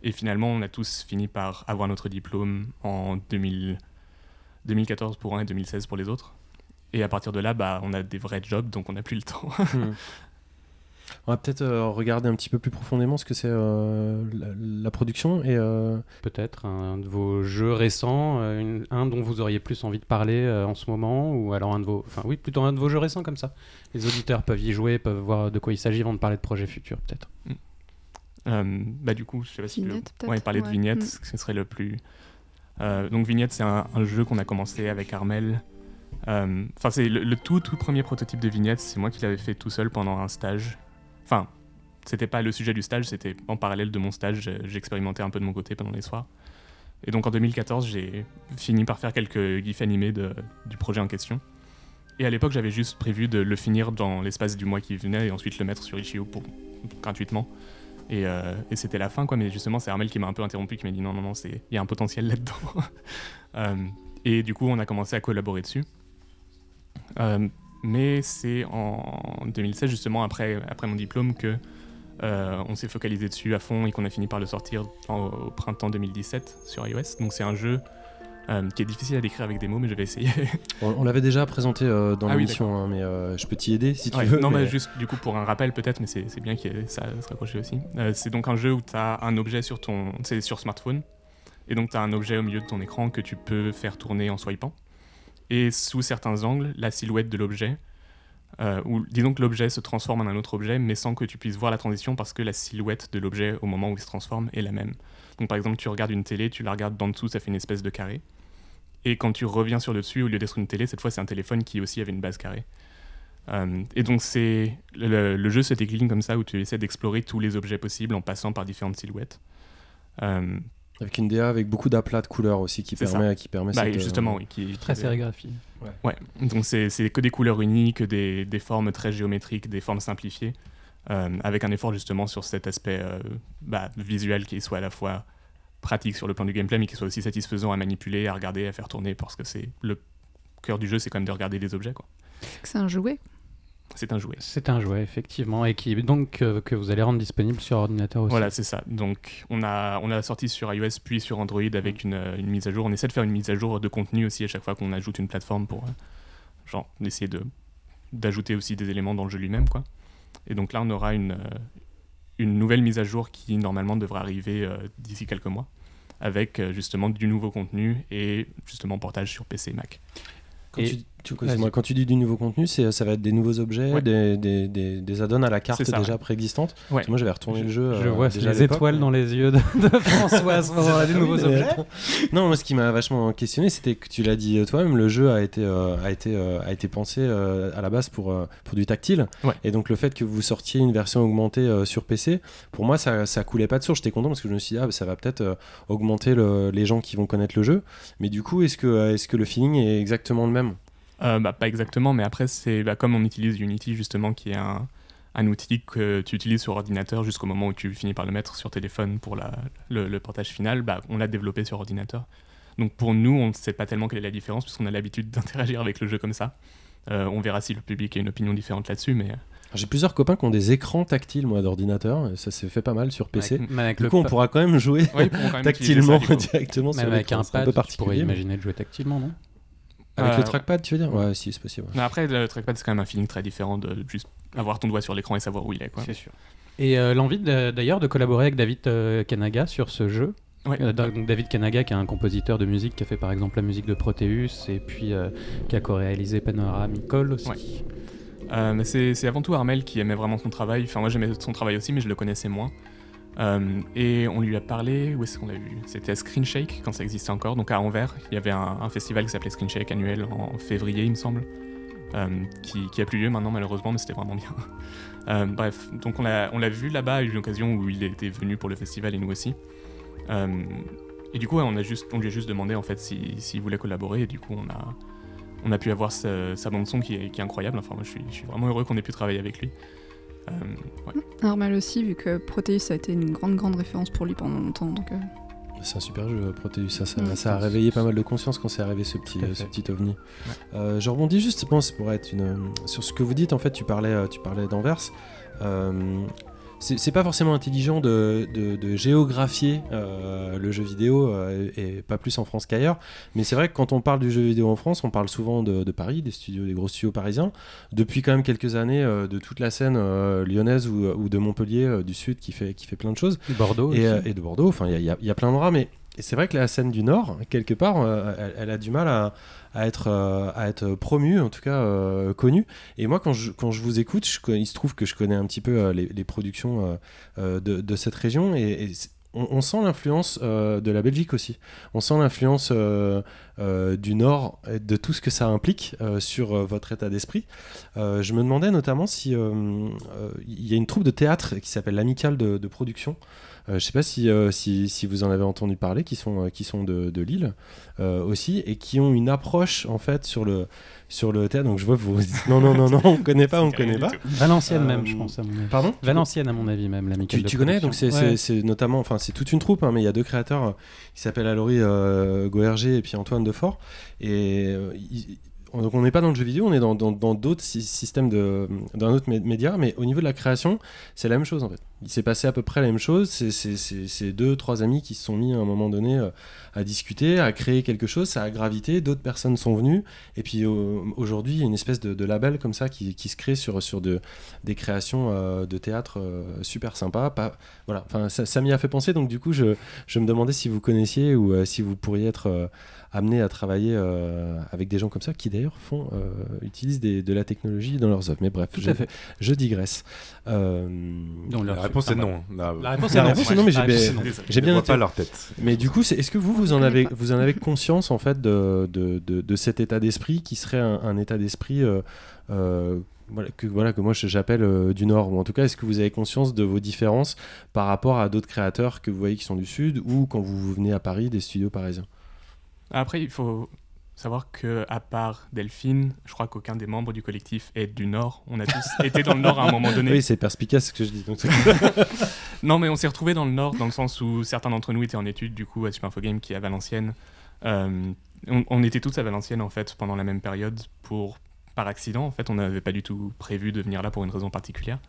Et finalement, on a tous fini par avoir notre diplôme en 2014 pour un et 2016 pour les autres. Et à partir de là, bah, on a des vrais jobs, donc on n'a plus le temps. Hmm. On va peut-être euh, regarder un petit peu plus profondément ce que c'est euh, la, production et euh, peut-être un de vos jeux récents, un dont vous auriez plus envie de parler en ce moment, ou alors un de vos, enfin oui, plutôt un de vos jeux récents comme ça. Les auditeurs peuvent y jouer, peuvent voir de quoi il s'agit avant de parler de projets futurs, peut-être. Mm. bah du coup, je sais pas si Vignette, le... ouais, parler de Vignette, mm. ce serait le plus. donc Vignette, c'est un, jeu qu'on a commencé avec Armel. Enfin, c'est le, le, tout tout premier prototype de Vignette. C'est moi qui l'avais fait tout seul pendant un stage Enfin, c'était pas le sujet du stage, c'était en parallèle de mon stage, j'expérimentais un peu de mon côté pendant les soirs. Et donc en 2014, j'ai fini par faire quelques gifs animés du projet en question. Et à l'époque, j'avais juste prévu de le finir dans l'espace du mois qui venait et ensuite le mettre sur Itch.io pour gratuitement. Euh, et, c'était la fin, quoi. Mais justement, c'est Armel qui m'a un peu interrompu, qui m'a dit non, non, non, il y a un potentiel là-dedans. Euh, et du coup, on a commencé à collaborer dessus. Euh, mais c'est en 2016, justement, après, après mon diplôme, que euh, on s'est focalisé dessus à fond et qu'on a fini par le sortir au printemps 2017 sur iOS. Donc c'est un jeu euh, qui est difficile à décrire avec des mots, mais je vais essayer. on, l'avait déjà présenté euh, dans ah l'émission, hein, mais je peux t'y aider si tu veux. Non, mais... juste du coup pour un rappel peut-être, mais c'est bien que ça se rapproche aussi. c'est donc un jeu où tu as un objet sur ton, c'est sur smartphone, et donc tu as un objet au milieu de ton écran que tu peux faire tourner en swipant et sous certains angles, la silhouette de l'objet, euh, ou disons que l'objet se transforme en un autre objet, mais sans que tu puisses voir la transition parce que la silhouette de l'objet au moment où il se transforme est la même. Donc par exemple, tu regardes une télé, tu la regardes d'en dessous, ça fait une espèce de carré. Et quand tu reviens sur le dessus, au lieu d'être une télé, cette fois c'est un téléphone qui aussi avait une base carrée. Euh, et donc c'est le, jeu se décline comme ça où tu essaies d'explorer tous les objets possibles en passant par différentes silhouettes. Euh, avec une DA avec beaucoup d'aplats de couleurs aussi qui permet, qui permet bah, justement, oui, qui, très sérigraphie. Ouais. ouais. Donc c'est que des couleurs uniques, des, des, formes très géométriques, des formes simplifiées, euh, avec un effort justement sur cet aspect euh, bah, visuel qui soit à la fois pratique sur le plan du gameplay, mais qui soit aussi satisfaisant à manipuler, à regarder, à faire tourner, parce que c'est le cœur du jeu, c'est quand même de regarder des objets. C'est un jouet C'est un jouet. C'est un jouet, effectivement, et qui donc euh, que vous allez rendre disponible sur ordinateur aussi. Voilà, c'est ça. Donc, on a, on a sorti sur iOS puis sur Android avec une, euh, une mise à jour. On essaie de faire une mise à jour de contenu aussi à chaque fois qu'on ajoute une plateforme pour, euh, genre, essayer de d'ajouter aussi des éléments dans le jeu lui-même, quoi. Et donc là, on aura une, une nouvelle mise à jour qui normalement devrait arriver d'ici quelques mois, avec justement du nouveau contenu et justement portage sur PC et Mac. Quand, tu, quand tu dis du nouveau contenu, c'est, ça va être des nouveaux objets, des, des, des, des add-ons à la carte déjà préexistantes. Moi, j'avais retourné le jeu. Je euh, vois déjà les étoiles dans les yeux de, François à des nouveaux objets. non, moi, ce qui m'a vachement questionné, c'était que tu l'as dit euh, toi-même, le jeu a été, euh, a été, a été pensé à la base pour, pour du tactile. Et donc, le fait que vous sortiez une version augmentée sur PC, pour moi, ça, ça coulait pas de source. J'étais content parce que je me suis dit, ah, bah, ça va peut-être augmenter le, les gens qui vont connaître le jeu. Mais du coup, est-ce que, est-ce que le feeling est exactement le même? Euh, bah, Pas exactement, mais après, c'est bah, comme on utilise Unity, justement, qui est un, un outil que tu utilises sur ordinateur jusqu'au moment où tu finis par le mettre sur téléphone pour la, le, portage final, bah, on l'a développé sur ordinateur. Donc pour nous, on ne sait pas tellement quelle est la différence, puisqu'on a l'habitude d'interagir avec le jeu comme ça. Euh, on verra si le public a une opinion différente là-dessus, mais... Euh, J'ai plusieurs copains qui ont des écrans tactiles, moi, d'ordinateur. Ça s'est fait pas mal sur PC. du coup, on pourra quand même jouer tactilement directement sur avec un pad, un peu Tu pourrais imaginer de jouer tactilement, non? Avec le euh, trackpad, tu veux dire? Ouais, si, c'est possible. Mais après, le trackpad, c'est quand même un feeling très différent de juste avoir ton doigt sur l'écran et savoir où il est. C'est sûr. Et euh, l'envie d'ailleurs de collaborer avec David euh, Kanaga sur ce jeu. David Kanaga, qui est un compositeur de musique, qui a fait par exemple la musique de Proteus et puis qui a co-réalisé Nicole aussi. mais c'est avant tout Armel qui aimait vraiment son travail. Enfin, moi j'aimais son travail aussi, mais je le connaissais moins. Euh, et on lui a parlé, où est-ce qu'on l'a vu? C'était à Screen Shake, quand ça existait encore, donc à Anvers. Il y avait un, festival qui s'appelait Screen Shake annuel en février, il me semble, euh, qui, qui, a plus lieu maintenant malheureusement, mais c'était vraiment bien. Euh, bref, donc on l'a vu là-bas, eu l'occasion où il était venu pour le festival et nous aussi. et du coup, on, a juste, on lui a juste demandé en fait s'il si, voulait collaborer, et du coup, on a, pu avoir sa, bande-son qui est, incroyable. Enfin, moi, je suis vraiment heureux qu'on ait pu travailler avec lui. Euh, Normal aussi, vu que Proteus a été une grande, grande référence pour lui pendant longtemps. Donc, euh. C'est un super jeu, Proteus. Ça, ça, a réveillé pas mal de conscience quand c'est arrivé ce petit, ce petit ovni. Euh, je rebondis juste, pense, pour être une, sur ce que vous dites. En fait, tu parlais, tu parlais d'Anvers c'est pas forcément intelligent de, géographier euh, le jeu vidéo euh, et pas plus en France qu'ailleurs. Mais c'est vrai que quand on parle du jeu vidéo en France, on parle souvent de, Paris, des studios, des gros studios parisiens. Depuis quand même quelques années, euh, de toute la scène lyonnaise ou, de Montpellier du sud qui fait, qui fait plein de choses. Bordeaux et, et de Bordeaux. Enfin, il y, y, a plein d'endroits, mais c'est vrai que la scène du Nord, quelque part, elle, a du mal à, à être, euh, à être promu, en tout cas euh, connu. Et moi, quand je, quand je vous écoute, il se trouve que je connais un petit peu euh, les, productions de, de, cette région et, on, sent l'influence de la Belgique aussi. On sent l'influence du Nord et de tout ce que ça implique sur votre état d'esprit. je me demandais notamment si il y a une troupe de théâtre qui s'appelle l'Amicale de, de, production. Je ne sais pas si, si, si, vous en avez entendu parler, qui sont, qui sont de, de Lille. Euh, aussi et qui ont une approche en fait sur le sur le théâtre. Donc je vois vous non non non non on connaît pas on connaît pas. Valenciennes même je pense à mon avis. Pardon? Valenciennes à mon avis même la Tu, tu connais? Donc c'est notamment enfin c'est toute une troupe hein, mais il y a deux créateurs euh, qui s'appellent Alory euh, Goerger et puis Antoine Defort et donc on n'est pas dans le jeu vidéo, on est dans d'autres systèmes de dans d'autres médias, mais au niveau de la création, c'est la même chose en fait. Il s'est passé à peu près la même chose. C'est deux, trois amis qui se sont mis à un moment donné euh, à discuter, à créer quelque chose. Ça a gravité, d'autres personnes sont venues. Et puis aujourd'hui, il y a une espèce de, label comme ça qui, se crée sur, sur de, des créations euh, de théâtre euh, super sympas. Pas, voilà, enfin, ça m'y a fait penser. Donc du coup, je, je, me demandais si vous connaissiez ou si vous pourriez être amené à travailler euh, avec des gens comme ça qui d'ailleurs font euh, utilisent de la technologie dans leurs œuvres. Mais bref, je, je, digresse. Euh, la réponse est non. La, réponse est non, mais j'ai bien, pas leur tête. Mais du coup, est-ce que vous vous en avez vous en avez conscience en fait de, de, de, cet état d'esprit qui serait un, état d'esprit voilà, que, voilà, que moi j'appelle du Nord, ou en tout cas, est-ce que vous avez conscience de vos différences par rapport à d'autres créateurs que vous voyez qui sont du Sud, ou quand vous venez à Paris, des studios parisiens? Après, il faut savoir que à part Delphine, je crois qu'aucun des membres du collectif est du Nord. On a tous été dans le Nord à un moment donné. Oui, c'est perspicace ce que je dis. non, mais on s'est retrouvés dans le Nord dans le sens où certains d'entre nous étaient en études, du coup, à Super Info Game qui est à Valenciennes. Euh, on, était tous à Valenciennes en fait pendant la même période pour par accident. En fait, on n'avait pas du tout prévu de venir là pour une raison particulière.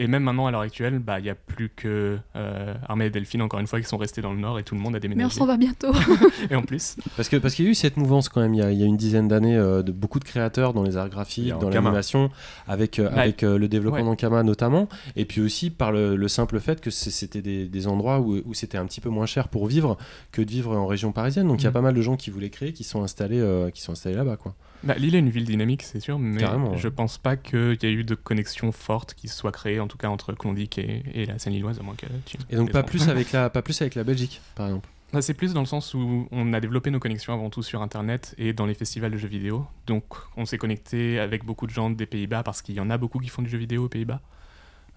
Et même maintenant, à l'heure actuelle, bah, il n'y a plus que euh, Armée et Delphine, encore une fois, qui sont restés dans le Nord et tout le monde a déménagé. Mais on s'en va bientôt. et en plus. Parce qu'il parce qu'il y a eu cette mouvance quand même, il y a, il y a une dizaine d'années, euh, de beaucoup de créateurs dans les arts graphiques, dans l'animation, avec, euh, avec euh, le développement Ouais. d'Ankama notamment, et puis aussi par le, le simple fait que c'était des, des endroits où, où c'était un petit peu moins cher pour vivre que de vivre en région parisienne. Donc il y a Mhm. pas mal de gens qui voulaient créer, qui sont installés, euh, qui sont installés là-bas. quoi. Bah, Lille est une ville dynamique, c'est sûr, mais Carrément, ouais. je pense pas qu'il y ait eu de connexion forte qui soit créée, en tout cas entre Klondike et, et la Seine-Lilloise, à moins que tu. Et donc pas plus, avec la, pas plus avec la Belgique, par exemple. Bah, c'est plus dans le sens où on a développé nos connexions avant tout sur Internet et dans les festivals de jeux vidéo. Donc on s'est connecté avec beaucoup de gens des Pays-Bas parce qu'il y en a beaucoup qui font du jeu vidéo aux Pays-Bas.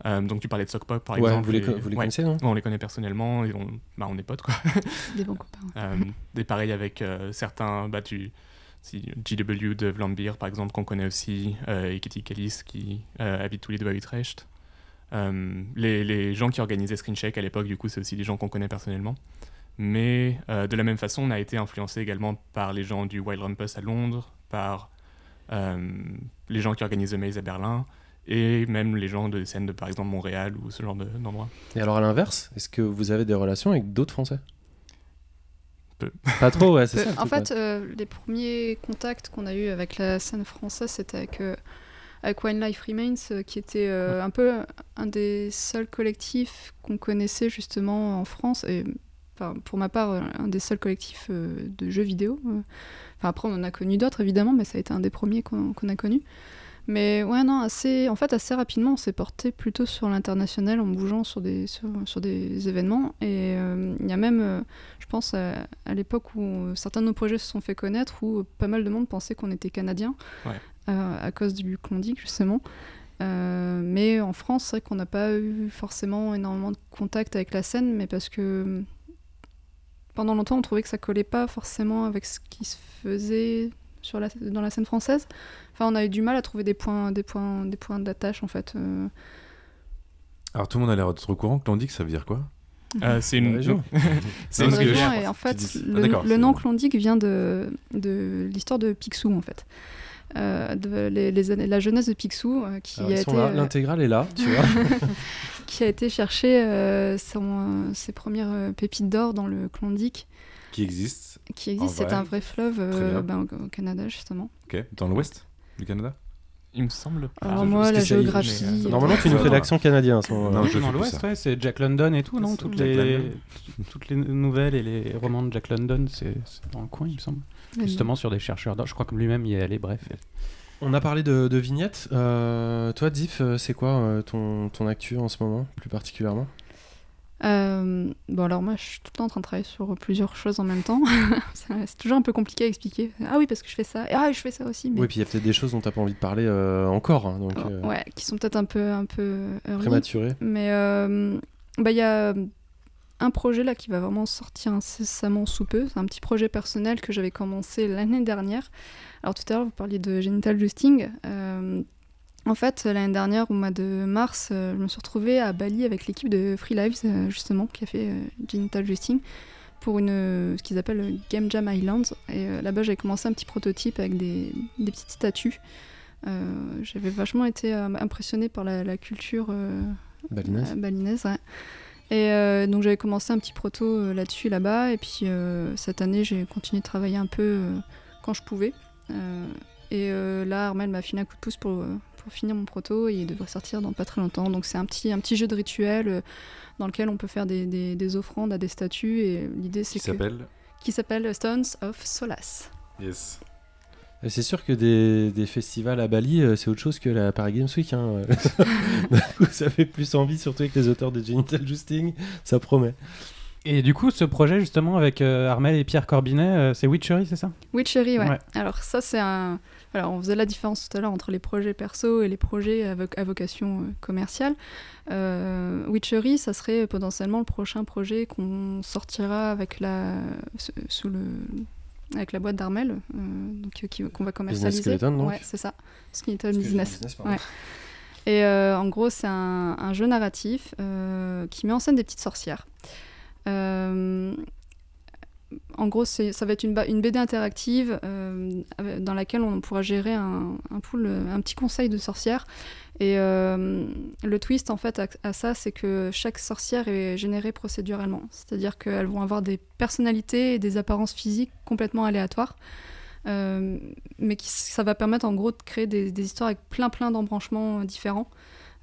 Euh, donc tu parlais de Sockpop par Ouais, exemple. vous les, vous les ouais. connaissez, non? Ouais, on les connaît personnellement et on, bah, on est potes quoi. Des bons copains. Euh, et pareil avec euh, certains, bah, tu, GW de Vlambeer par exemple, qu'on connaît aussi, euh, et Kitty Callis qui euh, habitent tous les deux à Utrecht. Euh, les, les gens qui organisaient Screencheck à l'époque, du coup, c'est aussi des gens qu'on connaît personnellement. Mais de la même façon, on a été influencé également par les gens du Wild Rumpus à Londres, par les gens qui organisent The Maze à Berlin, et même les gens de scène de, par exemple, Montréal ou ce genre de- d'endroit. Et alors à l'inverse, est-ce que vous avez des relations avec d'autres Français? Peu. Pas trop, ouais, c'est Peu- ça. en fait, euh, les premiers contacts qu'on a eu avec la scène française, c'était avec, euh, avec Wine Life Remains, euh, qui était euh, un peu un des seuls collectifs qu'on connaissait justement en France, et enfin, pour ma part, euh, un des seuls collectifs euh, de jeux vidéo. euh. Enfin, après, on en a connu d'autres, évidemment, mais ça a été un des premiers qu'on qu'on a connus. Mais ouais, non, assez, en fait, assez rapidement, on s'est porté plutôt sur l'international en bougeant sur des, sur, sur des événements. Et euh, il y a même, euh, je pense, à, à l'époque où certains de nos projets se sont fait connaître, où pas mal de monde pensait qu'on était canadiens, Ouais. euh, à cause du Klondike, justement. Mais en France, c'est vrai qu'on n'a pas eu forcément énormément de contact avec la scène, mais parce que pendant longtemps, on trouvait que ça collait pas forcément avec ce qui se faisait sur la, dans la scène française. Enfin, on a eu du mal à trouver des points, des points, des points d'attache en fait. euh. Alors tout le monde a l'air d'être au courant. Klondike, ça veut dire quoi? Euh, c'est une. région. c'est une région, et en fait, dis- le, Ah, le nom Klondike vient de, de l'histoire de Picsou en fait. Euh, de les, les années- la jeunesse de Picsou euh, qui, Alors, a été, là, l'intégrale est là, tu vois. qui a été chercher euh, son- euh, ses premières euh, pépites d'or dans le Klondike, Qui existe qui existe. C'est un vrai fleuve euh, ben, au, au Canada justement. Ok. Dans l'ouest du Canada? Il me semble pas. Alors moi, la géographie. mais, euh, euh, Normalement, tu nous fais Ouais. l'accent canadien à ce moment-là. Non, je fais dans l'Ouest, ouais, c'est Jack London et tout, non toutes Jack les, London. toutes les nouvelles et les romans de Jack London, c'est dans le coin, il me semble. mais Justement sur des chercheurs d'or. Je crois que lui-même y est allé, bref. On a parlé de, de vignettes. Euh, toi, Diff, c'est quoi ton, ton actu en ce moment, plus particulièrement? Euh, bon, alors moi, je suis tout le temps en train de travailler sur plusieurs choses en même temps. C'est toujours un peu compliqué à expliquer. Ah oui, parce que je fais ça. Et ah, je fais ça aussi. Mais... Oui, puis il y a peut-être des choses dont tu n'as pas envie de parler euh, encore, hein, donc euh, Ouais, qui sont peut-être un peu, un peu early. prématuré. Mais bah, il y a un projet là qui va vraiment sortir incessamment sous peu. C'est un petit projet personnel que j'avais commencé l'année dernière. Alors tout à l'heure, vous parliez de genital justing. En fait, l'année dernière, au mois de mars, euh, je me suis retrouvée à Bali avec l'équipe de Free Lives, euh, justement, qui a fait euh, Genital Justing, pour une, ce qu'ils appellent Game Jam Island. Et là-bas, j'avais commencé un petit prototype avec des, des petites statues. Euh, J'avais vachement été impressionnée par la, la culture euh, Balinaise. balinaise, ouais. Et euh, donc j'avais commencé un petit proto là-dessus là-bas. Et puis cette année, j'ai continué de travailler un peu quand je pouvais. Et là, Armel m'a filé un coup de pouce pour, pour finir mon proto. Et il devrait sortir dans pas très longtemps. Donc c'est un petit, un petit jeu de rituel euh, dans lequel on peut faire des, des- des offrandes à des statues. Et l'idée, c'est Qui que. s'appelle Qui s'appelle Stones of Solace. Yes. Et C'est sûr que des, des festivals à Bali, euh, c'est autre chose que la Paris Games Week. Hein. D'un coup, ça fait plus envie, surtout avec les auteurs de Genital Justing. Ça promet. Et du coup, ce projet justement avec euh, Armel et Pierre Corbinet, euh, c'est Witchery, c'est ça? Witchery, ouais. Ouais. Alors ça, c'est un... Voilà, on faisait la différence tout à l'heure entre les projets perso et les projets à, vo- à vocation euh, commerciale. Euh, Witchery, ça serait potentiellement le prochain projet qu'on sortira avec la... sous le... avec la boîte d'Armel, euh, euh, qu'on va commercialiser. Skeleton, donc Ouais, c'est ça. Skeleton Business. Ouais. Et euh, en gros, c'est un, un jeu narratif qui met en scène des petites sorcières. Euh, en gros, ça va être une, BD interactive dans laquelle on pourra gérer un, un, petit conseil de sorcières. Et le twist, en fait, à, ça, c'est que chaque sorcière est générée procéduralement. C'est-à-dire qu'elles vont avoir des personnalités et des apparences physiques complètement aléatoires. mais qui, ça va permettre en gros de créer des, histoires avec plein plein d'embranchements différents.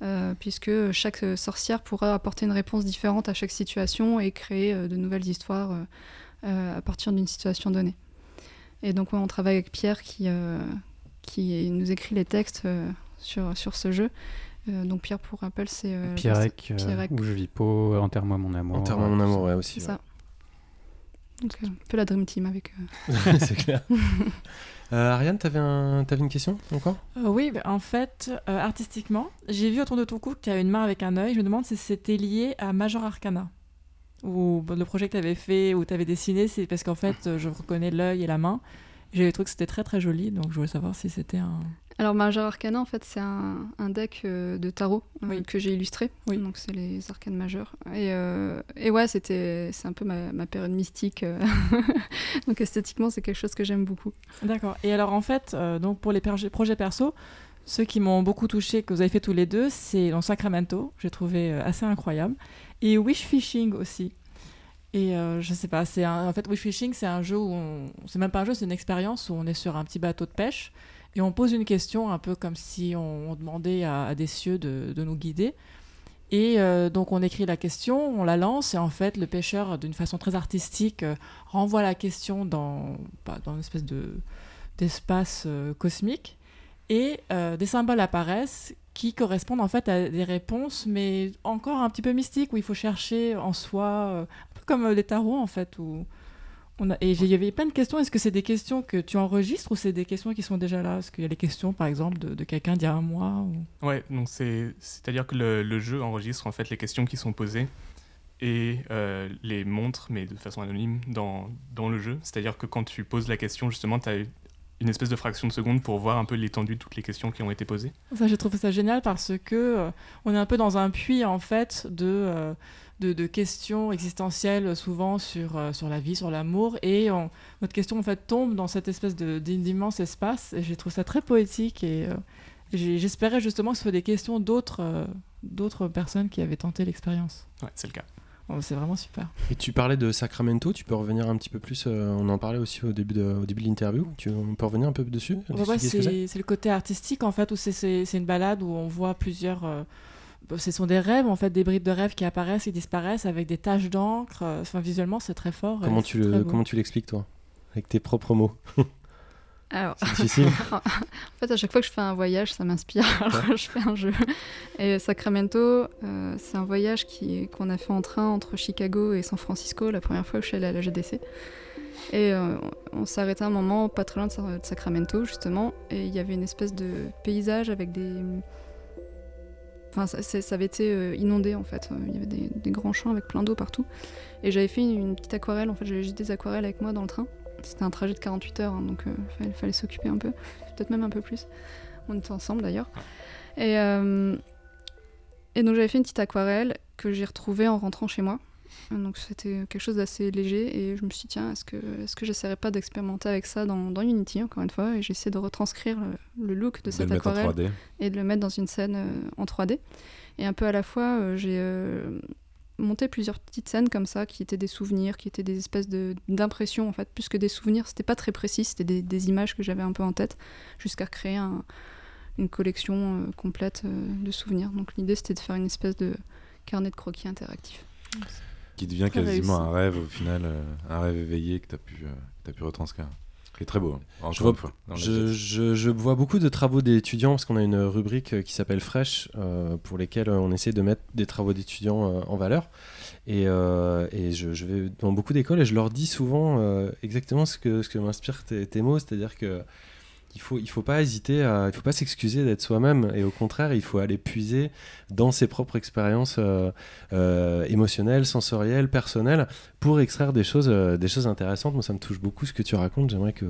Euh, puisque chaque sorcière pourra apporter une réponse différente à chaque situation et créer euh, de nouvelles histoires euh, à partir d'une situation donnée. Et donc on travaille avec Pierre qui, qui nous écrit les textes sur, sur ce jeu. donc Pierre, pour rappel, c'est... Pierrec, où je vis pas, Enterre-moi mon amour. Enterre-moi mon amour, ouais, aussi. C'est ça. Donc un peu la Dream Team avec... c'est clair. Euh, Ariane, tu avais, un... une question encore? Euh, Oui, bah, en fait, euh, artistiquement, j'ai vu autour de ton cou que tu as une main avec un œil. Je me demande si c'était lié à Major Arcana. Ou le projet que tu avais fait, ou tu avais dessiné, c'est parce qu'en fait, je reconnais l'œil et la main. J'ai trouvé que c'était très très joli, donc je voulais savoir si c'était un. Alors Major Arcana, en fait, c'est un, deck euh, de tarot euh, que j'ai illustré. Oui. Donc c'est les arcanes majeurs. Et, euh, et ouais, c'était c'est un peu ma, période mystique. donc esthétiquement, c'est quelque chose que j'aime beaucoup. D'accord. Et alors en fait, donc pour les projets perso, ceux qui m'ont beaucoup touché, que vous avez fait tous les deux, c'est dans Sacramento. J'ai trouvé assez incroyable. Et Wish Fishing aussi. Et je sais pas, en fait Wish Fishing, c'est un jeu où on... c'est même pas un jeu, c'est une expérience où on est sur un petit bateau de pêche et on pose une question un peu comme si on, demandait à, des cieux de, nous guider. Et euh, donc on écrit la question, on la lance, et en fait le pêcheur, d'une façon très artistique, euh, renvoie la question dans, bah, dans une espèce de, d'espace euh, cosmique. Et des symboles apparaissent qui correspondent en fait à des réponses, mais encore un petit peu mystiques, où il faut chercher en soi, un peu comme les tarots en fait, et il y avait plein de questions. Est-ce que c'est des questions que tu enregistres ou c'est des questions qui sont déjà là? Est-ce qu'il y a les questions, par exemple, de, quelqu'un d'il y a un mois ou... Ouais, donc c'est, c'est-à-dire que le, jeu enregistre en fait les questions qui sont posées et euh, les montre, mais de façon anonyme, dans, dans le jeu. C'est-à-dire que quand tu poses la question, justement, tu as une espèce de fraction de seconde pour voir un peu l'étendue de toutes les questions qui ont été posées. Ça, j'ai trouvé ça génial parce que euh, on est un peu dans un puits, en fait, de... Euh, de, questions existentielles souvent sur, euh, sur la vie, sur l'amour. Et notre question en fait tombe dans cette espèce d'immense espace. Et j'ai trouvé ça très poétique et j'espérais justement que ce soit des questions d'autres d'autres personnes qui avaient tenté l'expérience. Ouais, c'est le cas. C'est vraiment super. Et tu parlais de Sacramento, tu peux revenir un petit peu plus, on en parlait aussi au début de, au début de l'interview, on peut revenir un peu dessus C'est le côté artistique en fait, où c'est une balade où on voit plusieurs ce sont des rêves, en fait, des bribes de rêves qui apparaissent et disparaissent avec des taches d'encre. Enfin, visuellement, c'est très fort. Comment, tu, le, comment tu l'expliques, toi? Avec tes propres mots alors, difficile. en fait, à chaque fois que je fais un voyage, ça m'inspire. Alors, je fais un jeu. Et Sacramento, euh, c'est un voyage qu'on a fait en train entre Chicago et San Francisco la première fois que je suis allée à la GDC. Et euh, on s'est arrêté un moment pas très loin de Sacramento, justement. Et il y avait une espèce de paysage avec des, Enfin, ça, avait été euh, inondé en fait. Il y avait des, grands champs avec plein d'eau partout. Et j'avais fait une, petite aquarelle. En fait, j'avais juste des aquarelles avec moi dans le train. C'était un trajet de 48 heures, hein, donc il euh, fallait, s'occuper un peu. Peut-être même un peu plus. On était ensemble d'ailleurs. Et, euh, et donc j'avais fait une petite aquarelle que j'ai retrouvée en rentrant chez moi. Donc c'était quelque chose d'assez léger et je me suis dit tiens est-ce que est-ce que j'essaierais pas d'expérimenter avec ça dans, dans, Unity encore une fois? Et j'ai essayé de retranscrire le, look de, cette aquarelle et de le mettre dans une scène euh, en 3D et un peu à la fois euh, j'ai euh, monté plusieurs petites scènes comme ça qui étaient des souvenirs qui étaient des espèces de d'impressions en fait plus que des souvenirs. C'était pas très précis c'était des, des, images que j'avais un peu en tête jusqu'à créer un, une collection complète de souvenirs. Donc l'idée c'était de faire une espèce de carnet de croquis interactif. Qui devient quasiment un rêve au final, euh, un rêve éveillé que tu as, pu, euh, as pu retranscrire. C'est très beau. Hein. Je vois, fois, je, je, je, vois beaucoup de travaux d'étudiants parce qu'on a une rubrique euh, qui s'appelle Fresh pour lesquelles on essaie de mettre des travaux d'étudiants en valeur. Et, et je, je, vais dans beaucoup d'écoles et je leur dis souvent exactement ce que, ce que m'inspirent tes, tes, mots, c'est-à-dire que il faut, il faut pas hésiter, à, il faut pas s'excuser d'être soi-même, et au contraire, il faut aller puiser dans ses propres expériences euh, euh, émotionnelles, sensorielles, personnelles, pour extraire des choses, euh, des choses intéressantes. Moi, ça me touche beaucoup ce que tu racontes. J'aimerais que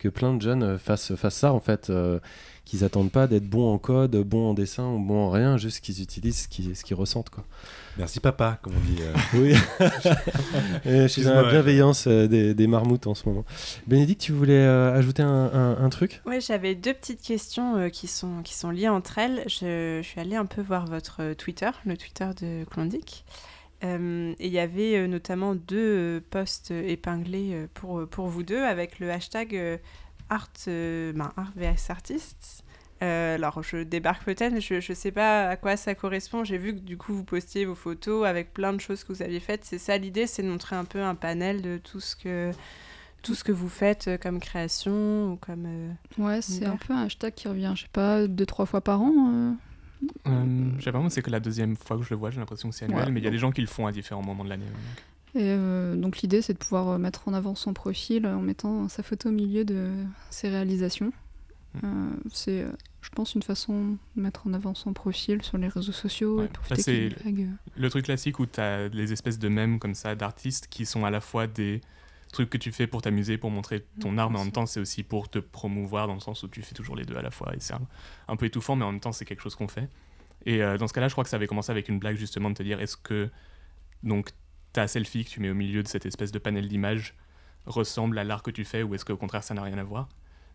que plein de jeunes fassent, fassent ça en fait, qu'ils attendent pas d'être bons en code, bons en dessin ou bons en rien, juste qu'ils utilisent ce qu'ils, ce qu'ils ressentent quoi. Merci papa, comme on dit. Oui, je suis dans la bienveillance des, des, marmoutes en ce moment. Bénédicte, tu voulais ajouter un, un, truc? Oui, j'avais deux petites questions qui, sont, qui sont liées entre elles. Je, je, suis allée un peu voir votre Twitter, le Twitter de Klondike. Euh, et il y avait euh, notamment deux euh, posts épinglés pour, pour vous deux avec le hashtag art, ben, art vs artistes. alors je débarque peut-être, je ne sais pas à quoi ça correspond. J'ai vu que du coup vous postiez vos photos avec plein de choses que vous aviez faites. C'est ça l'idée, c'est de montrer un peu un panel de tout ce que tout ce que vous faites comme création ou comme. ouais, c'est un peu un hashtag qui revient, je sais pas, deux trois fois par an. Euh, je sais pas, c'est que la deuxième fois que je le vois, j'ai l'impression que c'est annuel, mais il y a des gens qui le font à différents moments de l'année. Et euh, donc l'idée, c'est de pouvoir euh, mettre en avant son profil en mettant sa photo au milieu de ses réalisations. Mm. c'est, je pense, une façon de mettre en avant son profil sur les réseaux sociaux. c'est le truc classique où tu as les espèces de mèmes comme ça d'artistes qui sont à la fois des truc que tu fais pour t'amuser, pour montrer ton art, mais en même temps, c'est aussi pour te promouvoir dans le sens où tu fais toujours les deux à la fois. Et c'est un, peu étouffant, mais en même temps, c'est quelque chose qu'on fait. Et euh, dans ce cas-là, je crois que ça avait commencé avec une blague justement de te dire est-ce que donc ta selfie que tu mets au milieu de cette espèce de panel d'images ressemble à l'art que tu fais ou est-ce qu'au contraire ça n'a rien à voir?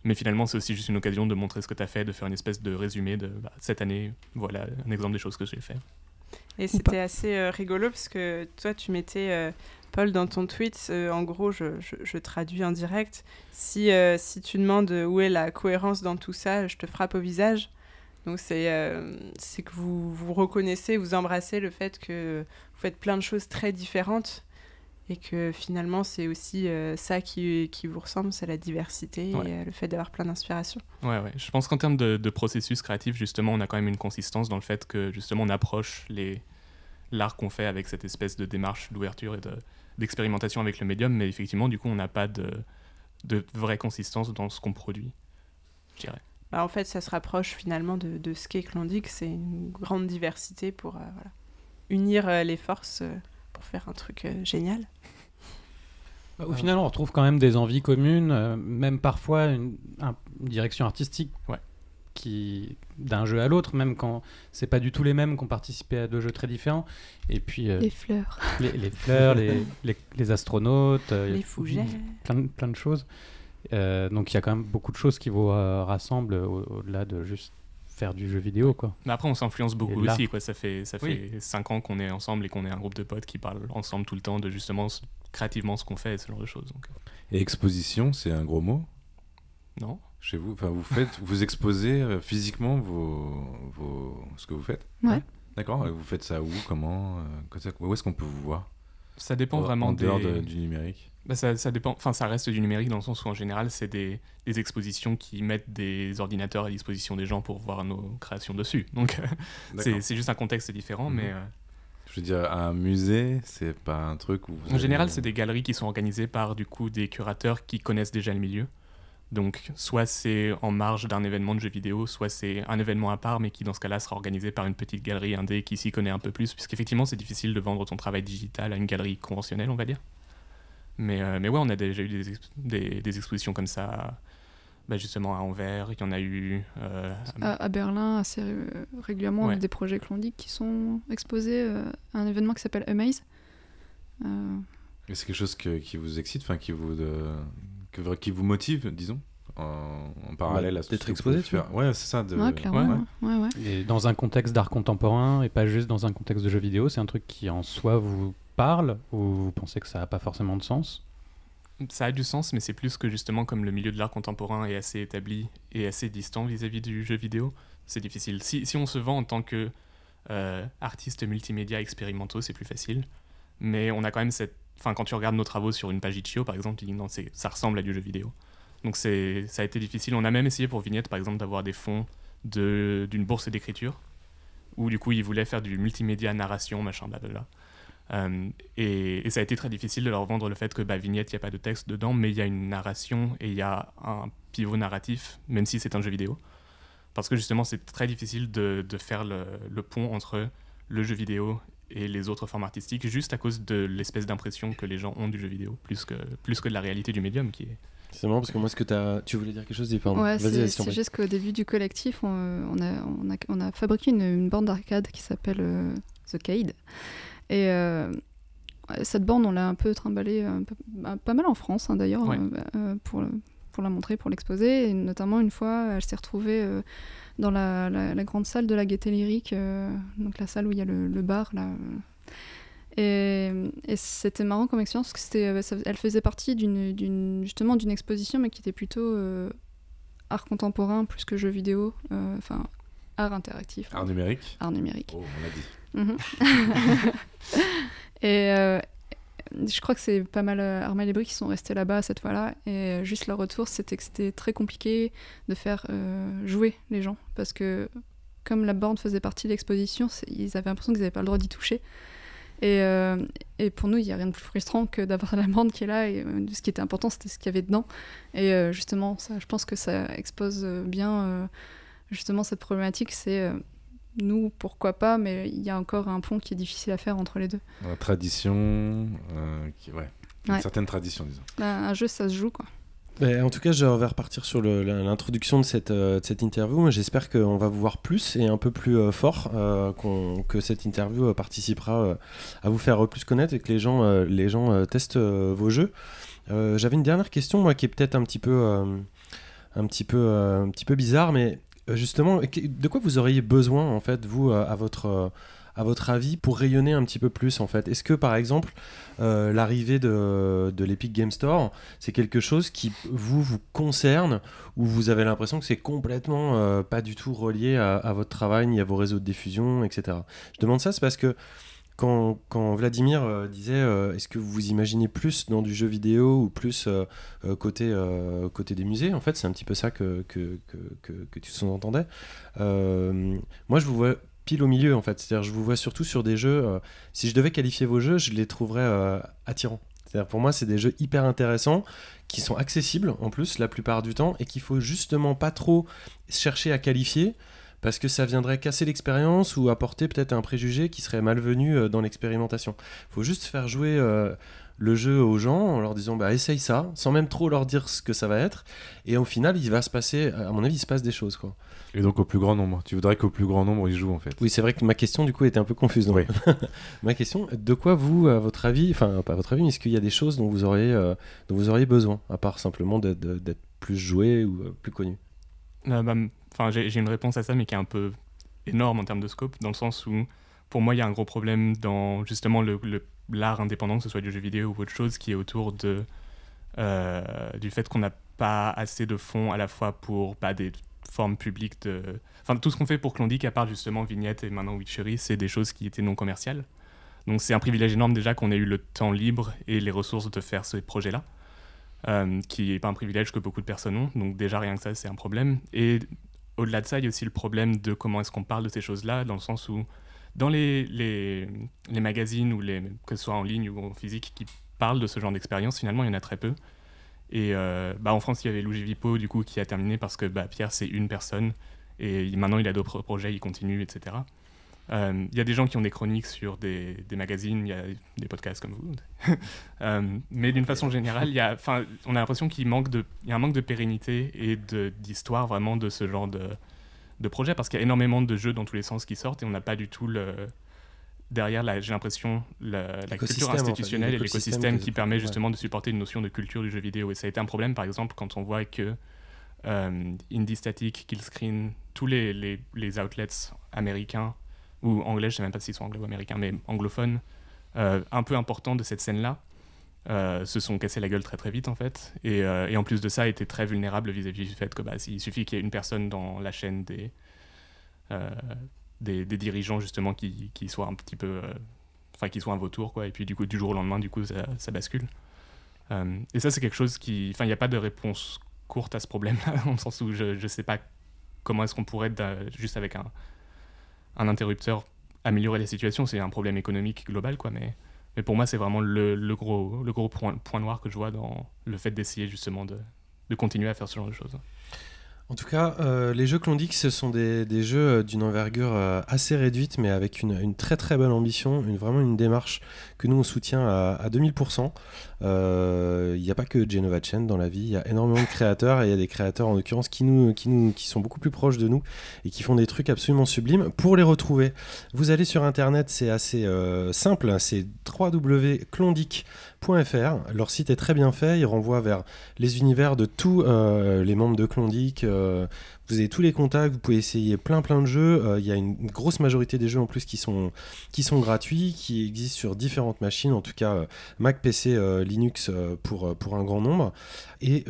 Mais finalement, c'est aussi juste une occasion de montrer ce que tu as fait, de faire une espèce de résumé de bah, cette année, voilà un exemple des choses que j'ai fait. Et c'était assez euh, rigolo parce que toi, tu mettais euh, Paul, dans ton tweet, euh, en gros, je, traduis en direct. Si, euh, si tu demandes où est la cohérence dans tout ça, je te frappe au visage. Donc c'est euh, que vous, vous reconnaissez, vous embrassez le fait que vous faites plein de choses très différentes et que finalement c'est aussi ça qui, qui, vous ressemble, c'est la diversité et le fait d'avoir plein d'inspiration. Ouais, ouais. Je pense qu'en termes de, de, processus créatif, justement, on a quand même une consistance dans le fait que justement on approche les l'art qu'on fait avec cette espèce de démarche d'ouverture et de, d'expérimentation avec le médium, mais effectivement, du coup, on n'a pas de, de vraie consistance dans ce qu'on produit, je dirais. Bah, en fait, ça se rapproche finalement de, de ce qu'est Klondike, c'est une grande diversité pour euh, voilà, unir euh, les forces euh, pour faire un truc génial. Bah, au final, on retrouve quand même des envies communes, même parfois une, une direction artistique. Ouais qui d'un jeu à l'autre, même quand c'est pas du tout les mêmes qui ont participé à deux jeux très différents. Et puis euh, les fleurs, les, fleurs, les, les, astronautes, euh, les fougères, plein, plein de choses. Euh, donc il y a quand même beaucoup de choses qui vous rassemblent au-delà de juste faire du jeu vidéo quoi. Mais après on s'influence beaucoup aussi quoi. Ça fait ça fait cinq ans qu'on est ensemble et qu'on est un groupe de potes qui parlent ensemble tout le temps de justement créativement ce qu'on fait et ce genre de choses. Donc. Et exposition, c'est un gros mot? Non chez vous Enfin, vous faites, vous exposez euh, physiquement vos, vos, ce que vous faites Ouais. D'accord. Vous faites ça où Comment euh, Où est-ce qu'on peut vous voir? Ça dépend vraiment en dehors du numérique? Bah ça, ça, dépend. Enfin, ça reste du numérique dans le sens où en général, c'est des, des, expositions qui mettent des ordinateurs à disposition des gens pour voir nos créations dessus. Donc, c'est juste un contexte différent, mais. Mhm. Euh, Je veux dire, un musée, c'est pas un truc où. en général, c'est des galeries qui sont organisées par du coup des curateurs qui connaissent déjà le milieu. Donc, soit c'est en marge d'un événement de jeux vidéo, soit c'est un événement à part, mais qui dans ce cas-là sera organisé par une petite galerie indé qui s'y connaît un peu plus, puisqu'effectivement c'est difficile de vendre ton travail digital à une galerie conventionnelle, on va dire. Mais, euh, mais ouais, on a déjà eu des, des, expositions comme ça, bah, justement à Anvers, il y en a eu. Euh, à, Berlin, assez régulièrement, on a des projets clondiques qui sont exposés euh, à un événement qui s'appelle Amaze. C'est quelque chose qui vous excite, enfin qui vous qui vous motive, disons en, parallèle à ce d'être exposé tu vois. Ouais c'est ça de... ouais, clairement, ouais. Ouais, et dans un contexte d'art contemporain et pas juste dans un contexte de jeu vidéo c'est un truc qui en soi vous parle ou vous pensez que ça n'a pas forcément de sens? Ça a du sens mais c'est plus que justement comme le milieu de l'art contemporain est assez établi et assez distant vis-à-vis du jeu vidéo c'est difficile. Si, si, on se vend en tant que euh, artiste multimédia expérimentaux c'est plus facile. Mais on a quand même cette Enfin, quand tu regardes nos travaux sur une page Itch.io, par exemple, tu dis non, ça ressemble à du jeu vidéo. Donc ça a été difficile. On a même essayé pour Vignette, par exemple, d'avoir des fonds d'une bourse d'écriture, où du coup, ils voulaient faire du multimédia narration, machin, blablabla. Euh, et, et, ça a été très difficile de leur vendre le fait que bah, Vignette, il n'y a pas de texte dedans, mais il y a une narration et il y a un pivot narratif, même si c'est un jeu vidéo. Parce que justement, c'est très difficile de, de faire le, le, pont entre le jeu vidéo et les autres formes artistiques juste à cause de l'espèce d'impression que les gens ont du jeu vidéo, plus que, plus que de la réalité du médium qui est. C'est marrant parce que moi, ce que as... tu voulais dire quelque chose, pardon. Ouais, c'est juste qu'au début du collectif, on, on, a, on, a, on, a, fabriqué une, une borne d'arcade qui s'appelle euh, The Cade. Et euh, cette borne, on l'a un peu trimballée bah, pas mal en France, hein, d'ailleurs, euh, pour, pour la montrer, pour l'exposer. Et notamment, une fois, elle s'est retrouvée dans la, la, grande salle de la Gaîté Lyrique, donc la salle où il y a le, le bar, là. Et, c'était marrant comme expérience parce que euh, elle faisait partie d'une, justement d'une exposition, mais qui était plutôt euh, art contemporain plus que jeu vidéo, euh, enfin art interactif. Art numérique. Art numérique. Oh, on l'a dit. Mhm. et je crois que c'est pas mal Armel et Brie qui sont restés là-bas cette fois-là. Et juste leur retour, c'était que c'était très compliqué de faire jouer les gens parce que comme la borne faisait partie de l'exposition, ils avaient l'impression qu'ils n'avaient pas le droit d'y toucher. Et, euh, pour nous, il n'y a rien de plus frustrant que d'avoir la bande qui est là. Et euh, ce qui était important, c'était ce qu'il y avait dedans. Et euh, justement, je pense que ça expose bien justement cette problématique. C'est nous, pourquoi pas, mais il y a encore un pont qui est difficile à faire entre les deux. La tradition, qui, ouais, une certaine tradition, disons. Bah, un jeu, ça se joue, quoi en tout cas, je vais repartir sur l'introduction de cette, euh, de cette interview. J'espère qu'on va vous voir plus et un peu plus euh, fort, euh, que cette interview participera à vous faire plus connaître et que les gens, les gens testent vos jeux. J'avais une dernière question, moi, qui est peut-être un petit peu, un petit peu, un petit peu bizarre, mais justement, de quoi vous auriez besoin, en fait, vous, à votre à votre avis, pour rayonner un petit peu plus en fait? Est-ce que par exemple, euh, l'arrivée de, de l'Epic Game Store, c'est quelque chose qui vous, vous concerne ou vous avez l'impression que c'est complètement euh, pas du tout relié à, votre travail ni à vos réseaux de diffusion, etc. Je demande ça, c'est parce que quand, Vladimir euh, disait est-ce que vous vous imaginez plus dans du jeu vidéo ou plus côté, côté des musées? En fait, c'est un petit peu ça que, que, que, tu sous-entendais. moi, je vous vois pile au milieu en fait. C'est-à-dire, je vous vois surtout sur des jeux. Euh, si je devais qualifier vos jeux, je les trouverais euh, attirants. C'est-à-dire, pour moi, c'est des jeux hyper intéressants qui sont accessibles en plus la plupart du temps et qu'il faut justement pas trop chercher à qualifier parce que ça viendrait casser l'expérience ou apporter peut-être un préjugé qui serait malvenu euh, dans l'expérimentation. Il faut juste faire jouer le jeu aux gens en leur disant bah essaye ça sans même trop leur dire ce que ça va être. Et au final il va se passer à mon avis il se passe des choses quoi. Et donc au plus grand nombre. Tu voudrais qu'au plus grand nombre ils jouent en fait. Oui c'est vrai que ma question du coup était un peu confuse oui. ma question de quoi vous à votre avis enfin pas à votre avis mais est-ce qu'il y a des choses dont vous auriez euh, dont vous auriez besoin à part simplement d'être plus joué ou euh, plus connu? Euh, bah, enfin j'ai une réponse à ça mais qui est un peu énorme en termes de scope dans le sens où pour moi il y a un gros problème dans justement le, le l'art indépendant, que ce soit du jeu vidéo ou autre chose, qui est autour de, euh, du fait qu'on n'a pas assez de fonds à la fois pour pas des formes publiques de... Enfin, tout ce qu'on fait pour Klondike, à part justement Vignette et maintenant Witchery, c'est des choses qui étaient non commerciales. Donc c'est un privilège énorme déjà qu'on ait eu le temps libre et les ressources de faire ces projets-là, euh, qui n'est pas un privilège que beaucoup de personnes ont. Donc déjà rien que ça, c'est un problème. Et au-delà de ça, il y a aussi le problème de comment est-ce qu'on parle de ces choses-là, dans le sens où dans les, les, les, magazines, ou les, que ce soit en ligne ou en physique, qui parlent de ce genre d'expérience, finalement, il y en a très peu. Et euh, bah, en France, il y avait Louis Vipo, du coup, qui a terminé parce que bah, Pierre, c'est une personne. Et maintenant, il a d'autres projets, il continue, etc. Euh, il y a des gens qui ont des chroniques sur des, des magazines, il y a des podcasts comme vous. euh, mais d'une façon générale, y a, on a l'impression qu'il manque de, y a un manque de pérennité et d'histoire vraiment de ce genre de, de projets parce qu'il y a énormément de jeux dans tous les sens qui sortent et on n'a pas du tout le derrière j'ai l'impression la, culture institutionnelle et l'écosystème qui permet justement de supporter une notion de culture du jeu vidéo. Et ça a été un problème par exemple quand on voit que euh, Indie Static, Killscreen, tous les, les, les, outlets américains ou anglais, je sais même pas s'ils sont anglais ou américains, mais anglophones, euh, un peu importants de cette scène-là, euh, se sont cassés la gueule très très vite en fait. Et, euh, et en plus de ça, étaient très vulnérables vis-à-vis du fait que bah, il suffit qu'il y ait une personne dans la chaîne des, des, dirigeants justement qui, qui soit un petit peu. Enfin, qui soit un vautour quoi. Et puis du coup, du jour au lendemain, du coup, ça, ça bascule. et ça, c'est quelque chose qui. Enfin, il n'y a pas de réponse courte à ce problème-là, dans le sens où je ne sais pas comment est-ce qu'on pourrait, juste avec un, un interrupteur, améliorer la situation. C'est un problème économique global, quoi, mais mais pour moi, c'est vraiment le, le, gros, le gros point, point, noir que je vois dans le fait d'essayer justement de, de, continuer à faire ce genre de choses. En tout cas, euh, les jeux Klondike, ce sont des, jeux euh, d'une envergure euh, assez réduite, mais avec une, très très bonne ambition, vraiment une démarche que nous on soutient à, à 2000%. Il n'y a pas que Genova Chen dans la vie, il y a énormément de créateurs et il y a des créateurs en l'occurrence qui, sont beaucoup plus proches de nous et qui font des trucs absolument sublimes. Pour les retrouver, vous allez sur internet, c'est assez simple, hein, c'est Leur site est très bien fait, il renvoie vers les univers de tous euh, les membres de euh, vous avez tous les contacts, vous pouvez essayer plein plein de jeux. Euh, Il y a une grosse majorité des jeux en plus qui sont, qui sont gratuits, qui existent sur différentes machines, en tout cas euh, Mac, PC, euh, Linux pour, pour un grand nombre. Et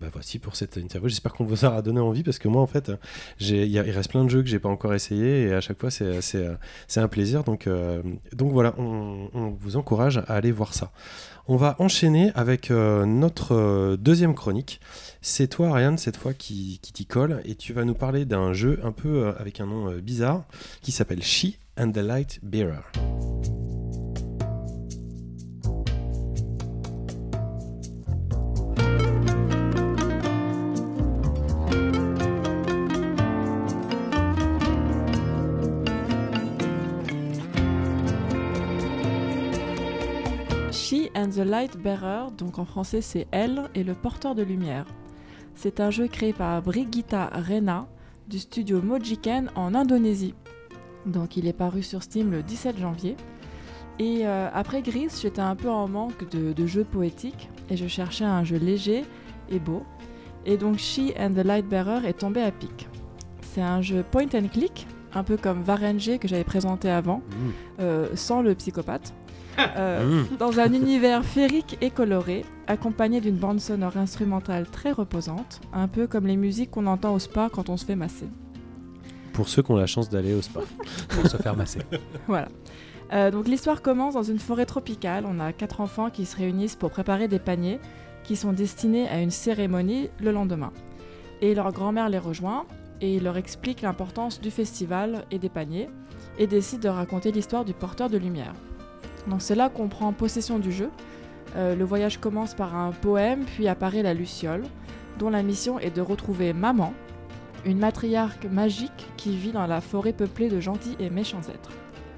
bah voici pour cette interview. J'espère qu'on vous aura donné envie parce que moi en fait, il reste plein de jeux que j'ai pas encore essayé et à chaque fois c'est c'est, c'est un plaisir. Donc, donc voilà, on vous encourage à aller voir ça. On va enchaîner avec euh, notre euh, deuxième chronique. C'est toi, Ariane, cette fois qui, t'y colle, et tu vas nous parler d'un jeu un peu euh, avec un nom bizarre qui s'appelle She and the Light Bearer. And the Light Bearer, donc en français c'est Elle et le porteur de lumière. C'est un jeu créé par Brigitta Rena du studio Mojiken en Indonésie. Donc il est paru sur Steam le 17 janvier. Et euh, après Gris, j'étais un peu en manque de, de jeux poétiques et je cherchais un jeu léger et beau. Et donc She and the Light Bearer est tombé à pic. C'est un jeu point and click, un peu comme Varenge que j'avais présenté avant, euh, sans le psychopathe. Euh, Mmh. dans un univers féerique et coloré, accompagné d'une bande sonore instrumentale très reposante, un peu comme les musiques qu'on entend au spa quand on se fait masser. Pour ceux qui ont la chance d'aller au spa. pour se faire masser. Voilà. Euh, donc l'histoire commence dans une forêt tropicale. On a quatre enfants qui se réunissent pour préparer des paniers qui sont destinés à une cérémonie le lendemain. Et leur grand-mère les rejoint et leur explique l'importance du festival et des paniers et décide de raconter l'histoire du porteur de lumière. Donc c'est là qu'on prend possession du jeu. Euh, le voyage commence par un poème, puis apparaît la Luciole, dont la mission est de retrouver Maman, une matriarque magique qui vit dans la forêt peuplée de gentils et méchants êtres.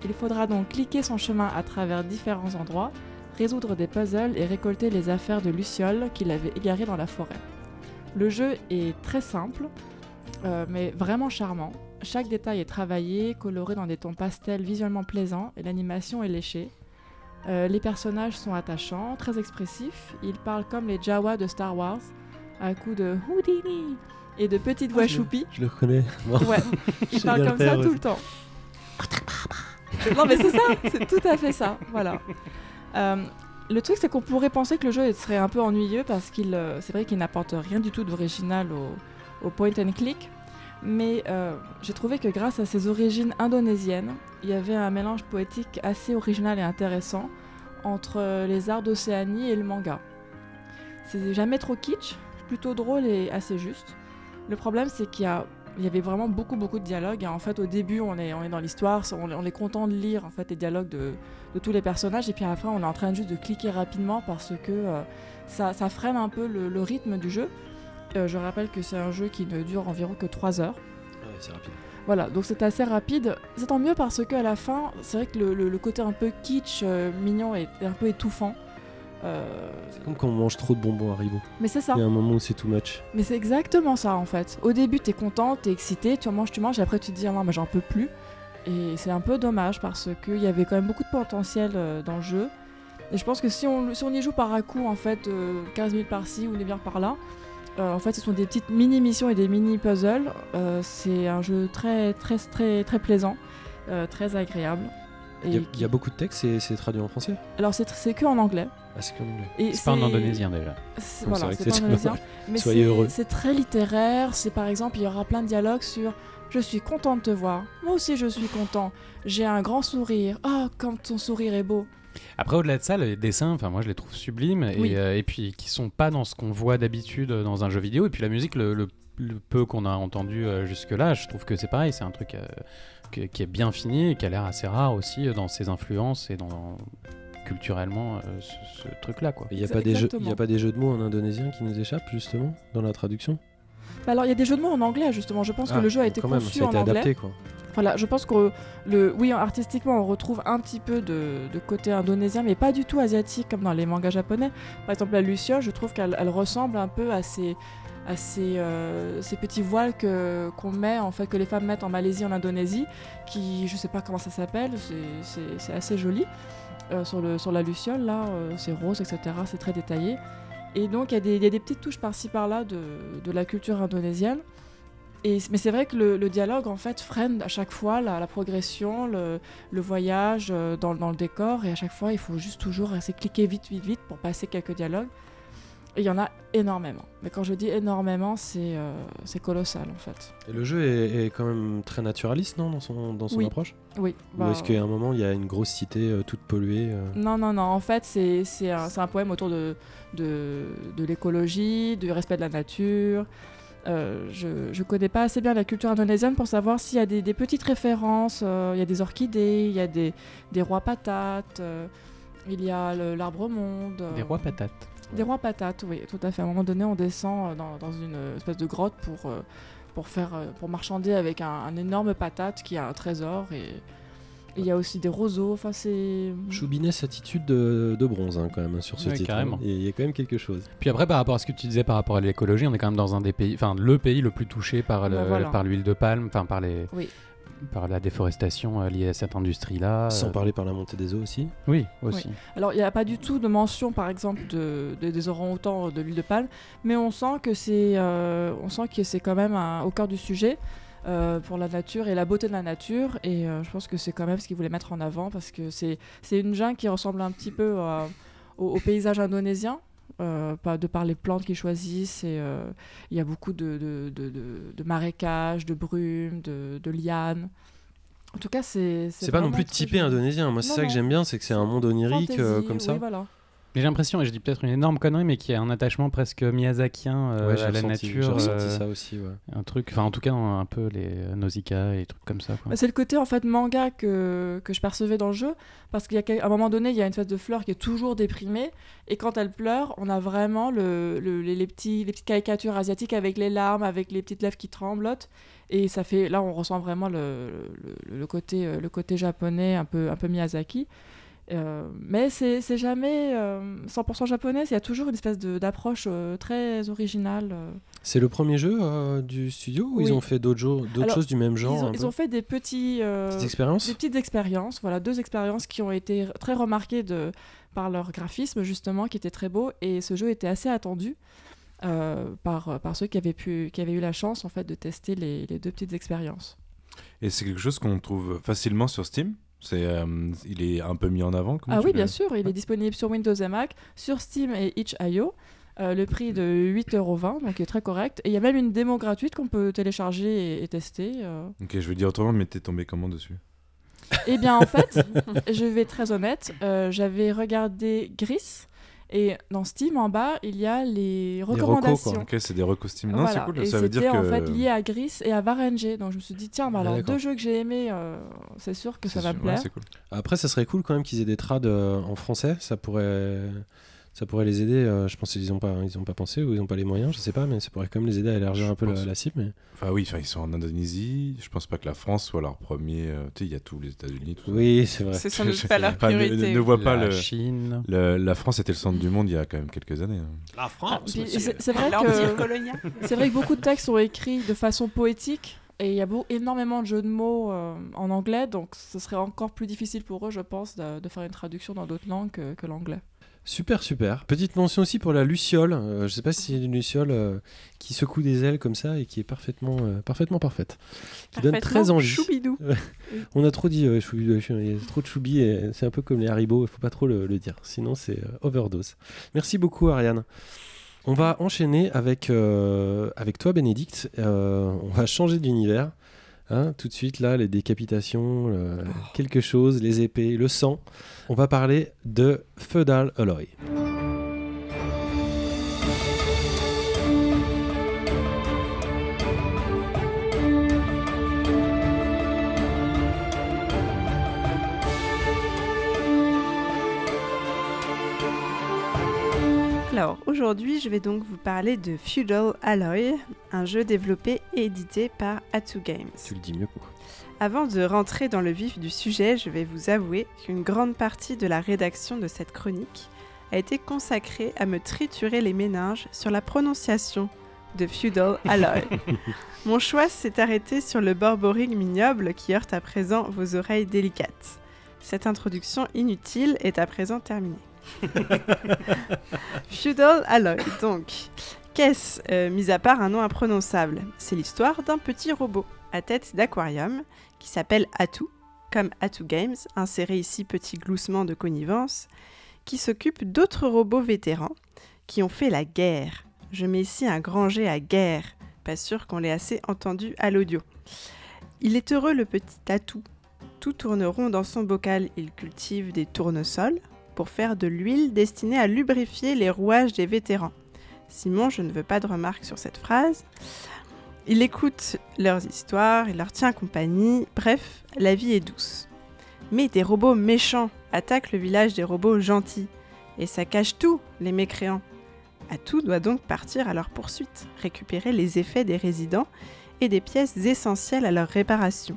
Il faudra donc cliquer son chemin à travers différents endroits, résoudre des puzzles et récolter les affaires de Luciole qu'il avait égarées dans la forêt. Le jeu est très simple, euh, mais vraiment charmant. Chaque détail est travaillé, coloré dans des tons pastels visuellement plaisants et l'animation est léchée. Euh, les personnages sont attachants, très expressifs. Ils parlent comme les Jawa de Star Wars, à coup de Houdini et de petites voix Ah, je- choupies. Je le connais. Ouais, ils parlent comme le ça tout le temps. non mais c'est ça, c'est tout à fait ça, voilà. Euh, le truc c'est qu'on pourrait penser que le jeu serait un peu ennuyeux parce qu'il, euh, c'est vrai qu'il n'apporte rien du tout d'original au, au point and click, mais euh, j'ai trouvé que grâce à ses origines indonésiennes, il y avait un mélange poétique assez original et intéressant entre euh, les arts d'Océanie et le manga. C'est jamais trop kitsch, plutôt drôle et assez juste. Le problème c'est qu'il y avait vraiment beaucoup beaucoup de dialogues. En fait, au début, on est, dans l'histoire, on, est- on est content de lire en fait les dialogues de, tous les personnages, et puis fin, on est en train juste de cliquer rapidement parce que euh, ça, freine un peu le rythme du jeu. Euh, je rappelle que c'est un jeu qui ne dure environ que 3 heures. Ouais, c'est rapide. Voilà, donc c'est assez rapide. C'est tant mieux parce qu'à la fin, c'est vrai que le, le- le côté un peu kitsch, euh, mignon est un peu étouffant. Euh, C'est comme quand on mange trop de bonbons Haribo. mais c'est ça. Il y a un moment où c'est too much. Mais c'est exactement ça en fait. Au début, t'es content, t'es excité, tu en manges, tu manges, et après tu te dis ah non, mais j'en peux plus. Et c'est un peu dommage parce qu'il y avait quand même beaucoup de potentiel dans le jeu. Et je pense que si on, si on y joue par à coup, en fait, euh, 15 000 par-ci ou des bières par-là, en fait, ce sont des petites mini-missions et des mini-puzzles. Euh, c'est un jeu très, très, très, très plaisant, euh, très agréable. Et Il y, a, qui- il y a beaucoup de textes, c'est c'est traduit en français Alors, c'est c'est que en anglais. Ah, c'est qu'en anglais. Et C'est pas en indonésien déjà. c'est- Voilà, pas indonésien. Mais Soyez c'est- heureux. C'est très littéraire. C'est par exemple, il y aura plein de dialogues sur Je suis content de te voir. Moi aussi, je suis content. J'ai un grand sourire. Ah, comme ton sourire est beau. Après, au-delà de ça, les dessins, enfin moi je les trouve sublimes et, euh, et puis qui sont pas dans ce qu'on voit d'habitude dans un jeu vidéo. Et puis la musique, le, le- le peu qu'on a entendu euh, jusque-là, je trouve que c'est pareil. C'est un truc euh, que- qui est bien fini et qui a l'air assez rare aussi euh, dans ses influences et dans culturellement euh, ce, ce truc-là quoi. Il n'y a, C'est pas des jeux- il y exactement. a pas des jeux de mots en indonésien qui nous échappent justement dans la traduction? Bah alors il y a des jeux de mots en anglais justement. Je pense que Ah, le jeu a été même, conçu ça a en été anglais. adapté quoi. Voilà, je pense que le, oui, artistiquement, on retrouve un petit peu de, de côté indonésien, mais pas du tout asiatique comme dans les mangas japonais. Par exemple, la Luciole, je trouve qu'elle elle ressemble un peu à ces, à ces, euh, ces petits voiles que qu'on met, en fait, que les femmes mettent en Malaisie, en Indonésie, qui, je sais pas comment ça s'appelle, c'est assez joli. Euh, sur, le, sur la Luciole, là, euh, c'est rose, etc. C'est très détaillé. Et donc, il y, a des- petites touches par-ci par-là de, la culture indonésienne. Mais c'est vrai que le, dialogue, en fait, freine à chaque fois la, progression, le, voyage euh, dans, dans le décor. Et à chaque fois, il faut juste toujours de cliquer vite, vite, vite pour passer quelques dialogues. Il y en a énormément. Mais quand je dis énormément, c'est euh, colossal, en fait. Et le jeu est, est quand même très naturaliste, non, dans son, dans son Oui. approche? Oui. Ou bah, est-ce qu'à un moment, il y a une grosse cité euh, toute polluée euh, Non, non, non. En fait, c'est c'est un, un poème autour de, de, de l'écologie, du respect de la nature. Euh, je ne connais pas assez bien la culture indonésienne pour savoir s'il y a des, des petites références. euh, il y a des orchidées, il y a des, des rois patates, euh, il y a l'arbre monde. euh, Des rois patates. Des rois patates, oui, tout à fait. À un moment donné, on descend euh, dans, dans une espèce de grotte pour, euh, pour, faire, euh, pour marchander avec un, un énorme patate qui a un trésor. Et il y a aussi des roseaux. Enfin, c'est. Choubinès attitude de, de bronze hein, quand même sur ce Ouais, titre. carrément. Et il y a quand même quelque chose. Puis après, par rapport à ce que tu disais par rapport à l'écologie, on est quand même dans un des pays, enfin le pays le plus touché par le- Bah, voilà. par l'huile de palme, enfin par les, Oui. Par la déforestation euh, liée à cette industrie-là. Sans euh, parler par la montée des eaux aussi. Oui, aussi. Alors, il n'y a pas du tout de mention, par exemple, de, de- des orang-outans de l'huile de palme, mais on sent que c'est, euh, on sent que c'est quand même un- au cœur du sujet euh, pour la nature et la beauté de la nature. Et euh, je pense que c'est quand même ce qu'ils voulaient mettre en avant parce que c'est, c'est une jungle qui ressemble un petit peu au paysage indonésien. Euh, de par les plantes qu'ils choisissent, et euh, il y a beaucoup de, de, de- marécages, de brumes, de, lianes. En tout cas, c'est. C'est pas non plus typé indonésien. Moi, c'est ça que j'aime bien, c'est que c'est un monde onirique euh, comme ça. oui, voilà. J'ai l'impression, et je dis peut-être une énorme connerie, mais qu'il y a un attachement presque miyazakien euh, Ouais, à la ressenti- J'ai nature. ressenti euh, ça aussi. Ouais. Un truc, enfin en tout cas un, peu les euh, Nausicaa et trucs comme ça. Bah, C'est le côté en fait manga que, que je percevais dans le jeu, parce qu'à un moment donné, il y a une espèce de fleur qui est toujours déprimée, et quand elle pleure, on a vraiment le, le- les, les petits, les petites caricatures asiatiques avec les larmes, avec les petites lèvres qui tremblotent, et ça fait, là on ressent vraiment le, le, le côté, euh, le côté japonais, un peu, un peu Miyazaki. Euh, mais c'est jamais euh, 100% japonais, il y a toujours une espèce d'approche euh, très originale. euh. C'est le premier jeu euh, du studio ou Oui. ils ont fait d'autres jeux- d'autres Alors, choses du même genre ils, ont, ils fait des petits, euh, Petites expériences des petites expériences, voilà, deux expériences qui ont été très remarquées de, par leur graphisme justement, qui était très beau, et ce jeu était assez attendu euh, par, par ceux qui avaient, pu, qui avaient eu la chance en fait de tester les, les deux petites expériences. Et c'est quelque chose qu'on trouve facilement sur Steam? C'est, euh, il est un peu mis en avant. ah oui, bien sûr, il est disponible sur Windows et Mac, sur Steam et itch.io. euh, le prix de 8,20€, donc il est très correct. Et il y a même une démo gratuite qu'on peut télécharger et, et tester. euh. Ok, je veux dire autrement, mais t'es tombé comment dessus? Eh bien, en fait, je vais être très honnête, euh, j'avais regardé Gris, et dans Steam, en bas, il y a les recos, quoi. recommandations. Ok, c'est des recostumes. Non, Voilà. c'est cool. Et ça veut dire que. en fait lié à Gris et à Varenge. Donc je me suis dit, tiens, bah, Ah, alors deux jeux que j'ai aimés, euh, c'est sûr que ça va me sûr, ouais, plaire. cool. Après, ça serait cool quand même qu'ils aient des trades euh, en français. Ça pourrait, ça pourrait les aider. euh, je pense qu'ils n'ont pas, ils ont pas pensé ou ils n'ont pas les moyens. Je sais pas, mais ça pourrait quand même les aider à élargir Je un peu la, pense. la cible. Mais... Enfin, oui, enfin, ils sont en Indonésie. Je pense pas que la France soit leur premier. euh, Tu sais, il y a tous les États-Unis. Tout ça. Oui, c'est vrai. C'est sans doute pas leur Enfin, ne- priorité. ne, ne vois pas La le, Chine. le- La France était le centre du monde il y a quand même quelques années. hein. La Ah, puis c'est vrai que colonial. c'est vrai que beaucoup de textes sont écrits de façon poétique. Et il y a beau- énormément de jeux de mots euh, en anglais, donc ce serait encore plus difficile pour eux, je pense, de, de faire une traduction dans d'autres langues que, que l'anglais. Super, super. Petite mention aussi pour la luciole. Euh, je sais pas si c'est une luciole euh, qui secoue des ailes comme ça et qui est parfaitement, euh, parfaitement parfaite. Qui donne très envie. Choubidou. On a trop dit euh, choubi- chou- il y a trop de choubi et c'est un peu comme les haribots, il faut pas trop le, le dire, sinon c'est overdose. Merci beaucoup Ariane. On va enchaîner avec, avec toi Bénédicte, on va changer d'univers. Hein, tout de suite là, les décapitations, le- quelque chose, les épées, le sang. On va parler de Feudal Alloy. Alors aujourd'hui, je vais donc vous parler de Feudal Alloy, un jeu développé et édité par Atu Games. Tu le dis mieux que moi. Avant de rentrer dans le vif du sujet, je vais vous avouer qu'une grande partie de la rédaction de cette chronique a été consacrée à me triturer les méninges sur la prononciation de Feudal Alloy. Mon choix s'est arrêté sur le borboring ignoble qui heurte à présent vos oreilles délicates. Cette introduction inutile est à présent terminée. Feudal Alloy, donc. Qu'est-ce, euh, mis à part un nom imprononçable? C'est l'histoire d'un petit robot à tête d'aquarium qui s'appelle Atu, comme Atu Games, inséré ici petit gloussement de connivence, qui s'occupe d'autres robots vétérans qui ont fait la guerre. Je mets ici un grand G à guerre, pas sûr qu'on l'ait assez entendu à l'audio. Il est heureux le petit Atu. Tout tourne rond dans son bocal, il cultive des tournesols pour faire de l'huile destinée à lubrifier les rouages des vétérans. Simon, je ne veux pas de remarques sur cette phrase. Il écoute leurs histoires, il leur tient compagnie, bref, la vie est douce. Mais des robots méchants attaquent le village des robots gentils, et ça cache tout, les mécréants. Atou doit donc partir à leur poursuite, récupérer les effets des résidents et des pièces essentielles à leur réparation.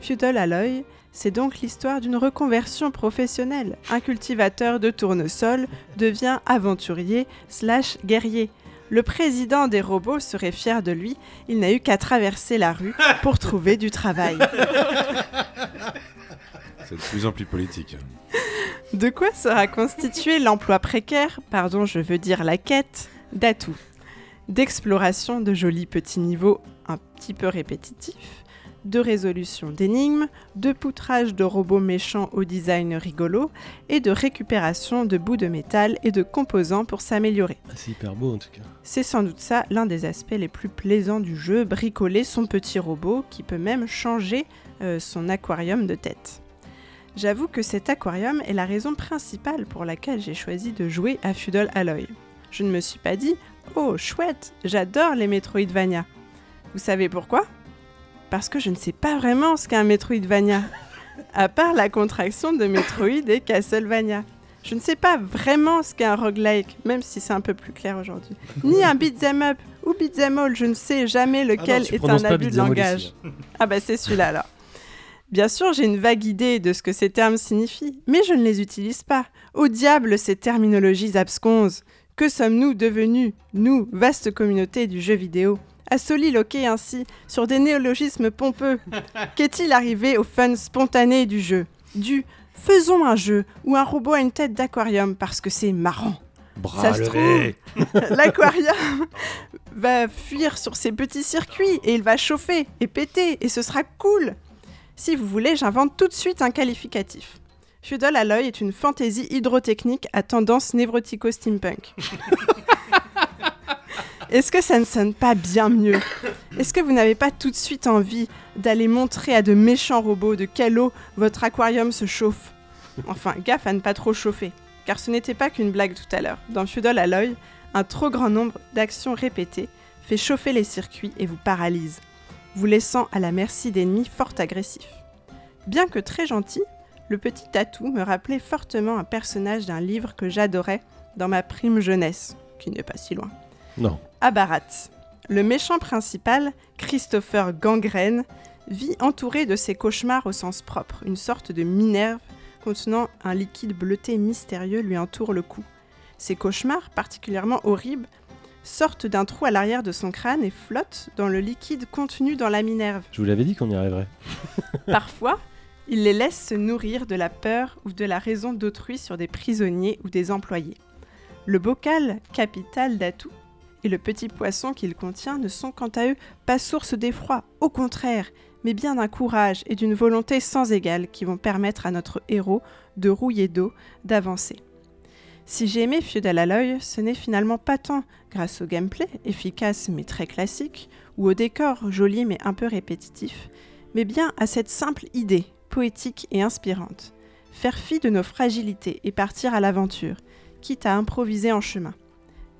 Feudal Alloy, c'est donc l'histoire d'une reconversion professionnelle. Un cultivateur de tournesol devient aventurier slash guerrier. Le président des robots serait fier de lui, il n'a eu qu'à traverser la rue pour trouver du travail. C'est de plus en plus politique. De quoi sera constitué l'emploi précaire, pardon je veux dire la quête, d'atouts D'exploration de jolis petits niveaux un petit peu répétitifs, de résolution d'énigmes, de poutrage de robots méchants au design rigolo et de récupération de bouts de métal et de composants pour s'améliorer. Ah, c'est hyper beau en tout cas. C'est sans doute ça l'un des aspects les plus plaisants du jeu, bricoler son petit robot qui peut même changer euh, son aquarium de tête. J'avoue que cet aquarium est la raison principale pour laquelle j'ai choisi de jouer à Feudal Alloy. Je ne me suis pas dit Oh chouette, j'adore les Metroidvania. Vous savez pourquoi? Parce que je ne sais pas vraiment ce qu'est un Metroidvania, à part la contraction de Metroid et Castlevania. Je ne sais pas vraiment ce qu'est un roguelike, même si c'est un peu plus clair aujourd'hui. Ni un beat'em up ou beat'em all, je ne sais jamais lequel tu est un abus de langage. ici, Ah bah c'est celui-là alors. Bien sûr, j'ai une vague idée de ce que ces termes signifient, mais je ne les utilise pas. Au diable ces terminologies absconses. Que sommes-nous devenus, nous, vaste communauté du jeu vidéo? À soliloquer ainsi sur des néologismes pompeux Qu'est-il arrivé au fun spontané du jeu? Du faisons un jeu où un robot a une tête d'aquarium parce que c'est marrant. Ça se trouve, l'aquarium va fuir sur ses petits circuits et il va chauffer et péter et ce sera cool. Si vous voulez, j'invente tout de suite un qualificatif. Feudal Alloy est une fantaisie hydrotechnique à tendance névrotico-steampunk. Est-ce que ça ne sonne pas bien mieux Est-ce que vous n'avez pas tout de suite envie d'aller montrer à de méchants robots de quelle eau votre aquarium se chauffe Enfin, gaffe à ne pas trop chauffer, car ce n'était pas qu'une blague tout à l'heure. Dans Feudal Alloy, un trop grand nombre d'actions répétées fait chauffer les circuits et vous paralyse, vous laissant à la merci d'ennemis fort agressifs. Bien que très gentil, le petit tatou me rappelait fortement un personnage d'un livre que j'adorais dans ma prime jeunesse, qui n'est pas si loin. Non. Abarat. Le méchant principal, Christopher Gangrène, vit entouré de ses cauchemars au sens propre. Une sorte de minerve contenant un liquide bleuté mystérieux lui entoure le cou. Ces cauchemars, particulièrement horribles, sortent d'un trou à l'arrière de son crâne et flottent dans le liquide contenu dans la minerve. Je vous l'avais dit qu'on y arriverait. Parfois, il les laisse se nourrir de la peur ou de la raison d'autrui sur des prisonniers ou des employés. Le bocal capital d'atout et le petit poisson qu'il contient ne sont quant à eux pas source d'effroi, au contraire, mais bien d'un courage et d'une volonté sans égale qui vont permettre à notre héros de rouiller d'eau, d'avancer. Si j'ai aimé Feudal Alloy, ce n'est finalement pas tant grâce au gameplay, efficace mais très classique, ou au décor joli mais un peu répétitif, mais bien à cette simple idée, poétique et inspirante. Faire fi de nos fragilités et partir à l'aventure, quitte à improviser en chemin.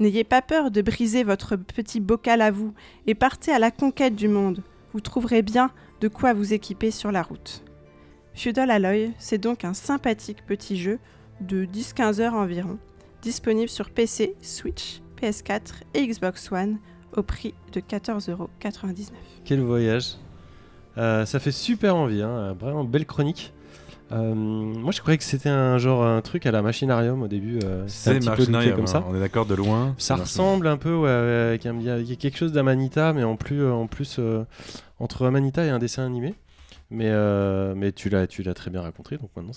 N'ayez pas peur de briser votre petit bocal à vous et partez à la conquête du monde. Vous trouverez bien de quoi vous équiper sur la route. Feudal Alloy, c'est donc un sympathique petit jeu de 10-15 heures environ, disponible sur PC, Switch, PS4 et Xbox One au prix de 14,99€. Quel voyage. Euh, ça fait super envie, hein, vraiment belle chronique. Euh, moi, je croyais que c'était un genre un truc à la machinarium au début. euh, C'est petit peu looké Machinarium, comme ça. hein, on est d'accord de loin. Ça ressemble un peu, ouais, il y, a quelque chose d'Amanita, mais en plus, euh, en plus euh, entre Amanita et un dessin animé. Mais, euh, mais tu l'as, tu l'as très bien raconté, donc maintenant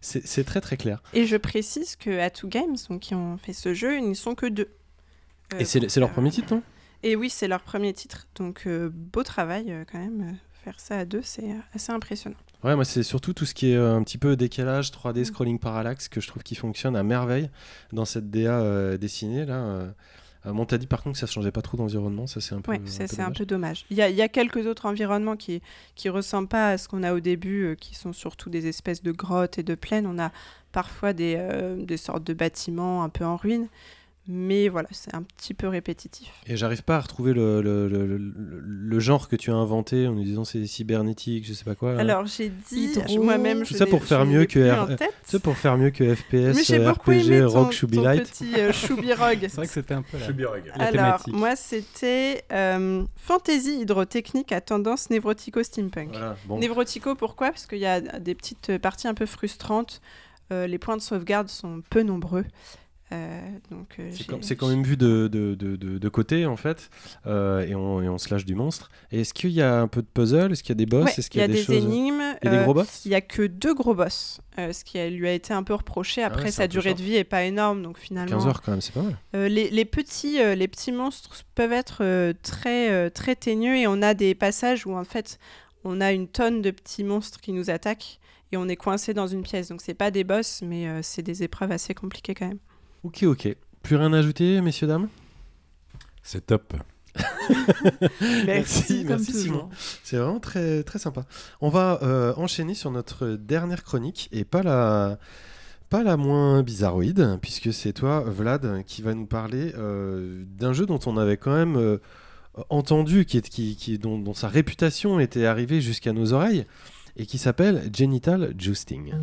c'est, très très clair. Et je précise que Atu Games, donc, qui ont fait ce jeu, ils n'y sont que deux. Euh, et c'est, leur premier titre, non? Et oui, c'est leur premier titre. Donc, euh, beau travail euh, quand même. Faire ça à deux, c'est assez impressionnant. Ouais, moi c'est surtout tout ce qui est euh, un petit peu décalage, 3D, Mm. scrolling parallaxe que je trouve qui fonctionne à merveille dans cette DA euh, dessinée là. Euh, euh, t'as dit par contre que ça changeait pas trop d'environnement, ça c'est un peu. C'est un dommage. peu dommage. Il y a, il y a quelques autres environnements qui qui ressemblent pas à ce qu'on a au début, euh, qui sont surtout des espèces de grottes et de plaines. On a parfois des, euh, des sortes de bâtiments un peu en ruine, mais voilà, c'est un petit peu répétitif. Et j'arrive pas à retrouver le, le, le- le- le genre que tu as inventé en nous disant c'est cybernétique, je sais pas quoi. là. Alors j'ai dit moi-même, Tout ça pour faire mieux que R-. C'est pour faire mieux que FPS, euh, RPG, ton, Rock, Shubi Light. petit euh. C'est vrai que c'était un peu la, la Alors, thématique. moi, c'était euh, fantasy hydrotechnique à tendance névrotico-steampunk. Voilà, bon. Névrotico, pourquoi? Parce qu'il y a des petites parties un peu frustrantes. Euh, les points de sauvegarde sont peu nombreux. Euh, donc, euh, C'est quand, même vu de, de, de, de- de côté en fait, euh, et, on, et on se lâche du monstre. Et est-ce qu'il y a un peu de puzzle? Est-ce qu'il y a des boss? Ouais, Est-ce il qu'il y a des, choses? énigmes. Il y a des gros boss? Il y a que deux gros boss, ce qui a- lui a été un peu reproché. Ah Après, ouais, sa durée de vie est pas énorme, donc finalement. 15 heures quand même, c'est pas mal. Les, les petits, les petits monstres peuvent être très, très teigneux et on a des passages où en fait on a une tonne de petits monstres qui nous attaquent et on est coincé dans une pièce. Donc c'est pas des boss, mais c'est des épreuves assez compliquées quand même. Ok, ok. Plus rien à ajouter, messieurs, dames? C'est top. Merci, merci. Simon. C'est vraiment très, très sympa. On va euh, enchaîner sur notre dernière chronique et pas la, pas la moins bizarroïde, puisque c'est toi, Vlad, qui va nous parler euh, d'un jeu dont on avait quand même euh, entendu, qui est, qui, qui- dont, dont sa réputation était arrivée jusqu'à nos oreilles, et qui s'appelle Genital Jousting.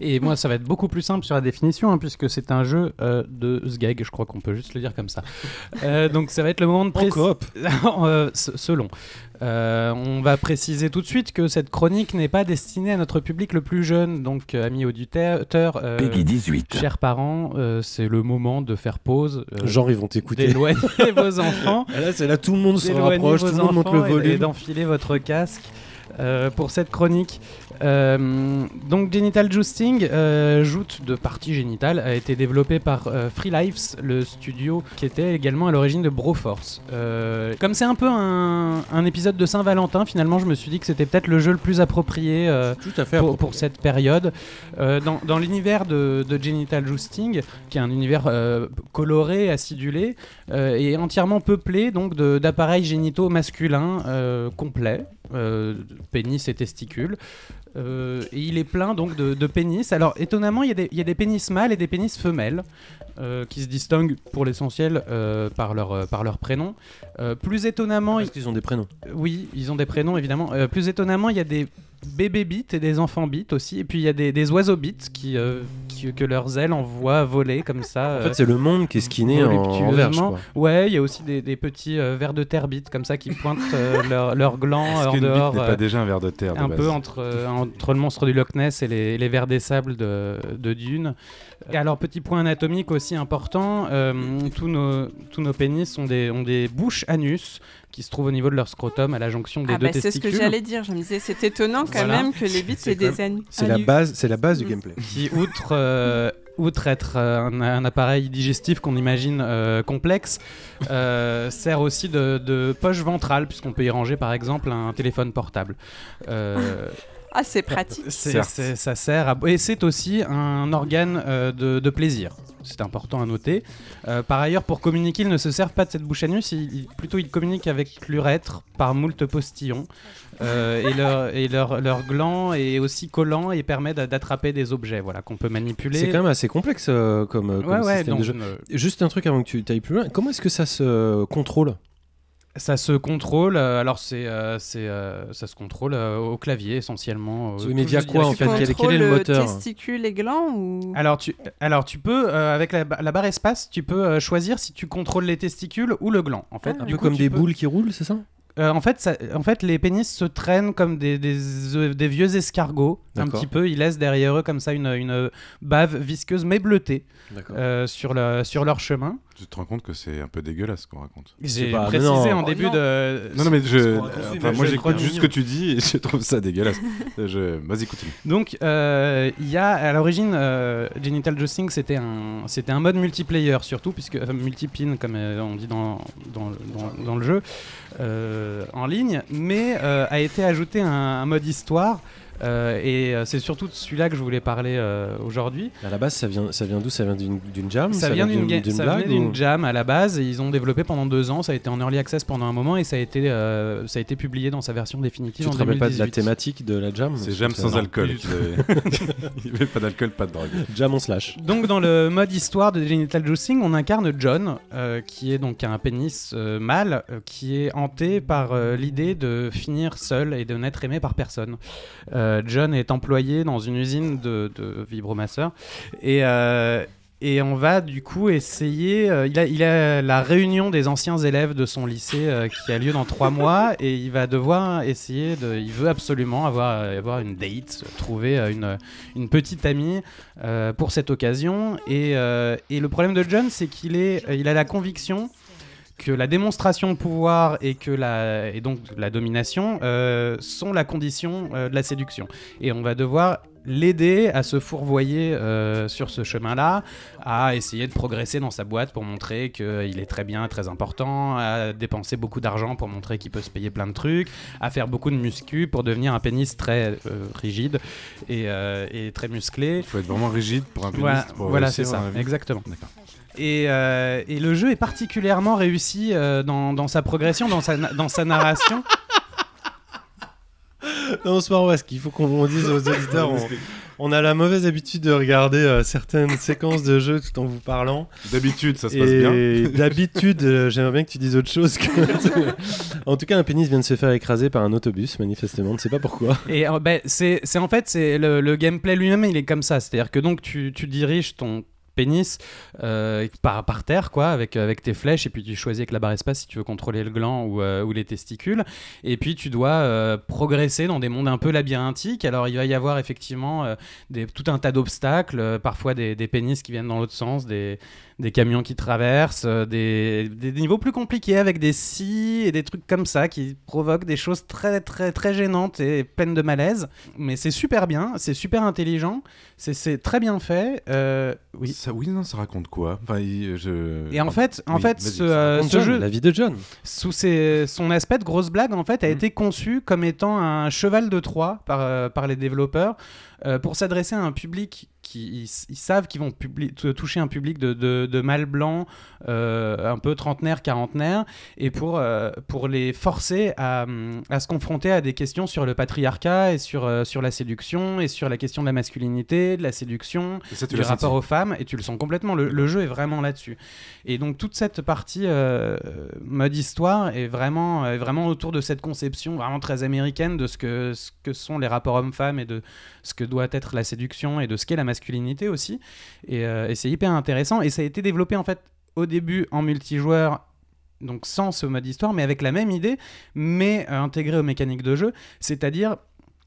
Et moi, ça va être beaucoup plus simple sur la définition, hein, puisque c'est un jeu euh, de Sgeg, je crois qu'on peut juste le dire comme ça. Euh, donc ça va être le moment de En préciser... coop selon. Euh, on va préciser tout de suite que cette chronique n'est pas destinée à notre public le plus jeune, donc euh, amis auditeurs, euh, Peggy 18. chers parents, euh, c'est le moment de faire pause, euh, Genre, ils vont t'écouter. d'éloigner vos enfants, Et Là, c'est là, tout le monde se rapproche, tout le monde monte le enfants et- et volume. d'enfiler votre casque. euh, pour cette chronique. Euh, donc Genital Jousting, euh, joute de partie génitale, a été développé par euh, Free Lives, le studio qui était également à l'origine de Broforce. Euh, comme c'est un peu un, un épisode de Saint-Valentin, finalement je me suis dit que c'était peut-être le jeu le plus approprié euh, Tout à fait. pour, approprié. pour cette période. Dans dans l'univers de, de Genital Jousting, qui est un univers coloré, acidulé, et entièrement peuplé donc d'appareils génitaux masculins complets, euh, pénis et testicules. Euh, et il est plein donc de, de pénis. Alors étonnamment, il y, a des- il y a des pénis mâles et des pénis femelles euh, qui se distinguent pour l'essentiel euh, par, leur, par leur prénom. Plus étonnamment, Parce qu'ils ont des prénoms. oui, ils ont des prénoms évidemment. Plus étonnamment, il y a des bébés bits et des enfants bits aussi. Et puis il y a des, des oiseaux bits qui, euh, qui- que leurs ailes envoient voler comme ça. En euh, fait, c'est le monde qui est skinné en, en verge. voluptueusement. quoi. Ouais, il y a aussi des, des petits euh, vers de terre bits comme ça qui pointent euh, leurs leurs glands Est-ce en bite dehors. euh, pas déjà un verre de terre de un base peu entre, entre le monstre du Loch Ness et les, les vers des sables de, de Dune. Et alors, petit point anatomique aussi important, tous, nos, tous nos pénis ont des, ont des bouches anus qui se trouvent au niveau de leur scrotum à la jonction des Ah deux bah, c'est ce testicules. que j'allais dire. Je me disais, c'est étonnant quand Voilà. même que les bits C'est aient des anus. C'est la Anu. base, c'est la base du Mm. gameplay. qui, outre, euh, outre être euh, un, un appareil digestif qu'on imagine euh, complexe, euh, sert aussi de, de poche ventrale, puisqu'on peut y ranger par exemple un téléphone portable. Ah, c'est pratique. C'est- Certes. c'est- ça sert à... Et c'est aussi un organe euh, de, de plaisir. C'est important à noter. Euh, par ailleurs, pour communiquer, ils ne se servent pas de cette bouche à anus, ils- plutôt ils communiquent avec l'urètre par moult postillons. Euh, et leur, et leur, leur gland est aussi collant et permet d'a- d'attraper des objets voilà, qu'on peut manipuler. C'est quand même assez complexe euh, comme, comme Ouais, ouais, système donc, de jeu. euh, Juste un truc avant que tu ailles plus loin. Comment est-ce que ça se contrôle? Ça se contrôle, euh, alors c'est, euh, c'est, euh, ça se contrôle euh, au clavier essentiellement. euh, Oui, mais via quoi, en fait? quel est- quel est le moteur? testicules et glands ou? Alors tu, alors tu peux, euh, avec la, la barre espace, tu peux euh, choisir si tu contrôles les testicules ou le gland. En fait, Un Du peu coup, comme des peux- boules qui roulent, c'est ça? Euh, en, fait, ça- en fait, les pénis se traînent comme des, des, vieux escargots. Un petit peu, ils laissent derrière eux comme ça une, une bave visqueuse mais bleutée euh, sur, le, sur leur chemin. Tu te rends compte que c'est un peu dégueulasse ce qu'on raconte. J'ai précisé non. en Oh, début non. de. Non, non, mais je, enfin, moi j'écoute juste ce que tu dis et je trouve ça dégueulasse. je... Vas-y, continue. Donc, euh, il y a à l'origine, euh, Genital Jousting, c'était un, c'était un mode multiplayer surtout, puisque enfin, multipin comme euh, on dit dans, dans, dans- dans le jeu, euh, en ligne, mais euh, a été ajouté un, un mode histoire. Euh, et euh, c'est surtout de celui-là que je voulais parler euh, aujourd'hui. À la base, ça vient, ça vient d'où? Ça vient d'une jam? Ça vient ça venait d'une ou- jam à la base et ils ont développé pendant deux ans. Ça a été en early access pendant un moment et ça a été, euh, ça a été publié dans sa version définitive Tu en te rappelles pas de la 2018. thématique de la jam? C'est jam sans non. alcool. Il n'y avait pas d'alcool, pas de drogue. Jam on slash. Donc dans le mode histoire de Genital Juicing, on incarne John, euh, qui est donc un pénis euh, mâle, euh, qui est hanté par euh, l'idée de finir seul et de n'être aimé par personne. Euh, John est employé dans une usine de, de vibromasseurs et euh, et on va du coup essayer. euh, il, a, il a la réunion des anciens élèves de son lycée euh, qui a lieu dans trois mois et il va devoir essayer de. Il veut absolument avoir, avoir une date, trouver euh, une, une petite amie euh, pour cette occasion. Et, euh, et le problème de John, c'est qu'il il a la conviction que la démonstration de pouvoir et que la et donc la domination euh, sont la condition euh, de la séduction. Et on va devoir l'aider à se fourvoyer euh, sur ce chemin-là, à essayer de progresser dans sa boîte pour montrer qu'il est très bien, très important, à dépenser beaucoup d'argent pour montrer qu'il peut se payer plein de trucs, à faire beaucoup de muscu pour devenir un pénis très rigide et, et très musclé. Il faut être vraiment rigide pour un pénis. Voilà, pour voilà, c'est ça, exactement. D'accord. Et, euh, et le jeu est particulièrement réussi euh, dans, dans sa progression, dans sa, na- dans sa narration. Non, c'est pas vrai, parce qu'il faut qu'on dise aux auditeurs. on, on a la mauvaise habitude de regarder euh, certaines séquences de jeu tout en vous parlant. D'habitude, ça se passe bien. Et d'habitude, euh, j'aimerais bien que tu dises autre chose. Que... en tout cas, un pénis vient de se faire écraser par un autobus, manifestement. On ne sait pas pourquoi. Et euh, ben, c'est c'est en fait c'est le, le gameplay lui-même il est comme ça, c'est-à-dire que donc tu, tu diriges ton pénis euh, par, par terre quoi avec, avec tes flèches et puis tu choisis avec la barre espace si tu veux contrôler le gland ou, euh, les testicules. Et puis tu dois euh, progresser dans des mondes un peu labyrinthiques. Alors il va y avoir effectivement tout un tas d'obstacles parfois des, des pénis qui viennent dans l'autre sens des, des camions qui traversent euh, des, des niveaux plus compliqués avec des scies et des trucs comme ça qui provoquent des choses très très très gênantes et pleines de malaise mais c'est super bien c'est super intelligent c'est- très bien fait euh, oui Ça, oui, non, ça raconte quoi? Enfin, je... et en fait, en Oui, fait, ce, euh, Raconte ce John, jeu, La vie de John. sous ses- son aspect de grosse blague, en fait, a Mm. été conçu comme étant un cheval de Troie par, euh, par les développeurs pour s'adresser à un public qui ils, ils savent qu'ils vont toucher un public de, de, de mâles blancs euh, un peu trentenaire, quarantenaire, et pour, euh, pour les forcer à, à se confronter à des questions sur le patriarcat et sur, euh, sur la séduction et sur la question de la masculinité, de la séduction, ça, du rapport senti. aux femmes et tu le sens complètement. Le, le jeu est vraiment là-dessus. Et donc toute cette partie mode histoire est vraiment, est vraiment autour de cette conception vraiment très américaine de ce que, ce que sont les rapports hommes-femmes et de ce que doit être la séduction et de ce qu'est la masculinité aussi. Et, euh, et c'est hyper intéressant. Et ça a été développé en fait au début en multijoueur. Donc sans ce mode histoire, mais avec la même idée, mais euh, intégré aux mécaniques de jeu, c'est-à-dire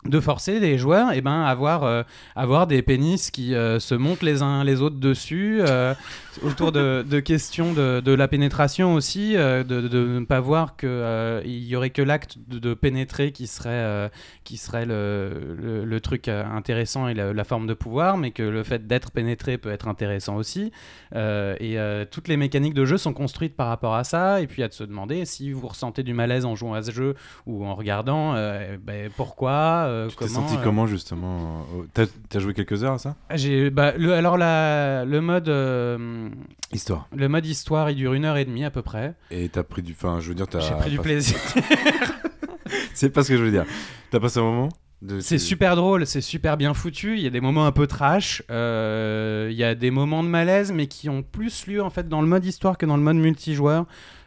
de forcer les joueurs et ben, à avoir, euh, avoir des pénis qui euh, se montent les uns les autres dessus, euh, autour de, questions de, de la pénétration aussi, de, ne pas voir qu'il y aurait que l'acte de, pénétrer qui serait, qui serait le, le, truc intéressant et la, forme de pouvoir, mais que le fait d'être pénétré peut être intéressant aussi. Et toutes les mécaniques de jeu sont construites par rapport à ça, et puis à de se demander si vous ressentez du malaise en jouant à ce jeu ou en regardant, ben, pourquoi euh, Tu t'es senti euh, comment justement euh, T'as as joué quelques heures à ça? Ah, J'ai bah, le, alors la, le mode euh, Histoire. le mode histoire il dure une heure et demie à peu près. Et t'as pris du. Enfin, je veux dire, t'as. J'ai pris du plaisir. C'est pas ce que je veux dire. T'as passé un moment C'est super drôle, c'est super bien foutu. Il y a des moments un peu trash, euh, il y a des moments de malaise, mais qui ont plus lieu en fait dans le mode histoire que dans le mode multijoueur.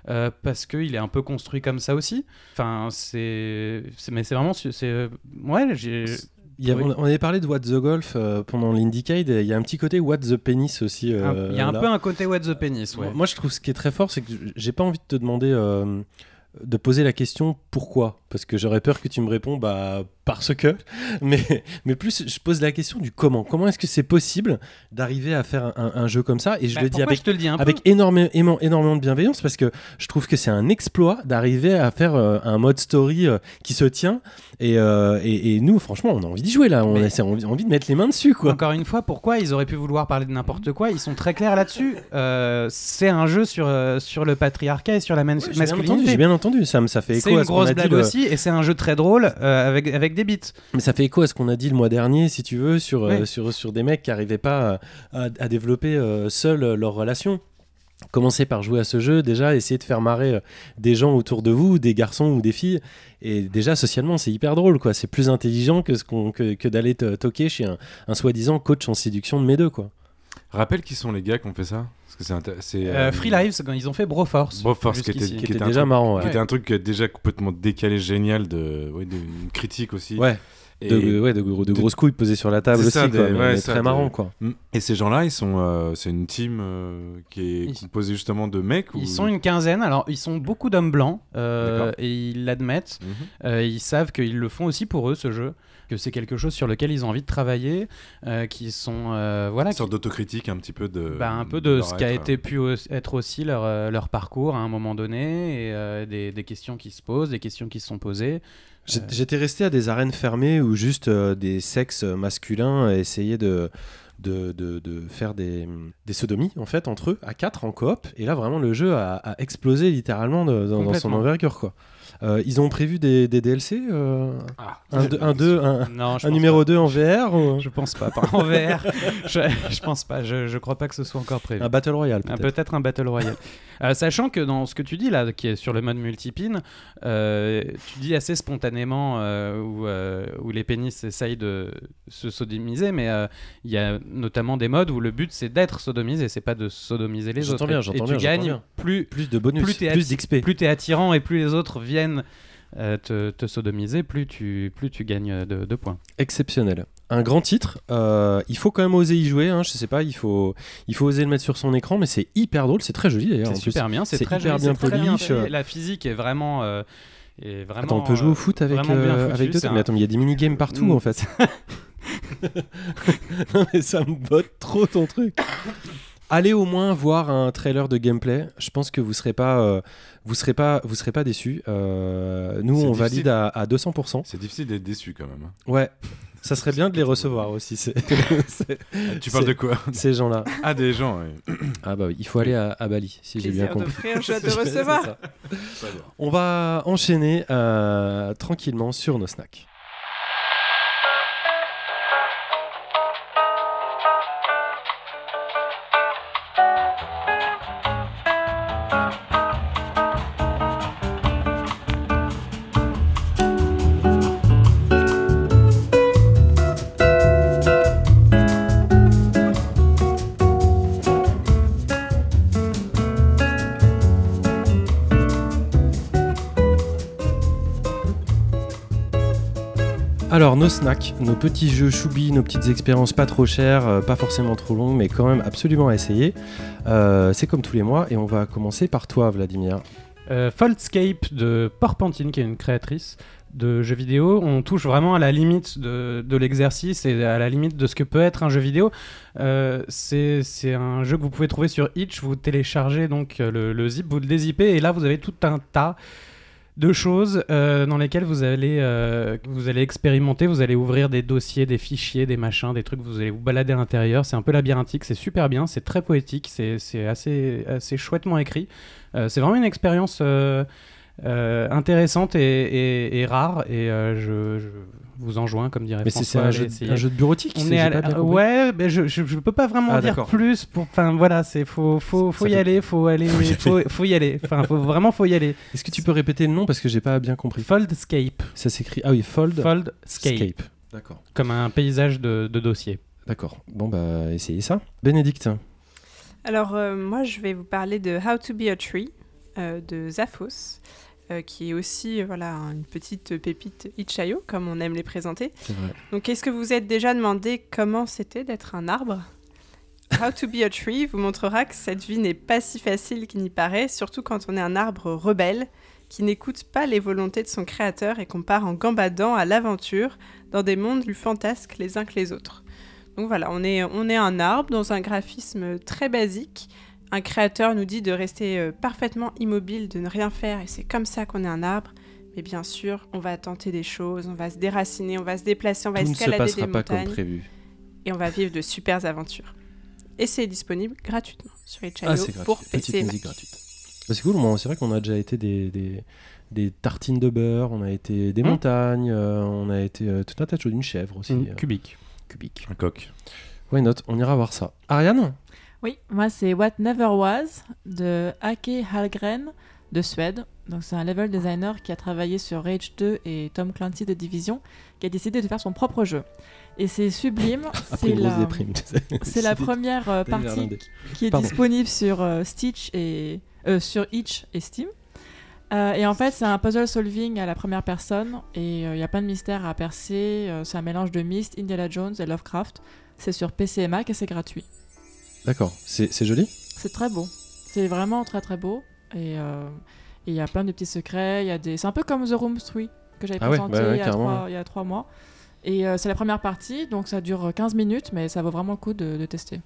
Euh, parce qu'il est un peu construit comme ça aussi. Enfin, c'est. Mais c'est vraiment. c'est Ouais, j'ai. A- Oui. on, avait parlé de What the Golf euh, pendant l'Indiecade. et Il y a un petit côté What the Penis aussi. euh, Il y a un là. peu un côté What the Penis, ouais. Moi, je trouve ce qui est très fort, c'est que j'ai pas envie de te demander euh, de poser la question pourquoi, parce que j'aurais peur que tu me réponds bah parce que, mais mais plus je pose la question du comment. Comment est-ce que c'est possible d'arriver à faire un, un jeu comme ça? Et je Bah, le dis avec je te le dis avec énormément, énormément de bienveillance parce que je trouve que c'est un exploit d'arriver à faire euh, un mode story euh, qui se tient. Et, euh, et, et nous franchement on a envie d'y jouer là. On a c'est envie, envie de mettre les mains dessus quoi. Encore une fois, pourquoi ils auraient pu vouloir parler de n'importe quoi? Ils sont très clairs là-dessus. C'est un jeu sur, sur le patriarcat et sur la man- j'ai bien entendu masculinité. j'ai bien entendu. Ça me ça fait C'est écho une à ce qu'on grosse a dit blague le- aussi, et c'est un jeu très drôle avec, avec des bits. mais ça fait écho à ce qu'on a dit le mois dernier si tu veux sur euh, sur, sur des mecs qui arrivaient pas à, à- à développer euh, seuls euh, leur relation Commencez par jouer à ce jeu, déjà essayer de faire marrer euh, des gens autour de vous, des garçons ou des filles. Et déjà, socialement, c'est hyper drôle, quoi. C'est plus intelligent que, ce qu'on- que, que d'aller te toquer chez un, un soi-disant coach en séduction de mes deux, quoi. Rappelle qui sont les gars qui ont fait ça? Parce que c'est Euh, euh, Free Lives, quand ils ont fait Broforce. Broforce, qui était, qui Qui était déjà truc- marrant, ouais. qui était un truc déjà complètement décalé, génial, de, ouais, de- une critique aussi. Ouais, Et, de, ouais, de, gros- de de- grosses couilles posées sur la table C'est aussi, ça, quoi. mais- très marrant, quoi. Mm. Et ces gens-là, ils sont, euh, c'est une team euh, qui est Ils- composée justement de mecs ou... Ils sont une quinzaine, alors ils sont beaucoup d'hommes blancs, euh, et ils l'admettent. Mhm. Euh, ils savent qu'ils le font aussi pour eux, ce jeu, que c'est quelque chose sur lequel ils ont envie de travailler, euh, qui sont... euh, voilà, Une qui- sorte d'autocritique un petit peu de... bah, un peu de ce qui a être. été pu être aussi leur, euh, leur parcours à un moment donné, et euh, des, des questions qui se posent, des questions qui se sont posées. Euh, J'étais resté à des arènes fermées où juste euh, des sexes masculins essayaient de, de, de, de faire des, des sodomies en fait entre eux à quatre en coop et là vraiment le jeu a, a explosé littéralement de- dans, dans son envergure quoi. Euh, ils ont prévu des, des DLC euh, Ah, un, deux- un, deux- un, Non, je un pense numéro pas. 2 en VR ou Je pense pas, pas en VR. je, je pense pas, je, je crois pas que ce soit encore prévu. un Battle Royale Ah, peut-être. Peut-être un Battle Royale. Euh, sachant que dans ce que tu dis là, qui est sur le mode multipin, euh, tu dis assez spontanément où, où les pénis essayent de se sodomiser, mais il y a notamment des modes où le but c'est d'être sodomisé, c'est pas de sodomiser les J'entends autres. bien, Et- j'entends et bien, tu gagnes plus, Plus de bonus, plus plus, d'XP. plus t'es attirant et plus les autres viennent euh, te, te sodomiser, plus tu, plus tu gagnes de, de points. Exceptionnel. Un grand titre. euh, il faut quand même oser y jouer. Hein, je sais pas, il faut, il faut oser le mettre sur son écran, mais c'est hyper drôle. C'est très joli d'ailleurs. C'est plus. super bien, c'est très hyper joli, bien poli, euh. La physique est vraiment. euh, est vraiment Attends, on peut jouer au foot avec, euh, avec deux Mais attends, il y a des minigames partout Mm. en fait. non, mais ça me botte trop ton truc. Allez au moins voir un trailer de gameplay. Je pense que vous serez pas, euh, vous serez pas, vous serez pas déçus. Euh, nous, on difficile. valide à, à 200%. C'est difficile d'être déçu quand même. hein. Ouais, ça serait bien de les recevoir aussi. c'est- c'est- Tu parles de quoi? Ces gens-là. Ah, des gens, ouais. Ah bah oui, il faut aller à, à Bali, si j'ai bien Plaisir compris. d'offrir, joie de recevoir. On va enchaîner euh, tranquillement sur nos snacks. Nos snacks, nos petits jeux choubi, nos petites expériences pas trop chères, euh, pas forcément trop longues, mais quand même absolument à essayer. Euh, c'est comme tous les mois, et on va commencer par toi, Vladimir. Euh, Foldscape de Porpentine, qui est une créatrice de jeux vidéo. On touche vraiment à la limite de, l'exercice et à la limite de ce que peut être un jeu vidéo. Euh, c'est un jeu que vous pouvez trouver sur Itch. Vous téléchargez donc le, le zip, vous le dézippez et là vous avez tout un tas de choses euh, dans lesquelles vous allez, euh, vous allez expérimenter, vous allez ouvrir des dossiers, des fichiers, des machins, des trucs, vous allez vous balader à l'intérieur. C'est un peu labyrinthique, c'est super bien, c'est très poétique, c'est assez, assez chouettement écrit. Euh, c'est vraiment une expérience intéressante et, et, rare. Et je, je, vous enjoins, comme dirait mais François. Mais c'est un, jeu de bureautique On est à Ouais, mais je, je, peux pas vraiment ah, dire plus. Pour... Enfin, voilà, c'est faut, faut, faut y aller, faut aller, faut, faut y aller. Enfin, faut, vraiment, faut y aller. Est-ce que tu peux répéter le nom parce que j'ai pas bien compris? Foldscape. Ça s'écrit. Ah oui, Fold. Foldscape. D'accord. Comme un paysage de, de dossier. D'accord. Bon, bah, essayez ça. Bénédicte. Alors, euh, moi, je vais vous parler de How to Be a Tree euh, de Zaphos. Euh, qui est aussi voilà une petite pépite Ichayo, comme on aime les présenter. Vrai. Donc, est-ce que vous vous êtes déjà demandé comment c'était d'être un arbre? How to be a tree vous montrera que cette vie n'est pas si facile qu'il n'y paraît, surtout quand on est un arbre rebelle qui n'écoute pas les volontés de son créateur et qu'on part en gambadant à l'aventure dans des mondes plus fantasques les uns que les autres. Donc voilà, on est, on est un arbre dans un graphisme très basique un créateur nous dit de rester euh, parfaitement immobile, de ne rien faire, et c'est comme ça qu'on est un arbre. Mais bien sûr, on va tenter des choses, on va se déraciner, on va se déplacer, on va escalader ne se passera des pas montagnes. Comme prévu. Et on va vivre de super aventures. Et c'est disponible gratuitement sur Itch.io ah, pour Petite PC. musique gratuite. Bah, c'est cool, c'est vrai qu'on a déjà été des, des, des, tartines de beurre, on a été des Mmh. montagnes, euh, on a été euh, tout un tas de choses, une chèvre aussi. Une euh, cubique. cubique. Un coq. Why not? On ira voir ça. Ariane? Oui, moi c'est What Never Was de Ake Hallgren de Suède. Donc c'est un level designer qui a travaillé sur Rage 2 et Tom Clancy de Division, qui a décidé de faire son propre jeu. Et c'est sublime. C'est la, c'est la première euh, D'aller partie qui est Pardon. disponible sur euh, Stitch et euh, sur Itch et Steam. Et en fait, c'est un puzzle solving à la première personne et il y a plein de mystères à percer. C'est un mélange de Myst, Indiana Jones et Lovecraft. C'est sur PC et Mac et c'est gratuit. D'accord, c'est joli? C'est très beau. C'est vraiment très très beau. Et euh, et il y a plein de petits secrets. Il y a des... C'est un peu comme The Room 3 que j'avais Ah ouais, présenté bah ouais, il, y a carrément, trois, il y a trois mois. Et euh, c'est la première partie, donc ça dure 15 minutes, mais ça vaut vraiment le coup de, de tester.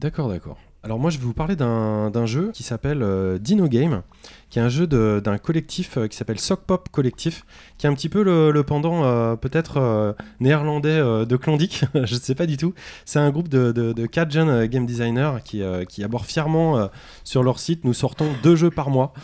D'accord, d'accord. Alors moi je vais vous parler d'un jeu qui s'appelle euh, Dino Game, qui est un jeu d'un collectif euh, qui s'appelle Sock Pop Collectif, qui est un petit peu le, pendant euh, peut-être néerlandais de Klondike, je ne sais pas du tout. C'est un groupe de, de, de quatre jeunes game designers qui, qui abordent fièrement sur leur site, nous sortons deux jeux par mois.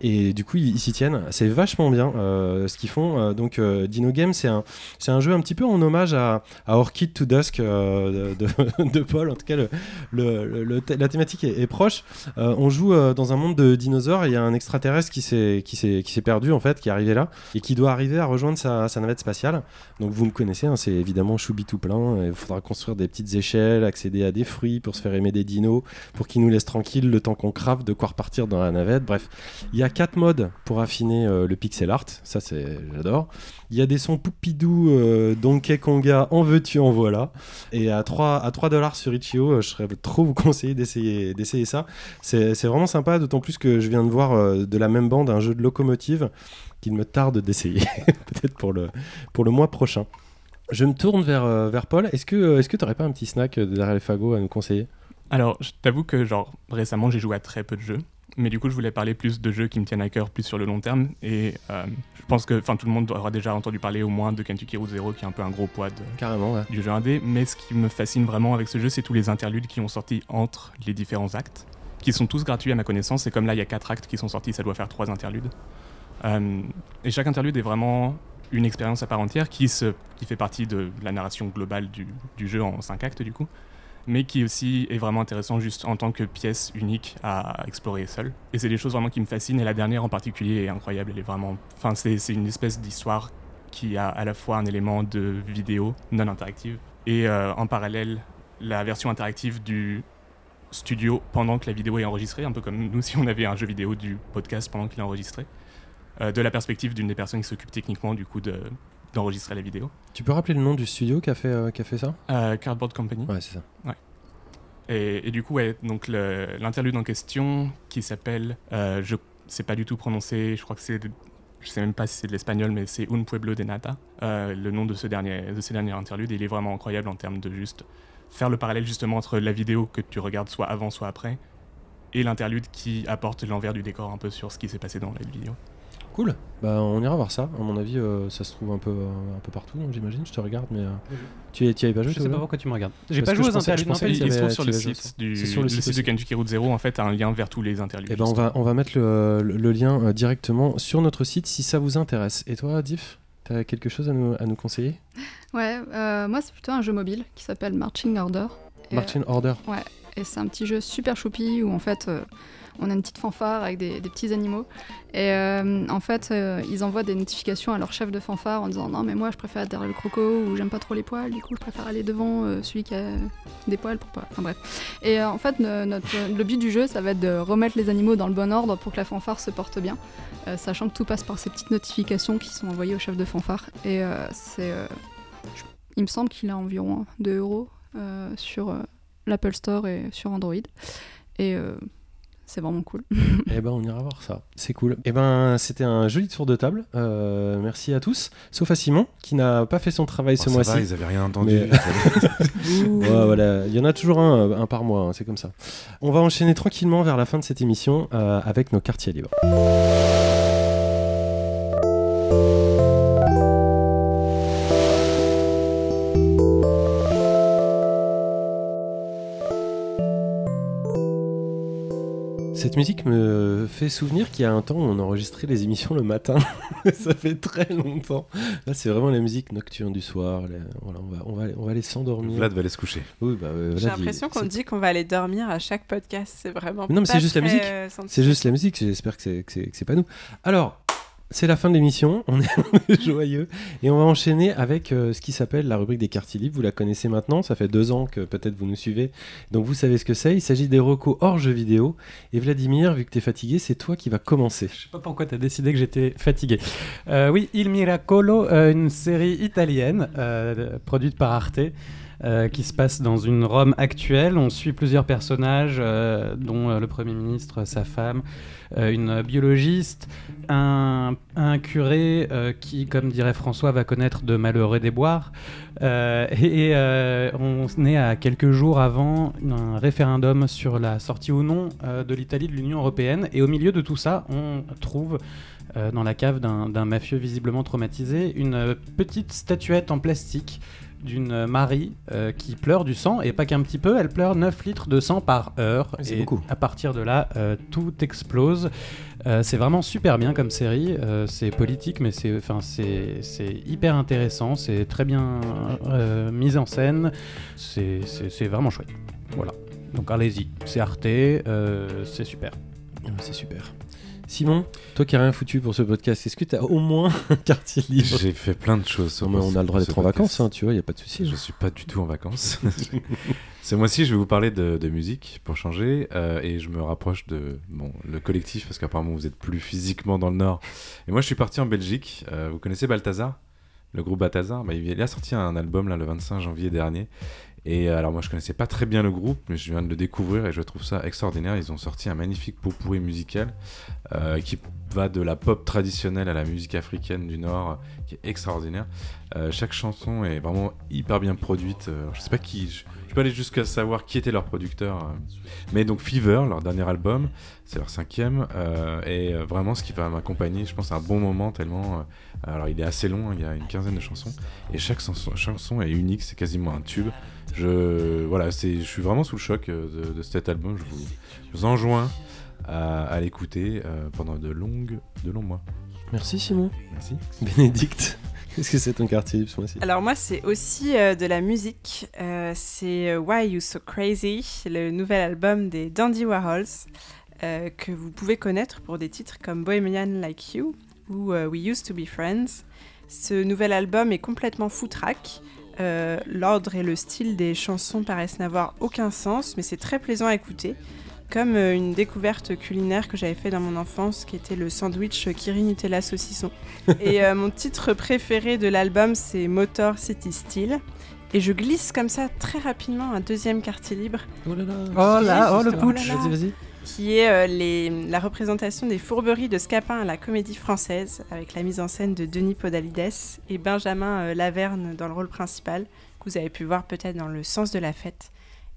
Et du coup ils s'y tiennent, c'est vachement bien ce qu'ils font. Donc Dino Game c'est un, un jeu un petit peu en hommage à, Orchid to Dusk de, Paul, en tout cas le- la thématique est, proche. Euh, on joue euh, dans un monde de dinosaures il y a un extraterrestre qui s'est perdu en fait, qui est arrivé là et qui doit arriver à rejoindre sa, navette spatiale. Donc vous me connaissez, hein, c'est évidemment choubi tout plein. Il faudra construire des petites échelles, accéder à des fruits pour se faire aimer des dinos, pour qu'ils nous laissent tranquilles le temps qu'on crave, de quoi repartir dans la navette. Bref, il y a quatre modes pour affiner euh, le pixel art. Ça c'est j'adore. Il y a des sons poupidou, Donkey Konga, en veux-tu, en voilà. Et à 3, à 3 dollars sur Itch.io, je serais trop conseiller d'essayer, ça. C'est, vraiment sympa, d'autant plus que je viens de voir euh, de la même bande un jeu de locomotive qu'il me tarde d'essayer, peut-être pour le, pour le mois prochain. Je me tourne vers, euh, vers Paul. Est-ce que euh, tu n'aurais pas un petit snack derrière les fagots à nous conseiller? Alors, je t'avoue que genre récemment j'ai joué à très peu de jeux, mais du coup je voulais parler plus de jeux qui me tiennent à cœur, plus sur le long terme. Et euh, je pense que enfin tout le monde aura déjà entendu parler au moins de Kentucky Route Zero, qui est un peu un gros poids de- Carrément, ouais. du jeu indé. Mais ce qui me fascine vraiment avec ce jeu, c'est tous les interludes qui ont sorti entre les différents actes, qui sont tous gratuits à ma connaissance. Et comme là il y a quatre actes qui sont sortis, ça doit faire trois interludes. Euh, et chaque interlude est vraiment une expérience à part entière qui, se, qui fait partie de la narration globale du, du jeu en cinq actes du coup mais qui aussi est vraiment intéressant juste en tant que pièce unique à explorer seul. Et c'est des choses vraiment qui me fascinent, et la dernière en particulier est incroyable, elle est vraiment... Enfin, c'est une espèce d'histoire qui a à la fois un élément de vidéo non interactive, et euh, en parallèle, la version interactive du studio pendant que la vidéo est enregistrée, un peu comme nous si on avait un jeu vidéo du podcast pendant qu'il est enregistré, euh, de la perspective d'une des personnes qui s'occupe techniquement du coup de- d'enregistrer la vidéo. Tu peux rappeler le nom du studio qui a fait, euh, qui a fait ça? Euh, Cardboard Company. Ouais, c'est ça. Et, et du coup, ouais, donc l'interlude en question qui s'appelle, euh, je sais pas du tout prononcé, je crois que c'est, je sais même pas si c'est de l'espagnol, mais c'est Un Pueblo de Nata, le nom de ce dernier, de ces derniers interludes. Et il est vraiment incroyable en termes de juste faire le parallèle justement entre la vidéo que tu regardes soit avant, soit après, et l'interlude qui apporte l'envers du décor un peu sur ce qui s'est passé dans la vidéo. Cool. Bah, on ira voir ça. À mon avis, euh, ça se trouve un peu, euh, un peu partout, hein, j'imagine. Je te regarde, mais euh, tu y, tu y avais pas joué Je sais pas pourquoi tu me regardes. J'ai Parce pas que joué je aux pensais- je interludes. pensais non, pas Il se trouve sur le site, du, C'est sur le le site site de aussi. Kentucky Route Zero, en fait, a un lien vers tous les interludes. Eh ben, on va, on va mettre le, le- le lien euh, directement sur notre site si ça vous intéresse. Et toi, Diff, t'as quelque chose à nous, à nous conseiller? Ouais, euh, moi c'est plutôt un jeu mobile qui s'appelle Marching Order. Et, Marching Order. euh, et c'est un petit jeu super choupi où en fait euh, on a une petite fanfare avec des, petits animaux. Et euh, en fait euh, ils envoient des notifications à leur chef de fanfare en disant non mais moi je préfère derrière le croco ou j'aime pas trop les poils, du coup je préfère aller devant euh, celui qui a des poils pour pas. Enfin bref. Et en fait notre, le but du jeu ça va être de remettre les animaux dans le bon ordre pour que la fanfare se porte bien. Sachant que tout passe par ces petites notifications qui sont envoyées au chef de fanfare. Et c'est, il me semble qu'il a environ 2 euros sur l'Apple Store et sur Android. Et c'est vraiment cool. Eh ben, on ira voir ça. C'est cool. Eh ben, c'était un joli tour de table. Euh, merci à tous, sauf à Simon qui n'a pas fait son travail Oh, ce mois-ci. ils avaient rien entendu. Mais- Ouais, voilà, il y en a toujours un, euh, un par mois, hein, c'est comme ça. On va enchaîner tranquillement vers la fin de cette émission euh, avec nos quartiers libres. Cette musique me fait souvenir qu'il y a un temps où on enregistrait les émissions le matin. Ça fait très longtemps. Là, c'est vraiment la musique nocturne du soir. Les- Voilà, on va, on va, on va aller s'endormir. Vlad va aller se coucher. Oui, bah, euh, J'ai l'impression qu'on dit qu'on va aller dormir à chaque podcast. C'est vraiment. Mais non, mais pas c'est juste la très, musique. euh, C'est juste la musique, j'espère que c'est pas nous. Alors, c'est la fin de l'émission, on est, joyeux, et on va enchaîner avec euh, ce qui s'appelle la rubrique des quartiers libres. Vous la connaissez maintenant, ça fait deux ans que peut-être vous nous suivez, donc vous savez ce que c'est. Il s'agit des recos hors jeux vidéo. Et Vladimir, vu que tu es fatigué, c'est toi qui vas commencer. Je sais pas pourquoi tu as décidé que j'étais fatigué. Euh, oui, Il Miracolo, euh, une série italienne produite par Arte. qui se passe dans une Rome actuelle. On suit plusieurs personnages, dont le Premier ministre, sa femme, une biologiste, un, un curé euh, qui, comme dirait François, va connaître de malheureux déboires. Euh, et euh, on est à quelques jours avant un référendum sur la sortie ou non euh, de l'Italie de l'Union européenne. Et au milieu de tout ça, on trouve euh, dans la cave d'un mafieux visiblement traumatisé une euh, petite statuette en plastique d'une Marie euh, qui pleure du sang, et pas qu'un petit peu, elle pleure 9 litres de sang par heure. C'est beaucoup. à partir de là, euh, tout explose. Euh, c'est vraiment super bien comme série. C'est politique, mais c'est, enfin, c'est, c'est hyper intéressant. C'est très bien mis en scène. C'est, vraiment chouette. Voilà. Donc allez-y. C'est Arte. c'est super. Ah, C'est super. Simon, toi qui n'as rien foutu pour ce podcast, est-ce que tu as au moins un quartier libre J'ai fait plein de choses. sur Non, mais on a le droit d'être en vacances, hein, tu vois, il n'y a pas de souci. Je suis pas du tout en vacances. Ce mois-ci, je vais vous parler de, de musique pour changer euh, et je me rapproche de bon, le collectif parce qu'apparemment vous êtes plus physiquement dans le nord. Et moi, je suis parti en Belgique. Euh, vous connaissez Balthazar Le groupe Balthazar? Bah, Il a sorti un album là, le 25 janvier dernier. Et euh, alors, moi, je connaissais pas très bien le groupe, mais je viens de le découvrir et je trouve ça extraordinaire. Ils ont sorti un magnifique pot pourri musical euh, qui va de la pop traditionnelle à la musique africaine du Nord, euh, qui est extraordinaire. Chaque chanson est vraiment hyper bien produite. Euh, je sais pas qui. Je, je peux aller jusqu'à savoir qui était leur producteur. Mais donc Fever, leur dernier album, c'est leur cinquième, et vraiment ce qui va m'accompagner, je pense, à un bon moment tellement. alors il est assez long, hein, il y a une quinzaine de chansons, et chaque chanson est unique, c'est quasiment un tube. Je voilà, c'est, je suis vraiment sous le choc euh, de, de cet album. Je vous, je vous enjoins à, à l'écouter euh, pendant de longues, de longs mois. Merci Simon. Merci. Bénédicte, est-ce que c'est ton quartier libre ce mois-ci? Alors moi, c'est aussi euh, de la musique. Euh, c'est Why You So Crazy, le nouvel album des Dandy Warhols, euh, que vous pouvez connaître pour des titres comme Bohemian Like You ou euh, We Used to Be Friends. Ce nouvel album est complètement foutraque. Euh, L'ordre et le style des chansons paraissent n'avoir aucun sens, mais c'est très plaisant à écouter. Comme euh, une découverte culinaire que j'avais fait dans mon enfance, qui était le sandwich Kiri Nutella saucisson. Et euh, mon titre préféré de l'album, c'est Motor City Steel. Et je glisse comme ça très rapidement un deuxième quartier libre. Oh là là. Oh là, oh le putsch. Vas-y, vas-y. Qui est euh, la représentation des fourberies de Scapin à la comédie française, avec la mise en scène de Denis Podalides et Benjamin euh, Laverne dans le rôle principal, que vous avez pu voir peut-être dans Le sens de la fête.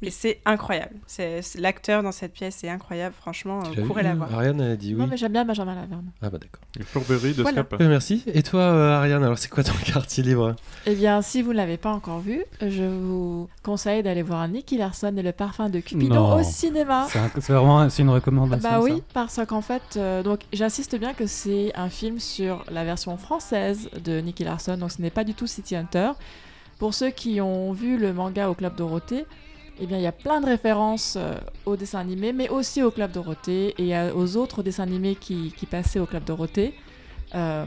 Et c'est incroyable. C'est l'acteur dans cette pièce est incroyable. Franchement, Tu euh, courez la voir. Ariane a dit oui. Non, mais j'aime bien Benjamin Laverne. Ah bah d'accord. Les fourberies de Voilà. Scap. Euh, merci. Et toi, euh, Ariane, alors c'est quoi ton quartier libre? Eh bien, si vous ne l'avez pas encore vu, je vous conseille d'aller voir Nicky Larson et le parfum de Cupidon Non. au cinéma. C'est un- c'est vraiment c'est une recommandation. Bah oui, ça. parce qu'en fait, euh, donc j'insiste bien que c'est un film sur la version française de Nicky Larson, donc ce n'est pas du tout City Hunter. Pour ceux qui ont vu le manga au Club Dorothée, eh bien il y a plein de références euh, au dessin animé, mais aussi au Club Dorothée et aux autres dessins animés qui, qui passaient au Club Dorothée. Euh,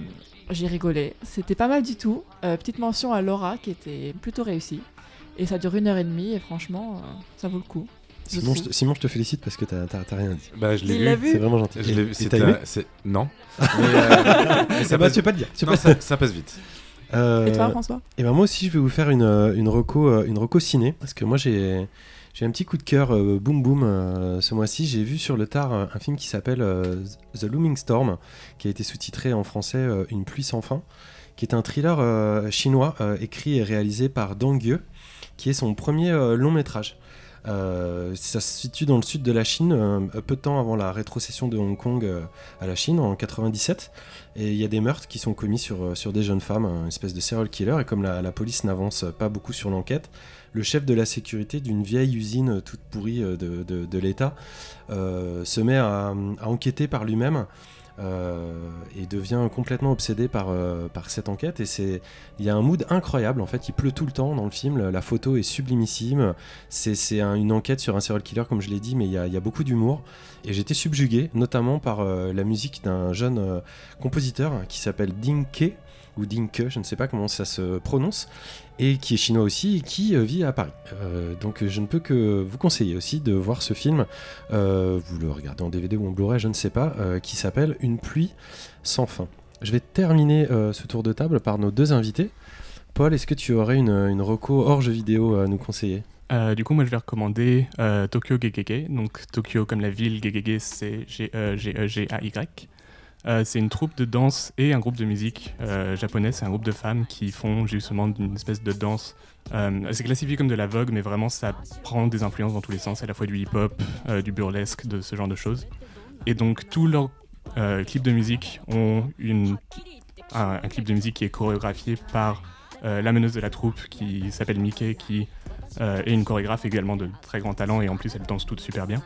J'ai rigolé, c'était pas mal du tout. Euh, petite mention à Laura qui était plutôt réussie. Et ça dure une heure et demie et franchement, euh, ça vaut le coup. Simon je, te, Simon, je te félicite parce que t'as t'as- t'as rien dit. Bah, je l'ai Il vu. C'est vraiment gentil. Je l'ai vu. et c'est t'as aimé un- c'est- Non. Mais, euh, mais Ah ça bah, passe- tu peux pas le dire. tu peux Non, pas- ça, ça passe vite. Euh, Et toi, François? Et ben moi aussi, je vais vous faire une, euh, une, reco, euh, une reco ciné, parce que moi j'ai j'ai un petit coup de cœur euh, boum boum euh, ce mois-ci. J'ai vu sur le tard un film qui s'appelle euh, The Looming Storm, qui a été sous-titré en français Une pluie sans fin, qui est un thriller chinois écrit et réalisé par Dong Ye, qui est son premier long métrage. Euh, ça se situe dans le sud de la Chine, euh, peu de temps avant la rétrocession de Hong Kong euh, à la Chine en 97. Et il y a des meurtres qui sont commis sur, euh, sur des jeunes femmes, une espèce de serial killer. Et comme la, police n'avance pas beaucoup sur l'enquête, le chef de la sécurité d'une vieille usine euh, toute pourrie euh, de, de- l'État se met à enquêter par lui-même. Euh, et devient complètement obsédé par, euh, par cette enquête. Et c'est il y a un mood incroyable en fait. Il pleut tout le temps dans le film. La photo est sublimissime. C'est un- une enquête sur un serial killer comme je l'ai dit mais il y a, il y a beaucoup d'humour. Et j'étais subjugué notamment par euh, la musique d'un jeune compositeur qui s'appelle Ding Ke ou Ding Ke, je ne sais pas comment ça se prononce, et qui est chinois aussi et qui euh, vit à Paris. Euh, donc je ne peux que vous conseiller aussi de voir ce film, euh, vous le regardez en DVD ou en Blu-ray, je ne sais pas, euh, qui s'appelle Une pluie sans fin. Je vais terminer euh, ce tour de table par nos deux invités. Paul, est-ce que tu aurais une, une reco hors jeu vidéo à nous conseiller? Euh, du coup, moi, je vais recommander euh, Tokyo Gegege. Donc, Tokyo comme la ville, Gegege, c'est G-E-G-E-G-A-Y. Euh, c'est une troupe de danse et un groupe de musique euh, japonais. C'est un groupe de femmes qui font justement une espèce de danse. Euh, c'est classifié comme de la vogue, mais vraiment, ça prend des influences dans tous les sens, à la fois du hip-hop, euh, du burlesque, de ce genre de choses. Et donc, tous leurs clips de musique ont une, un, clip de musique qui est chorégraphié par la meneuse de la troupe qui s'appelle Mickey, qui et une chorégraphe également de très grand talent et en plus elles dansent toutes super bien.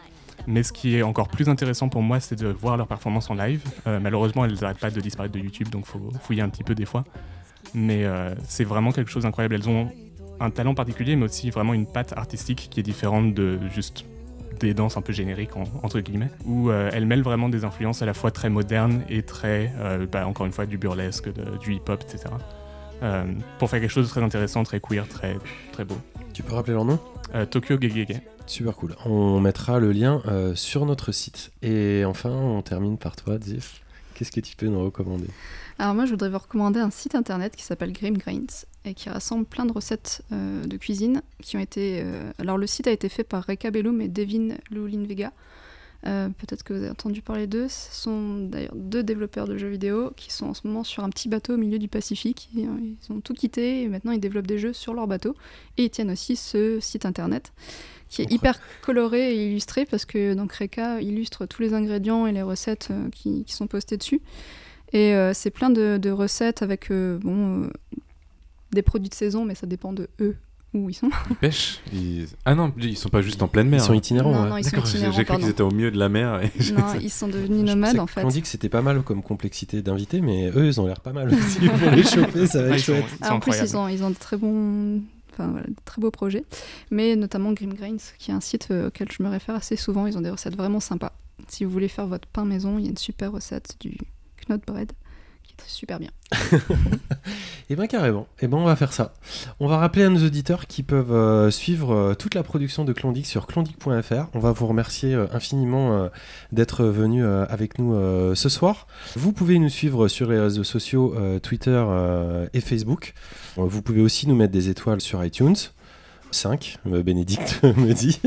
Mais ce qui est encore plus intéressant pour moi, c'est de voir leurs performances en live. Euh, malheureusement, elles n'arrêtent pas de disparaître de YouTube, donc faut fouiller un petit peu des fois. Mais euh, c'est vraiment quelque chose d'incroyable. Elles ont un talent particulier, mais aussi vraiment une patte artistique qui est différente de juste des danses un peu génériques, en- entre guillemets, où euh, elles mêlent vraiment des influences à la fois très modernes et très, euh, bah, encore une fois, du burlesque, de- du hip-hop, etc. Euh, pour faire quelque chose de très intéressant, très queer, très, très beau. Tu peux rappeler leur nom? Tokyo Gegege. Super cool. On mettra le lien euh, sur notre site. Et enfin, on termine par toi, Zif. Qu'est-ce que tu peux nous recommander? Alors moi, je voudrais vous recommander un site internet qui s'appelle Grim Grains et qui rassemble plein de recettes euh, de cuisine qui ont été... euh, Alors le site a été fait par Reka Bellum et Devin Lulin Vega. Peut-être que vous avez entendu parler d'eux. Ce sont d'ailleurs deux développeurs de jeux vidéo qui sont en ce moment sur un petit bateau au milieu du Pacifique. Ils ont tout quitté et maintenant ils développent des jeux sur leur bateau. Et ils tiennent aussi ce site internet qui est hyper coloré et illustré parce que donc Reka illustre tous les ingrédients et les recettes euh, qui, qui sont postés dessus. Et euh, c'est plein de, de recettes avec euh, bon, euh, des produits de saison, mais ça dépend de eux où ils sont. Ils pêchent ils- Ah non, ils sont pas juste en pleine mer. Ils sont hein. itinérants. Non, ouais. non, ils sont j'ai itinérants, j'ai cru qu'ils étaient au milieu de la mer. et Non, ils sont devenus nomades en fait. On dit que c'était pas mal comme complexité d'invités, mais eux, ils ont l'air pas mal aussi. Pour les choper, ça va Ah, être ils sont- chouette. Ah, en plus, ils ont, ils ont de très bons, très beaux projets, mais notamment Grim Grains, qui est un site euh, auquel je me réfère assez souvent. Ils ont des recettes vraiment sympas. Si vous voulez faire votre pain maison, il y a une super recette du knot bread super bien. Et ben carrément. Et ben on va faire ça. On va rappeler à nos auditeurs qui peuvent euh, suivre euh, toute la production de Clondic sur clondic.fr. On va vous remercier euh, infiniment d'être venu avec nous ce soir. Vous pouvez nous suivre sur les réseaux sociaux Twitter et Facebook. Vous pouvez aussi nous mettre des étoiles sur iTunes. 5, euh, Bénédicte me dit.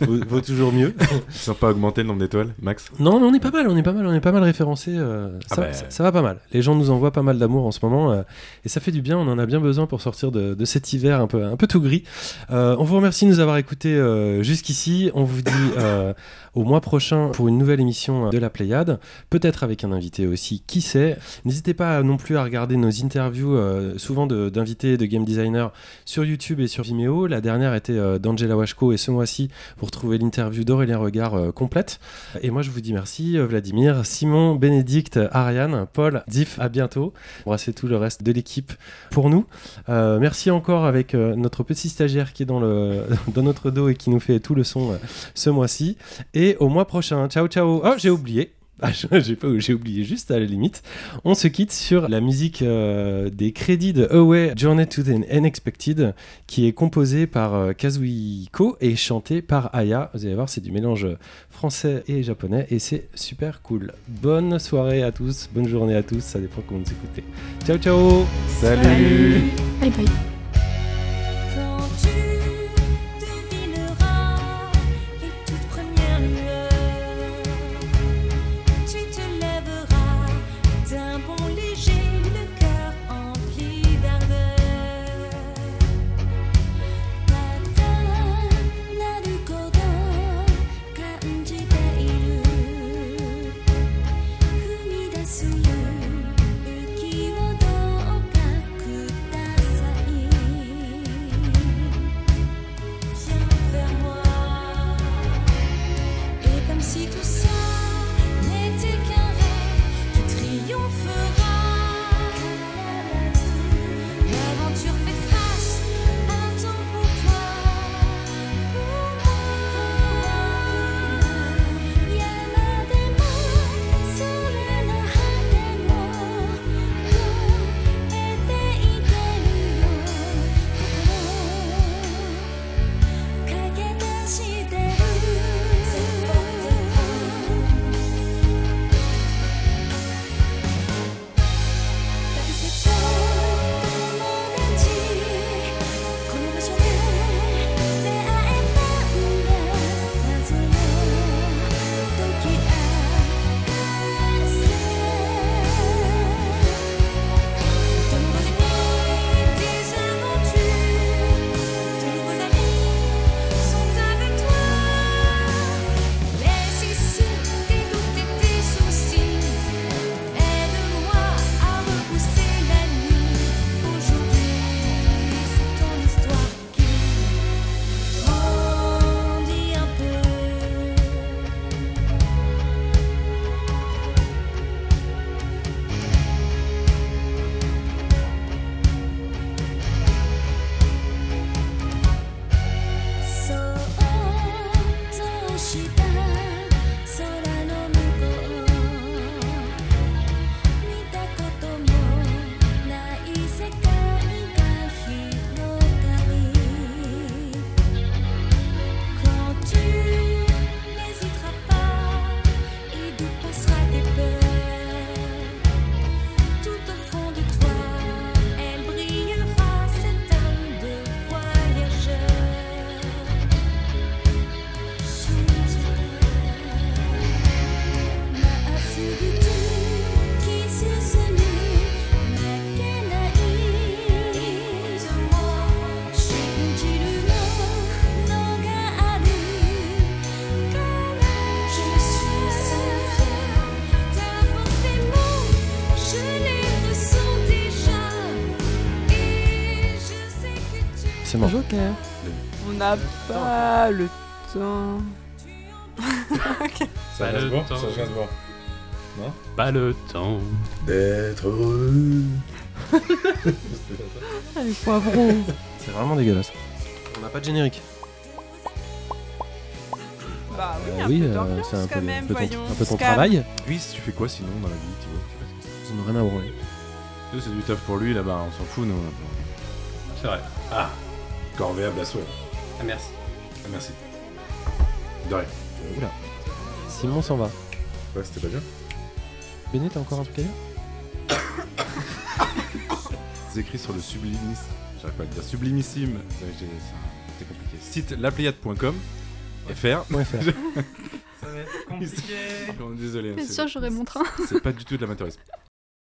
vaut, vaut toujours mieux. Ils sont pas augmenté le nombre d'étoiles, Max Non, mais on est pas mal, on est pas mal, on est pas mal référencé. euh, Ah ça, bah. ça- ça va pas mal. Les gens nous envoient pas mal d'amour en ce moment euh, et ça fait du bien. On en a bien besoin pour sortir de, de cet hiver un peu, un peu tout gris. Euh, on vous remercie de nous avoir écoutés jusqu'ici. On vous dit euh, au mois prochain pour une nouvelle émission de la Pléiade, peut-être avec un invité aussi, qui sait. N'hésitez pas non plus à regarder nos interviews, euh, souvent d'invités, de, game designers sur YouTube et sur Vimeo. La dernière était euh, d'Angela Washko et ce mois-ci, vous retrouvez l'interview d'Aurélien Regard euh, complète. Et moi, je vous dis merci, euh, Vladimir, Simon, Bénédicte, Ariane, Paul, Diff, à bientôt. Embrassez tout le reste de l'équipe pour nous. Merci encore avec notre petit stagiaire qui est dans, le, dans notre dos et qui nous fait tout le son ce mois-ci. Et au mois prochain. Ciao, ciao. Oh, j'ai oublié. Ah, j'ai pas- j'ai oublié juste à la limite. On se quitte sur la musique euh, des crédits de Away Journey to the Unexpected qui est composée par euh, Kazuhiko et chantée par Aya. Vous allez voir, c'est du mélange français et japonais et c'est super cool. Bonne soirée à tous, bonne journée à tous, ça dépend comment vous écoutez. Ciao ciao Salut Bye bye. Le temps. D'être heureux. Les poivrons. C'est vraiment dégueulasse. On n'a pas de générique. Bah oui, Euh, un oui, peu euh, d'ambiance c'est un peu, quand même, un peu ton, voyons. un peu ton Scam. travail. Oui, tu fais quoi sinon dans la vie, Thibaut Ils en ont rien à branler. Sais, C'est du taf pour lui là-bas, on s'en fout nous. C'est vrai. Ah Corvéable à souhait. Ah, merci. Ah, merci. De rien. Oula. Simon s'en va. Ouais, c'était pas bien Béné, t'as encore un truc à dire C'est écrit sur le sublimis. J'arrive pas à le dire. Sublimissime. Ouais, c'est compliqué. Site lapléiade.com FR. Point fr. Ça va être compliqué. Désolé. hein, Bien sûr, j'aurai mon train. C'est pas du tout de l'amateurisme.